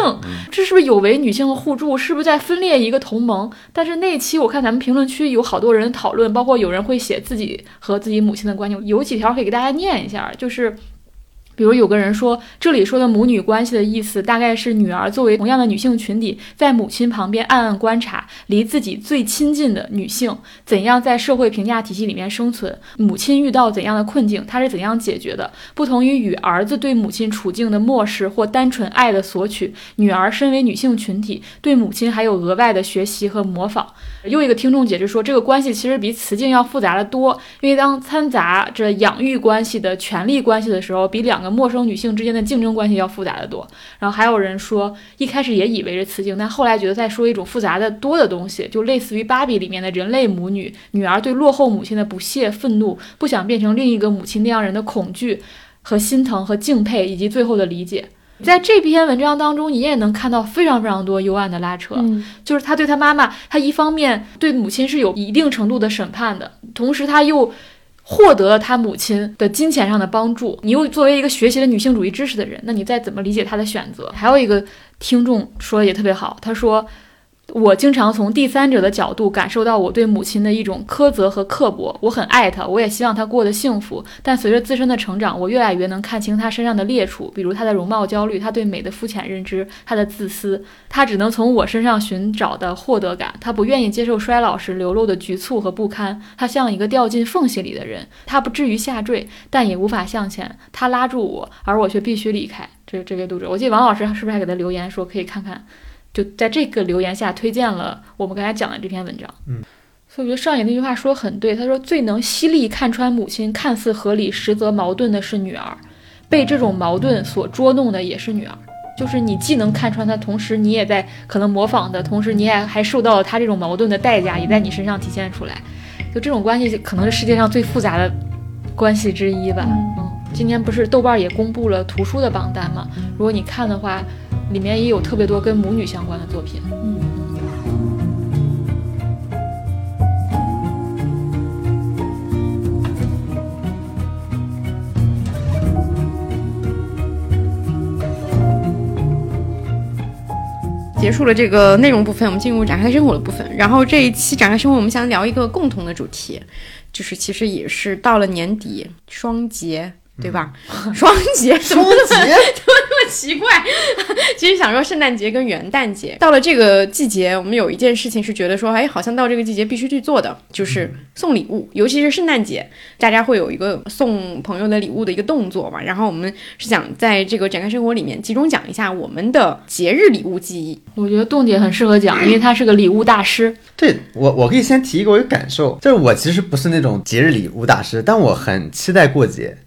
这是不是有违女性的互助？是不是在分裂一个同盟？但是那期我看咱们评论区有好多人讨论，包括有人会写自己和自己母亲的关系，有几条可以给大家念一下，就是。比如有个人说，这里说的母女关系的意思，大概是女儿作为同样的女性群体，在母亲旁边暗暗观察离自己最亲近的女性怎样在社会评价体系里面生存，母亲遇到怎样的困境，她是怎样解决的。不同于与儿子对母亲处境的漠视或单纯爱的索取，女儿身为女性群体，对母亲还有额外的学习和模仿。又一个听众解释说，这个关系其实比雌竞要复杂的多，因为当掺杂着养育关系的权利关系的时候，比两个陌生女性之间的竞争关系要复杂的多。然后还有人说，一开始也以为是雌竞，但后来觉得在说一种复杂的多的东西，就类似于芭比里面的人类母女，女儿对落后母亲的不屑、愤怒，不想变成另一个母亲那样人的恐惧和心疼和敬佩，以及最后的理解。在这篇文章当中，你也能看到非常非常多幽暗的拉扯。就是他对他妈妈，他一方面对母亲是有一定程度的审判的，同时他又获得了他母亲的金钱上的帮助。你又作为一个学习了女性主义知识的人，那你再怎么理解他的选择？还有一个听众说的也特别好，他说。我经常从第三者的角度感受到我对母亲的一种苛责和刻薄。我很爱她，我也希望她过得幸福。但随着自身的成长，我越来越能看清她身上的劣处，比如她的容貌焦虑、她对美的肤浅认知、她的自私。她只能从我身上寻找的获得感。她不愿意接受衰老时流露的局促和不堪。她像一个掉进缝隙里的人。她不至于下坠，但也无法向前。她拉住我，而我却必须离开。这这位读者，我记得王老师是不是还给他留言说可以看看？就在这个留言下推荐了我们刚才讲的这篇文章。嗯，所以我觉得上野那句话说得很对，他说最能犀利看穿母亲看似合理实则矛盾的是女儿，被这种矛盾所捉弄的也是女儿。就是你既能看穿她，同时你也在可能模仿的同时，你也还受到了她这种矛盾的代价，也在你身上体现出来。就这种关系，可能是世界上最复杂的关系之一吧。嗯，今天不是豆瓣也公布了图书的榜单嘛？如果你看的话，里面也有特别多跟母女相关的作品。嗯结束了这个内容部分我们进入展开生活的部分。然后这一期展开生活我们想聊一个共同的主题就是其实也是到了年底双节对吧？双节 怎么双节那么奇怪？其实想说圣诞节跟元旦节，到了这个季节，我们有一件事情是觉得说，哎，好像到这个季节必须去做的，就是送礼物，尤其是圣诞节，大家会有一个送朋友的礼物的一个动作嘛。然后我们是想在这个展开生活里面集中讲一下我们的节日礼物记忆。我觉得冻姐很适合讲，因为她是个礼物大师。对我，我可以先提一个我有感受，就是我其实不是那种节日礼物大师，但我很期待过节。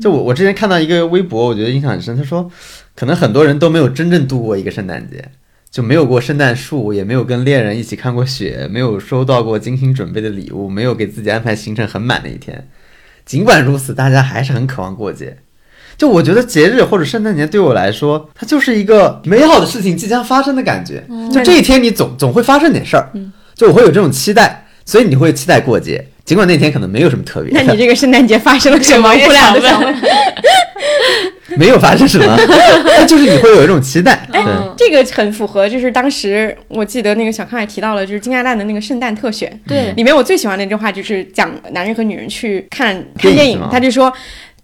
就我，我之前看到一个微博，我觉得印象很深。他说，可能很多人都没有真正度过一个圣诞节，就没有过圣诞树，也没有跟恋人一起看过雪，没有收到过精心准备的礼物，没有给自己安排行程很满的一天。尽管如此，大家还是很渴望过节。就我觉得节日或者圣诞节对我来说，它就是一个美好的事情即将发生的感觉。就这一天，你总总会发生点事儿，就我会有这种期待，所以你会期待过节，尽管那天可能没有什么特别。那你这个圣诞节发生了什么？不良的想问。没有发生什么，那就是你会有一种期待。对，这个很符合，就是当时我记得那个小康也提到了，就是金亚蛋的那个圣诞特选，对，里面我最喜欢的一句话就是讲男人和女人去看看电影他就说。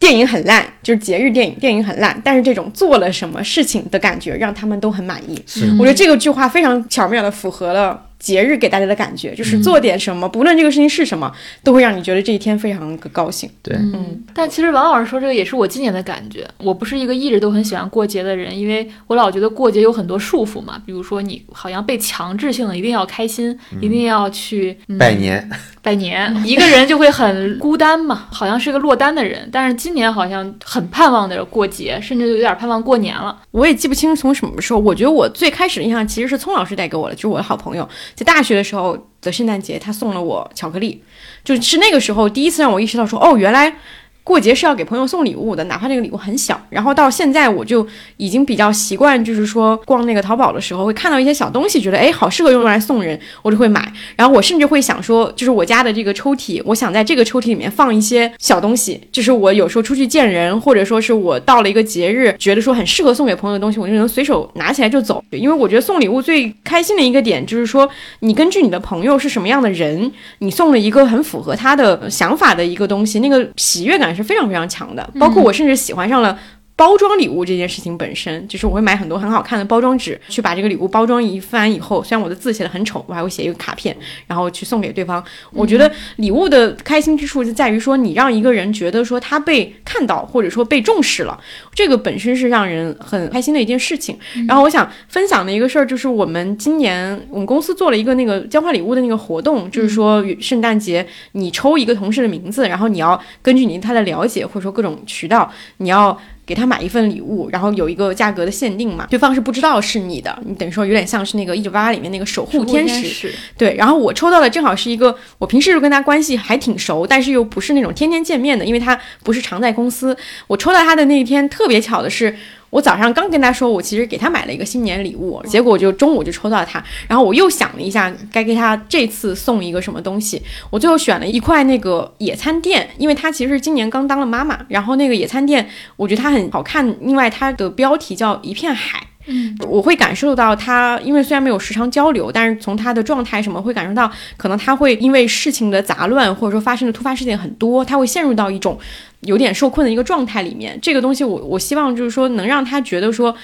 电影很烂，就是节日电影，电影很烂，但是这种做了什么事情的感觉让他们都很满意。是我觉得这个句话非常巧妙的符合了节日给大家的感觉，就是做点什么，不论这个事情是什么，都会让你觉得这一天非常的高兴。对，嗯，但其实王老师说这个也是我今年的感觉。我不是一个一直都很喜欢过节的人，因为我老觉得过节有很多束缚嘛，比如说你好像被强制性的一定要开心，一定要去、嗯拜年，拜年，一个人就会很孤单嘛，好像是个落单的人。但是今年好像很盼望着过节，甚至有点盼望过年了。我也记不清从什么时候，我觉得我最开始的印象其实是聪老师带给我的，就是我的好朋友，在大学的时候的圣诞节，他送了我巧克力，就是那个时候第一次让我意识到说，哦，原来。过节是要给朋友送礼物的，哪怕这个礼物很小。然后到现在，我就已经比较习惯，就是说逛那个淘宝的时候，会看到一些小东西，觉得哎好适合用来送人，我就会买。然后我甚至会想说，就是我家的这个抽屉，我想在这个抽屉里面放一些小东西，就是我有时候出去见人，或者说是我到了一个节日，觉得说很适合送给朋友的东西，我就能随手拿起来就走。因为我觉得送礼物最开心的一个点就是说，你根据你的朋友是什么样的人，你送了一个很符合他的想法的一个东西，那个喜悦感是非常非常强的。包括我甚至喜欢上了。包装礼物这件事情本身，就是我会买很多很好看的包装纸，去把这个礼物包装一番以后，虽然我的字写的很丑，我还会写一个卡片，然后去送给对方。我觉得礼物的开心之处就在于说，你让一个人觉得说他被看到，或者说被重视了，这个本身是让人很开心的一件事情。然后我想分享的一个事儿就是，我们今年我们公司做了一个那个交换礼物的那个活动，就是说圣诞节你抽一个同事的名字，然后你要根据你对他的了解或者说各种渠道，你要。给他买一份礼物，然后有一个价格的限定嘛，对方是不知道是你的，你等于说有点像是那个一九八八里面那个守护天使，使，对，然后我抽到的正好是一个我平时就跟他关系还挺熟，但是又不是那种天天见面的，因为他不是常在公司。我抽到他的那一天特别巧的是，我早上刚跟他说我其实给他买了一个新年礼物，结果我就中午就抽到他，然后我又想了一下该给他这次送一个什么东西，我最后选了一块那个野餐垫，因为他其实今年刚当了妈妈，然后那个野餐垫我觉得它很好看，另外它的标题叫一片海。嗯，我会感受到他，因为虽然没有时常交流，但是从他的状态什么会感受到，可能他会因为事情的杂乱，或者说发生的突发事件很多，他会陷入到一种有点受困的一个状态里面。这个东西我，我希望就是说能让他觉得说，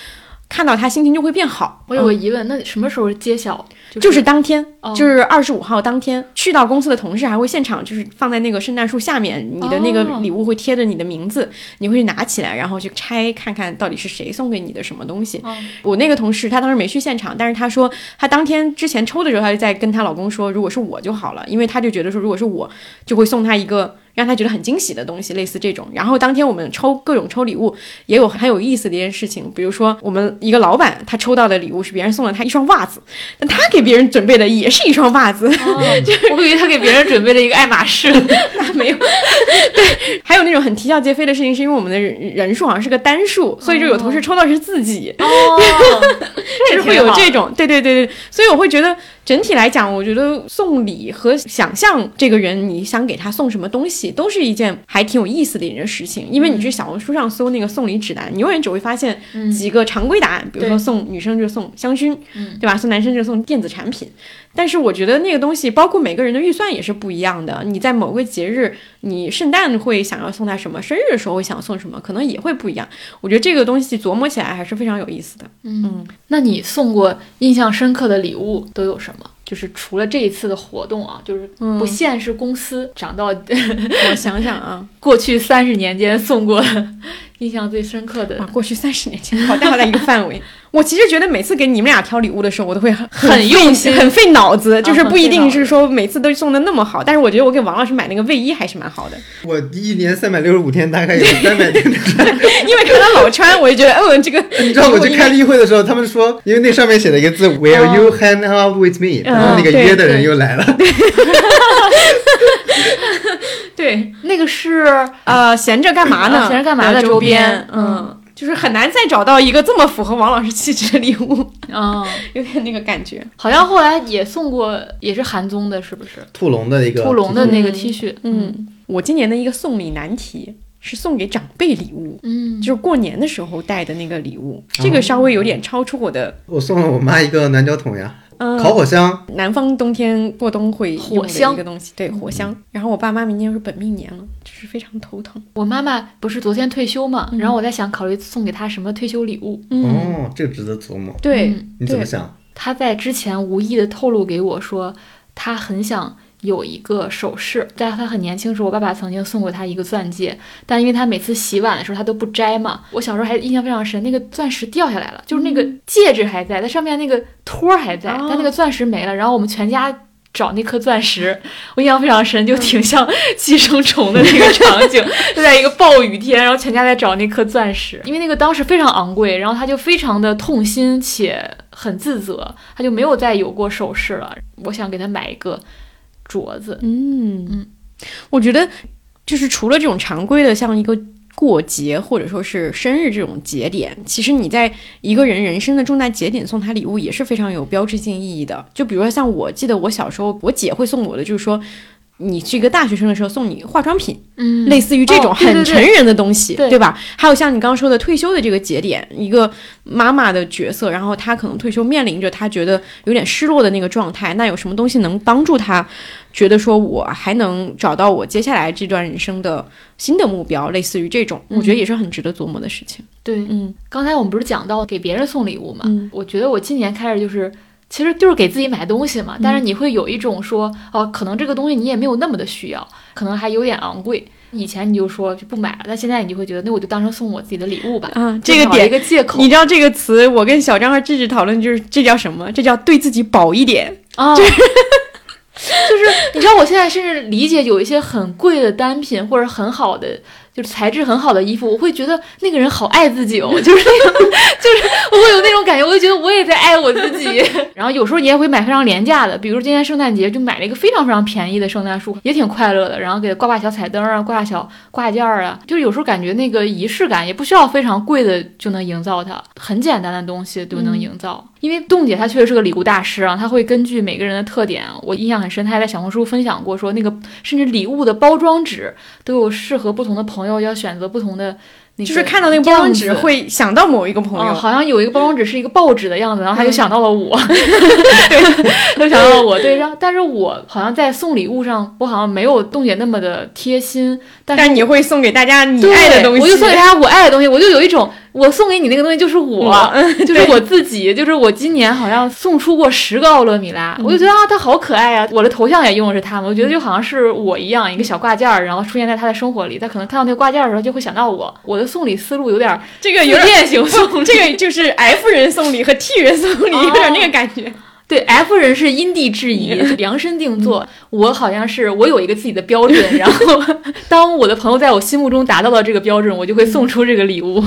看到他心情就会变好。我有个疑问，那什么时候揭晓？就就是当天，哦就是二十五号当天，去到公司的同事还会现场，就是放在那个圣诞树下面，你的那个哦礼物会贴着你的名字，你会去拿起来，然后去拆看看到底是谁送给你的什么东西。哦我那个同事他当时没去现场，但是他说他当天之前抽的时候，他就在跟她老公说，如果是我就好了，因为他就觉得说，如果是我，就会送他一个。让他觉得很惊喜的东西，类似这种。然后当天我们抽各种抽礼物，也有很有意思的一件事情，比如说我们一个老板他抽到的礼物是别人送了他一双袜子，但他给别人准备的也是一双袜子，哦 我以为他给别人准备了一个爱马仕。那没有。对，还有那种很啼笑皆非的事情，是因为我们的人人数好像是个单数，所以就有同事抽到是自己。哦，就 是会有这种，对对对对，所以我会觉得整体来讲，我觉得送礼和想象这个人你想给他送什么东西，西，都是一件还挺有意思的一件事情。因为你去小红书上搜那个送礼指南，你永远只会发现几个常规答案，比如说送女生就送香薰，嗯对吧？送男生就送电子产品。但是我觉得那个东西，包括每个人的预算也是不一样的。你在某个节日，你圣诞会想要送他什么，生日的时候会想送什么，可能也会不一样。我觉得这个东西琢磨起来还是非常有意思的。嗯那你送过印象深刻的礼物都有什么？就是除了这一次的活动啊，就是不限是公司涨到我想想啊，过去三十年间送过印象最深刻的哇，过去三十年前，好大好大一个范围。我其实觉得每次给你们俩挑礼物的时候，我都会很很用心很费脑子，就是不一定是说每次都送的那么好。但是我觉得我给王老师买那个卫衣还是蛮好的，我一年三百六十五天，大概有 三百天。因为看他老穿，我就觉得嗯，这个你知道我去开例会的时候，他们说，因为那上面写了一个字 “Will you hang out with me”，然后那个约的人又来了。对那个是呃，闲着干嘛呢？啊闲着干嘛的周周边嗯，就是很难再找到一个这么符合王老师气质的礼物，嗯，有点那个感觉。好像后来也送过，也是韩综的，是不是？兔笼的一个兔笼的那个嗯 T 恤，嗯，我今年的一个送礼难题是送给长辈礼物。嗯，就是过年的时候带的那个礼物，这个稍微有点超出我的。我送了我妈一个暖脚桶呀，嗯，烤火箱。南方冬天过冬会火香一个东西，对火箱。然后我爸妈明年是本命年了，就是非常头疼。我妈妈不是昨天退休嘛，然后我在想考虑送给她什么退休礼物。嗯，哦，这个值得琢磨。对，嗯你怎么想？她在之前无意的透露给我说，她很想有一个首饰。在他很年轻的时候，我爸爸曾经送过他一个钻戒，但因为他每次洗碗的时候他都不摘嘛，我小时候还印象非常深，那个钻石掉下来了，就是那个戒指还在，它上面那个托儿还在，哦但那个钻石没了。然后我们全家。找那颗钻石，我印象非常深，就挺像寄生虫的那个场景，就在一个暴雨天，然后全家在找那颗钻石，因为那个当时非常昂贵，然后他就非常的痛心且很自责，他就没有再有过首饰了。我想给他买一个镯子，嗯嗯，我觉得就是除了这种常规的，像一个过节或者说是生日这种节点，其实你在一个人人生的重大节点送他礼物也是非常有标志性意义的。就比如说像我记得我小时候，我姐会送我的，就是说。你是一个大学生的时候，送你化妆品，嗯类似于这种很成人的东西，对吧？还有像你刚刚说的退休的这个节点，一个妈妈的角色，然后她可能退休面临着她觉得有点失落的那个状态，那有什么东西能帮助她觉得说我还能找到我接下来这段人生的新的目标，类似于这种，我觉得也是很值得琢磨的事情。对，嗯刚才我们不是讲到给别人送礼物嘛？嗯我觉得我今年开始就是，其实就是给自己买东西嘛。但是你会有一种说，哦，可能这个东西你也没有那么的需要，可能还有点昂贵。以前你就说就不买了，但现在你就会觉得，那我就当成送我自己的礼物吧。啊，就找了这个点一个借口你知道这个词，我跟小张和智智讨论，就是这叫什么？这叫对自己薄一点。啊。就是 你知道，我现在甚至理解有一些很贵的单品或者很好的，就是材质很好的衣服，我会觉得那个人好爱自己哦，就是那种，就是我会有那种感觉，我就觉得我也在爱我自己。然后有时候你也会买非常廉价的，比如今年圣诞节就买了一个非常非常便宜的圣诞树，也挺快乐的。然后给它挂挂小彩灯啊，挂小挂件儿啊，就是有时候感觉那个仪式感也不需要非常贵的就能营造它，很简单的东西都能营造。因为冻姐她确实是个礼物大师啊，她会根据每个人的特点，我印象很深，她还在小红书分享过说那个甚至礼物的包装纸都有适合不同的朋友，要选择不同的那个就是看到那个包装纸会想到某一个朋嗯，友，好像有一个包装纸是一个报纸的样子，然后他就想到了我，对，就想到了我，对，然后但是我好像在送礼物上，我好像没有冻姐那么的贴心，但是但你会送给大家你爱的东西，我就送给大家我爱的东西，我就有一种我送给你那个东西就是我，我 就是我自己，就是我今年好像送出过十个奥乐米拉，我就觉得啊，它好可爱啊，我的头像也用的是他们，我觉得就好像是我一样，一个小挂件儿，然后出现在他的生活里，他可能看到那个挂件儿的时候就会想到我，我的送礼思路有点儿这个有点自恋型送不，这个就是 F 人送礼和 T 人送礼，有点那个感觉。对，F 人是因地制宜，量身定做。我好像是我有一个自己的标准，然后 当我的朋友在我心目中达到了这个标准，我就会送出这个礼物，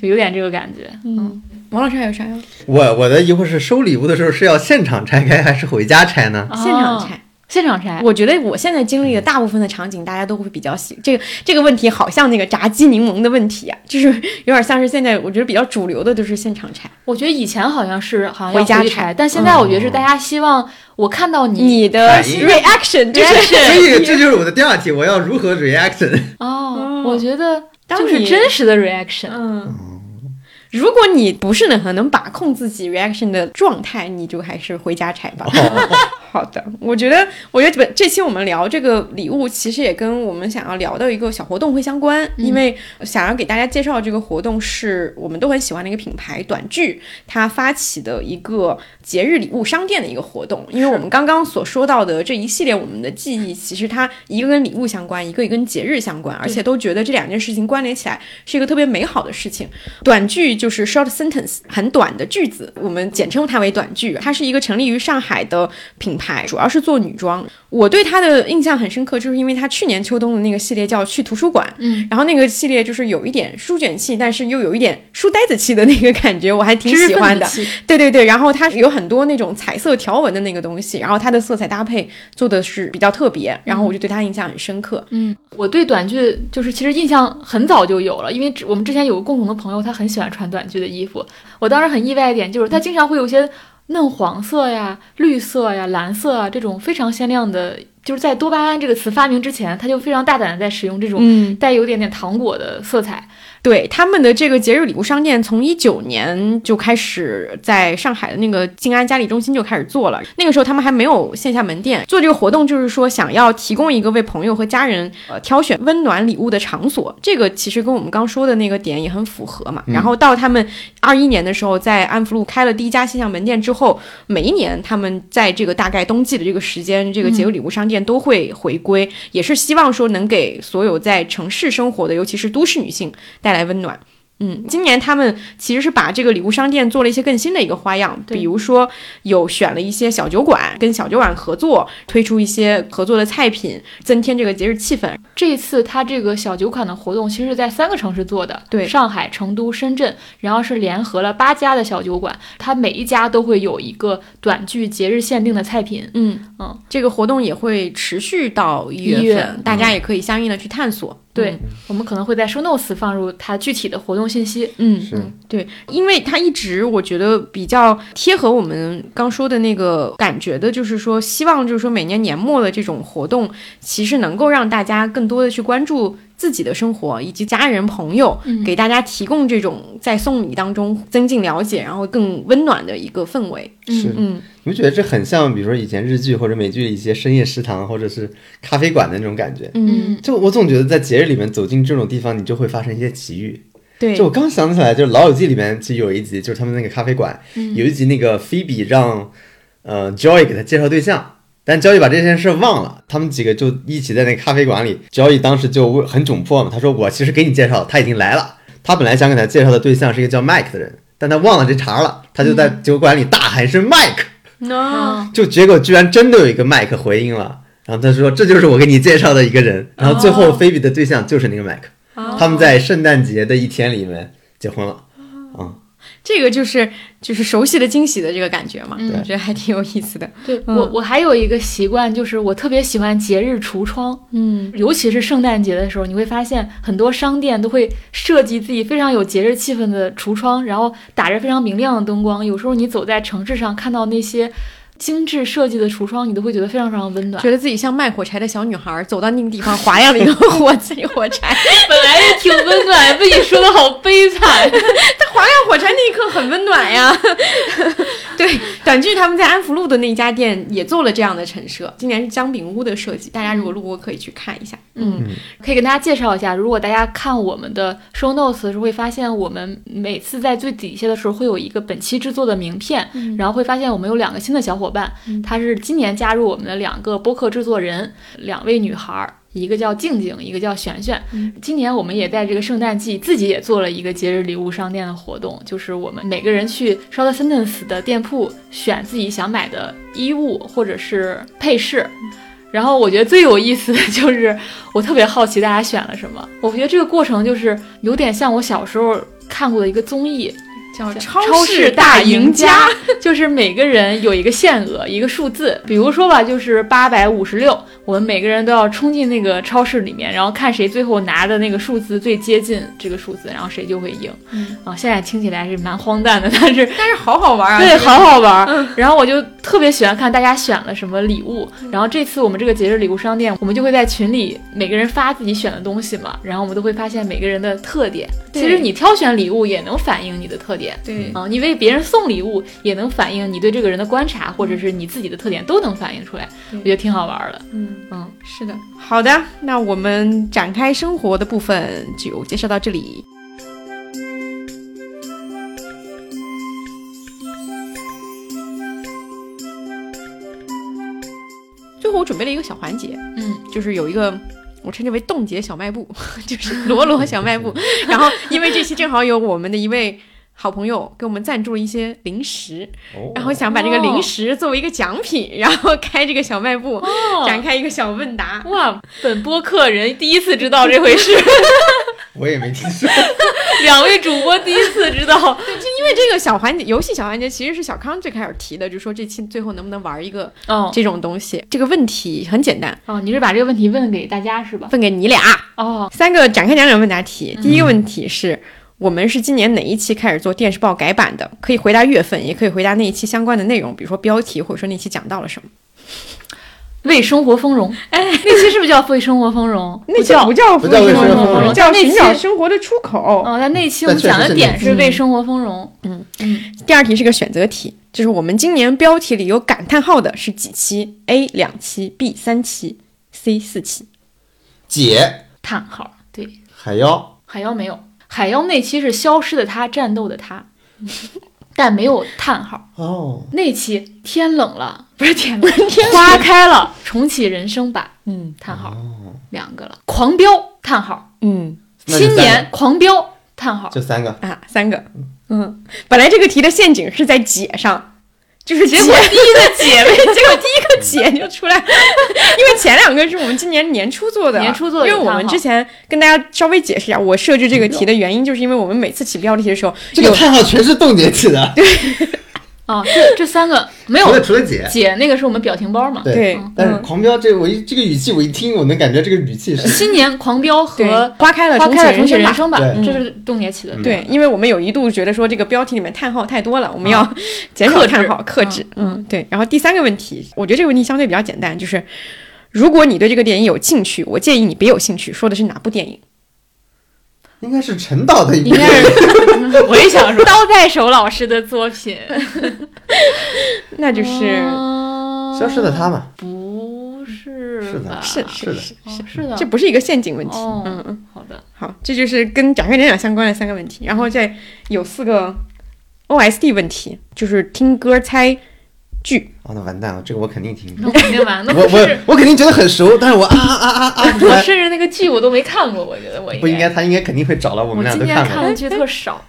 就有点这个感觉。嗯，王老师还有啥要？我我的疑惑是，收礼物的时候是要现场拆开还是回家拆呢？现场拆，现场拆，我觉得我现在经历的大部分的场景，大家都会比较喜。这个这个问题好像那个炸鸡柠檬的问题啊，就是有点像是现在我觉得比较主流的都是现场拆。我觉得以前好像是好像要回家拆但现在我觉得是大家希望我看到你你的 reaction 就是所以这就是我的第二题，我要如何 reaction？哦，我觉得就是真实的 reaction。嗯。如果你不是很能把控自己 reaction 的状态，你就还是回家拆吧。好的，我觉得，我觉得本这期我们聊这个礼物，其实也跟我们想要聊的一个小活动会相关，因为想要给大家介绍这个活动是我们都很喜欢的一个品牌短剧，它发起的一个节日礼物商店的一个活动。因为我们刚刚所说到的这一系列我们的记忆，其实它一个跟礼物相关，一个也跟节日相关，而且都觉得这两件事情关联起来是一个特别美好的事情。短剧就是 short sentence，很短的句子，我们简称它为短句。它是一个成立于上海的品牌，主要是做女装。我对他的印象很深刻，就是因为他去年秋冬的那个系列叫去图书馆，嗯，然后那个系列就是有一点书卷气，但是又有一点书呆子气的那个感觉，我还挺喜欢的。对对对，然后它有很多那种彩色条纹的那个东西，然后它的色彩搭配做的是比较特别，然后我就对他印象很深刻。嗯，我对短剧就是其实印象很早就有了，因为我们之前有个共同的朋友，他很喜欢穿短剧的衣服。我当时很意外一点就是他经常会有一些嫩黄色呀、绿色呀、蓝色啊这种非常鲜亮的，就是在多巴胺这个词发明之前，他就非常大胆的在使用这种嗯，带有点点糖果的色彩。对他们的这个节日礼物商店，从一九年就开始在上海的那个静安嘉里中心就开始做了。那个时候他们还没有线下门店，做这个活动就是说想要提供一个为朋友和家人呃挑选温暖礼物的场所。这个其实跟我们刚说的那个点也很符合嘛。然后到他们二一年的时候，在安福路开了第一家线下门店之后，每一年他们在这个大概冬季的这个时间，这个节日礼物商店都会回归，也是希望说能给所有在城市生活的，尤其是都市女性带来温暖。嗯，今年他们其实是把这个礼物商店做了一些更新的一个花样，比如说有选了一些小酒馆，跟小酒馆合作，推出一些合作的菜品，增添这个节日气氛。这一次他这个小酒馆的活动其实是在三个城市做的，对上海、成都、深圳，然后是联合了八家的小酒馆，它每一家都会有一个短剧节日限定的菜品。嗯嗯，这个活动也会持续到一月份，一月大家也可以相应的去探索。对，我们可能会在 show notes 放入它具体的活动信息。嗯，是对，因为它一直我觉得比较贴合我们刚说的那个感觉的，就是说希望就是说每年年末的这种活动，其实能够让大家更多的去关注自己的生活以及家人朋友，嗯。给大家提供这种在送礼当中增进了解，然后更温暖的一个氛围。是。嗯，你们觉得这很像，比如说以前日剧或者美剧的一些深夜食堂或者是咖啡馆的那种感觉？嗯，就我总觉得在节日里面走进这种地方，你就会发生一些奇遇。对。就，我刚想起来，就是《老友记》里面其实有一集，就是他们那个咖啡馆，嗯。有一集那个菲比让呃 Joy 给他介绍对象，但 Joy 把这件事忘了，他们几个就一起在那咖啡馆里，Joy 当时就很窘迫嘛，他说我其实给你介绍，他已经来了，他本来想给他介绍的对象是一个叫 Mike 的人，但他忘了这茬了，他就在酒馆里大喊声 Mike，、啊，就结果居然真的有一个 Mike 回应了。然后他说：“这就是我给你介绍的一个人。”然后最后菲比的对象就是那个 Mike，、他们在圣诞节的一天里面结婚了。啊、这个就是就是熟悉的惊喜的这个感觉嘛，嗯我觉得还挺有意思的。对、嗯我，我还有一个习惯，就是我特别喜欢节日橱窗，嗯，尤其是圣诞节的时候，你会发现很多商店都会设计自己非常有节日气氛的橱窗，然后打着非常明亮的灯光。有时候你走在城市上，看到那些精致设计的橱窗，你都会觉得非常非常温暖。觉得自己像卖火柴的小女孩，走到那个地方划亮了一个 火柴火柴。本来也挺温暖，被你说的好悲惨。他划亮火柴那一刻很温暖呀。对，短剧他们在安福路的那家店也做了这样的陈设，今年是姜饼屋的设计，大家如果路过可以去看一下。嗯，可以跟大家介绍一下，如果大家看我们的 show notes 的时，会发现我们每次在最底下的时候会有一个本期制作的名片，然后会发现我们有两个新的小伙伴，他是今年加入我们的两个播客制作人，两位女孩儿。一个叫静静，一个叫璇璇。今年我们也在这个圣诞季自己也做了一个节日礼物商店的活动，就是我们每个人去 Short Sentence 的店铺选自己想买的衣物或者是配饰，然后我觉得最有意思的就是，我特别好奇大家选了什么。我觉得这个过程就是有点像我小时候看过的一个综艺，叫超市大赢家，就是每个人有一个限额，一个数字，比如说吧，就是八百五十六，我们每个人都要冲进那个超市里面，然后看谁最后拿的那个数字最接近这个数字，然后谁就会赢。嗯啊，现在听起来是蛮荒诞的，但是但是好好玩啊！对，好好玩儿。然后我就特别喜欢看大家选了什么礼物。然后这次我们这个节日礼物商店，我们就会在群里每个人发自己选的东西嘛，然后我们都会发现每个人的特点。其实你挑选礼物也能反映你的特点。对啊，你为别人送礼物也能反映你对这个人的观察，或者是你自己的特点都能反映出来，我觉得挺好玩儿的。嗯嗯，是的。好的，那我们展开生活的部分就介绍到这里。最后我准备了一个小环节，嗯，就是有一个我称之为冻结小卖部，就是罗罗小卖部。然后因为这期正好有我们的一位好朋友给我们赞助了一些零食，哦然后想把这个零食作为一个奖品，然后开这个小卖部，哦展开一个小问答。哇，本播客人第一次知道这回事，我也没听说。两位主播第一次知道。就因为这个小环节，游戏小环节其实是小康最开始提的，就说这期最后能不能玩一个哦这种东西。这个问题很简单，哦，你是把这个问题问给大家是吧？问给你俩哦，三个展开讲讲问答题。第一个问题是。我们是今年哪一期开始做电视报改版的？可以回答月份，也可以回答那一期相关的内容，比如说标题，或者说那期讲到了什么。为生活丰荣，哎，那期是不是叫为生活丰荣？那期不叫不叫为生活丰荣叫那期寻找生活的出口。哦，但那期我们讲的点是为生活丰荣。嗯第二题是个选择题，就是我们今年标题里有感叹号的是几期？A 两期，B 三期，C 四期。解，叹号，对，海妖，海妖没有，海妖那期是消失的他，战斗的他，但没有叹号。哦，那期天冷了，不是天冷，天花开了，重启人生吧，嗯。叹号，哦，两个了，狂飙，叹号，嗯。新年狂飙，叹号，就三个。啊，三个。嗯，本来这个题的陷阱是在解上，就是结果第一个姐妹结果第一个姐就出来，因为前两个是我们今年年初做的，年初做的因为我们之前跟大家稍微解释一下，我设置这个题的原因，就是因为我们每次起标题的时候有这个叹号全是冻结起的，啊，这这三个没有除了除了姐。解，那个是我们表情包嘛。对对但是嗯狂飙这我一这个语气我一听，我能感觉这个语气是新年狂飙和花开了花开了重启启人人生吧，这是冻结起的。嗯对，因为我们有一度觉得说这个标题里面叹号太多了，我们要 减少叹号，克制。嗯，对。然后第三个问题，我觉得这个问题相对比较简单，就是如果你对这个电影有兴趣，我建议你别有兴趣。说的是哪部电影？应该是陈导的一部应该是，我也想说，刀在手老师的作品，那就是、嗯消失的他嘛。不是是的吧？是是的。是哦是的，这不是一个陷阱问题。哦嗯嗯，好的，好，这就是跟展开讲讲相关的三个问题，然后再有四个 OSD 问题，就是听歌猜剧。哦，那完蛋了，这个我肯定听。那肯定完，了我我。我肯定觉得很熟，但是我啊啊啊啊啊！我甚至那个剧我都没看过，我觉得我不应该，他应该肯定会找了，我我们俩今年看都看。的剧特少。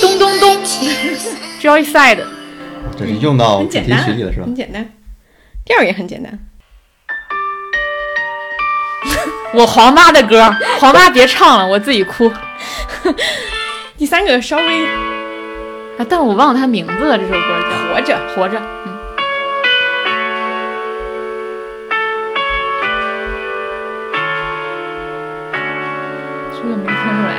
咚咚咚 Joyside，这是用到主题很简单，曲里了是吧很？简单。第二个也很简单，我黄妈的歌，黄妈别唱了，我自己哭 第三个稍微啊！但我忘了他名字了，这首歌叫活着。《活着》。嗯，是不是没听出来？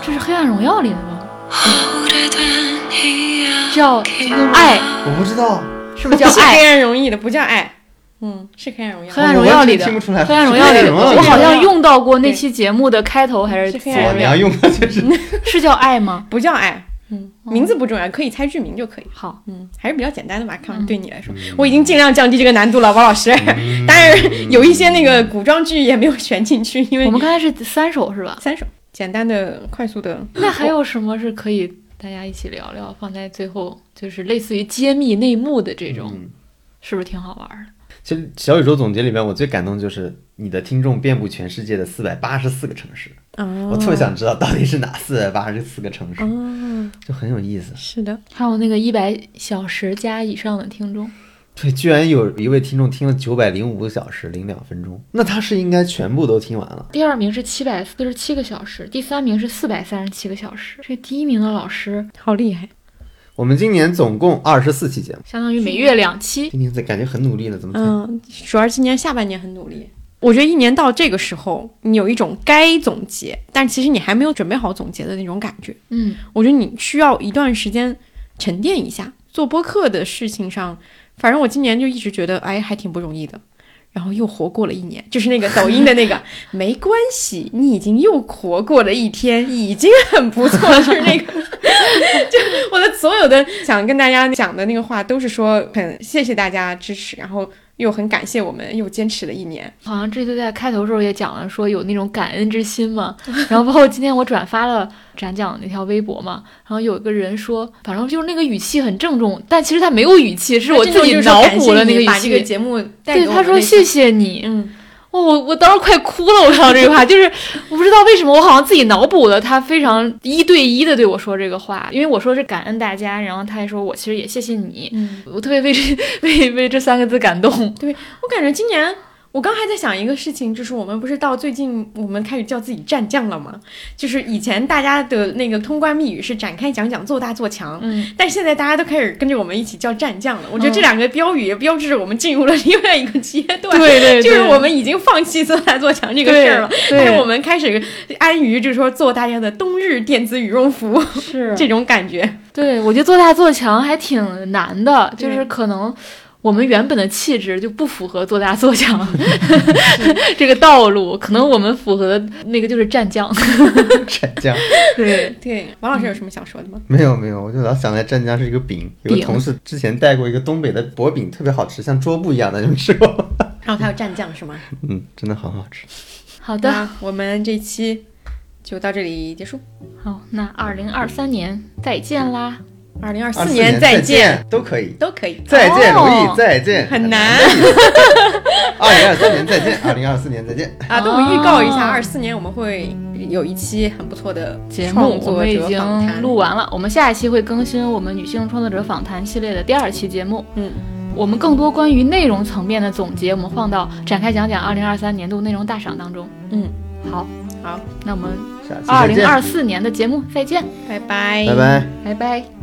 这是《黑暗荣耀》里的吗？叫爱，我不知道，是不是叫 爱？黑暗荣耀的，不叫爱。嗯，是黑暗荣耀。黑暗荣耀里的，我完全听不出来黑暗荣耀里的，我好像用到过那期节目的开头还是是黑暗荣耀哦你要用的就是是叫爱吗？不叫爱。嗯，名字不重要，可以猜剧名就可以。好，嗯，还是比较简单的吧，看来对你来说，我已经尽量降低这个难度了，王老师。当然，有一些那个古装剧也没有选进去，因为我们刚才是三首是吧？三首简单的、快速的。那还有什么是可以大家一起聊聊，放在最后，就是类似于揭秘内幕的这种，嗯是不是挺好玩的？其实小宇宙总结里面，我最感动就是你的听众遍布全世界的四百八十四个城市，哦，我特别想知道到底是哪四百八十四个城市，哦，就很有意思。是的，还有那个一百小时加以上的听众，对，居然有一位听众听了九百零五个小时零两分钟，那他是应该全部都听完了。第二名是七百四十七个小时，第三名是四百三十七个小时。这第一名的老师好厉害。我们今年总共二十四期节目，相当于每月两期。今年在感觉很努力了，怎么才？嗯，主要是今年下半年很努力。我觉得一年到这个时候，你有一种该总结，但其实你还没有准备好总结的那种感觉。嗯，我觉得你需要一段时间沉淀一下。做播客的事情上，反正我今年就一直觉得，哎，还挺不容易的。然后又活过了一年，就是那个抖音的那个，没关系，你已经又活过了一天，已经很不错了。就是那个，就我的所有的想跟大家讲的那个话，都是说很谢谢大家支持，然后又很感谢我们又坚持了一年。好像这次在开头时候也讲了，说有那种感恩之心嘛。然后包括今天我转发了展讲那条微博嘛，然后有一个人说，反正就是那个语气很郑重，但其实他没有语气，是我自己脑补了那个语把这个气。节目带对，他说谢谢你。嗯，哦，我我当时快哭了，我看到这句话，就是我不知道为什么，我好像自己脑补了他非常一对一的对我说这个话，因为我说是感恩大家，然后他还说我其实也谢谢你，嗯我特别为这 为为这三个字感动。对我感觉今年，我刚还在想一个事情，就是我们不是到最近我们开始叫自己战将了吗？就是以前大家的那个通关密语是展开讲讲做大做强，嗯，但是现在大家都开始跟着我们一起叫战将了。我觉得嗯这两个标语也标志着我们进入了另外一个阶段。对对对，就是我们已经放弃做大做强这个事儿了，对但是我们开始安于就是说做大家的冬日电子羽绒服是 这种感觉。对，我觉得做大做强还挺难的，就是可能我们原本的气质就不符合做大做强这个道路，可能我们符合那个就是战将。湛江 对，对，王老师有什么想说的吗？没有没有，我就老想在湛江是一个饼，有个同事之前带过一个东北的薄饼，特别好吃，像桌布一样的，你们吃过吗？然后还有蘸酱是吗？嗯，真的很好吃。好的，我们这期就到这里结束。好，那二零二三年再见啦！二零二24四年再见，都可以。都可以。再见，如哦意，再见。很难 二零二三年再见，二零二四年再见。啊！等我预告一下，哦二四年我们会有一期很不错的节目我们已经。录完了，我们下一期会更新我们女性创作者访谈系列的第二期节目。嗯，我们更多关于内容层面的总结，我们放到展开讲讲二零二三年度内容大赏当中。嗯，好，好，那我们二零，二四年的节目再见，拜拜，拜拜。拜拜。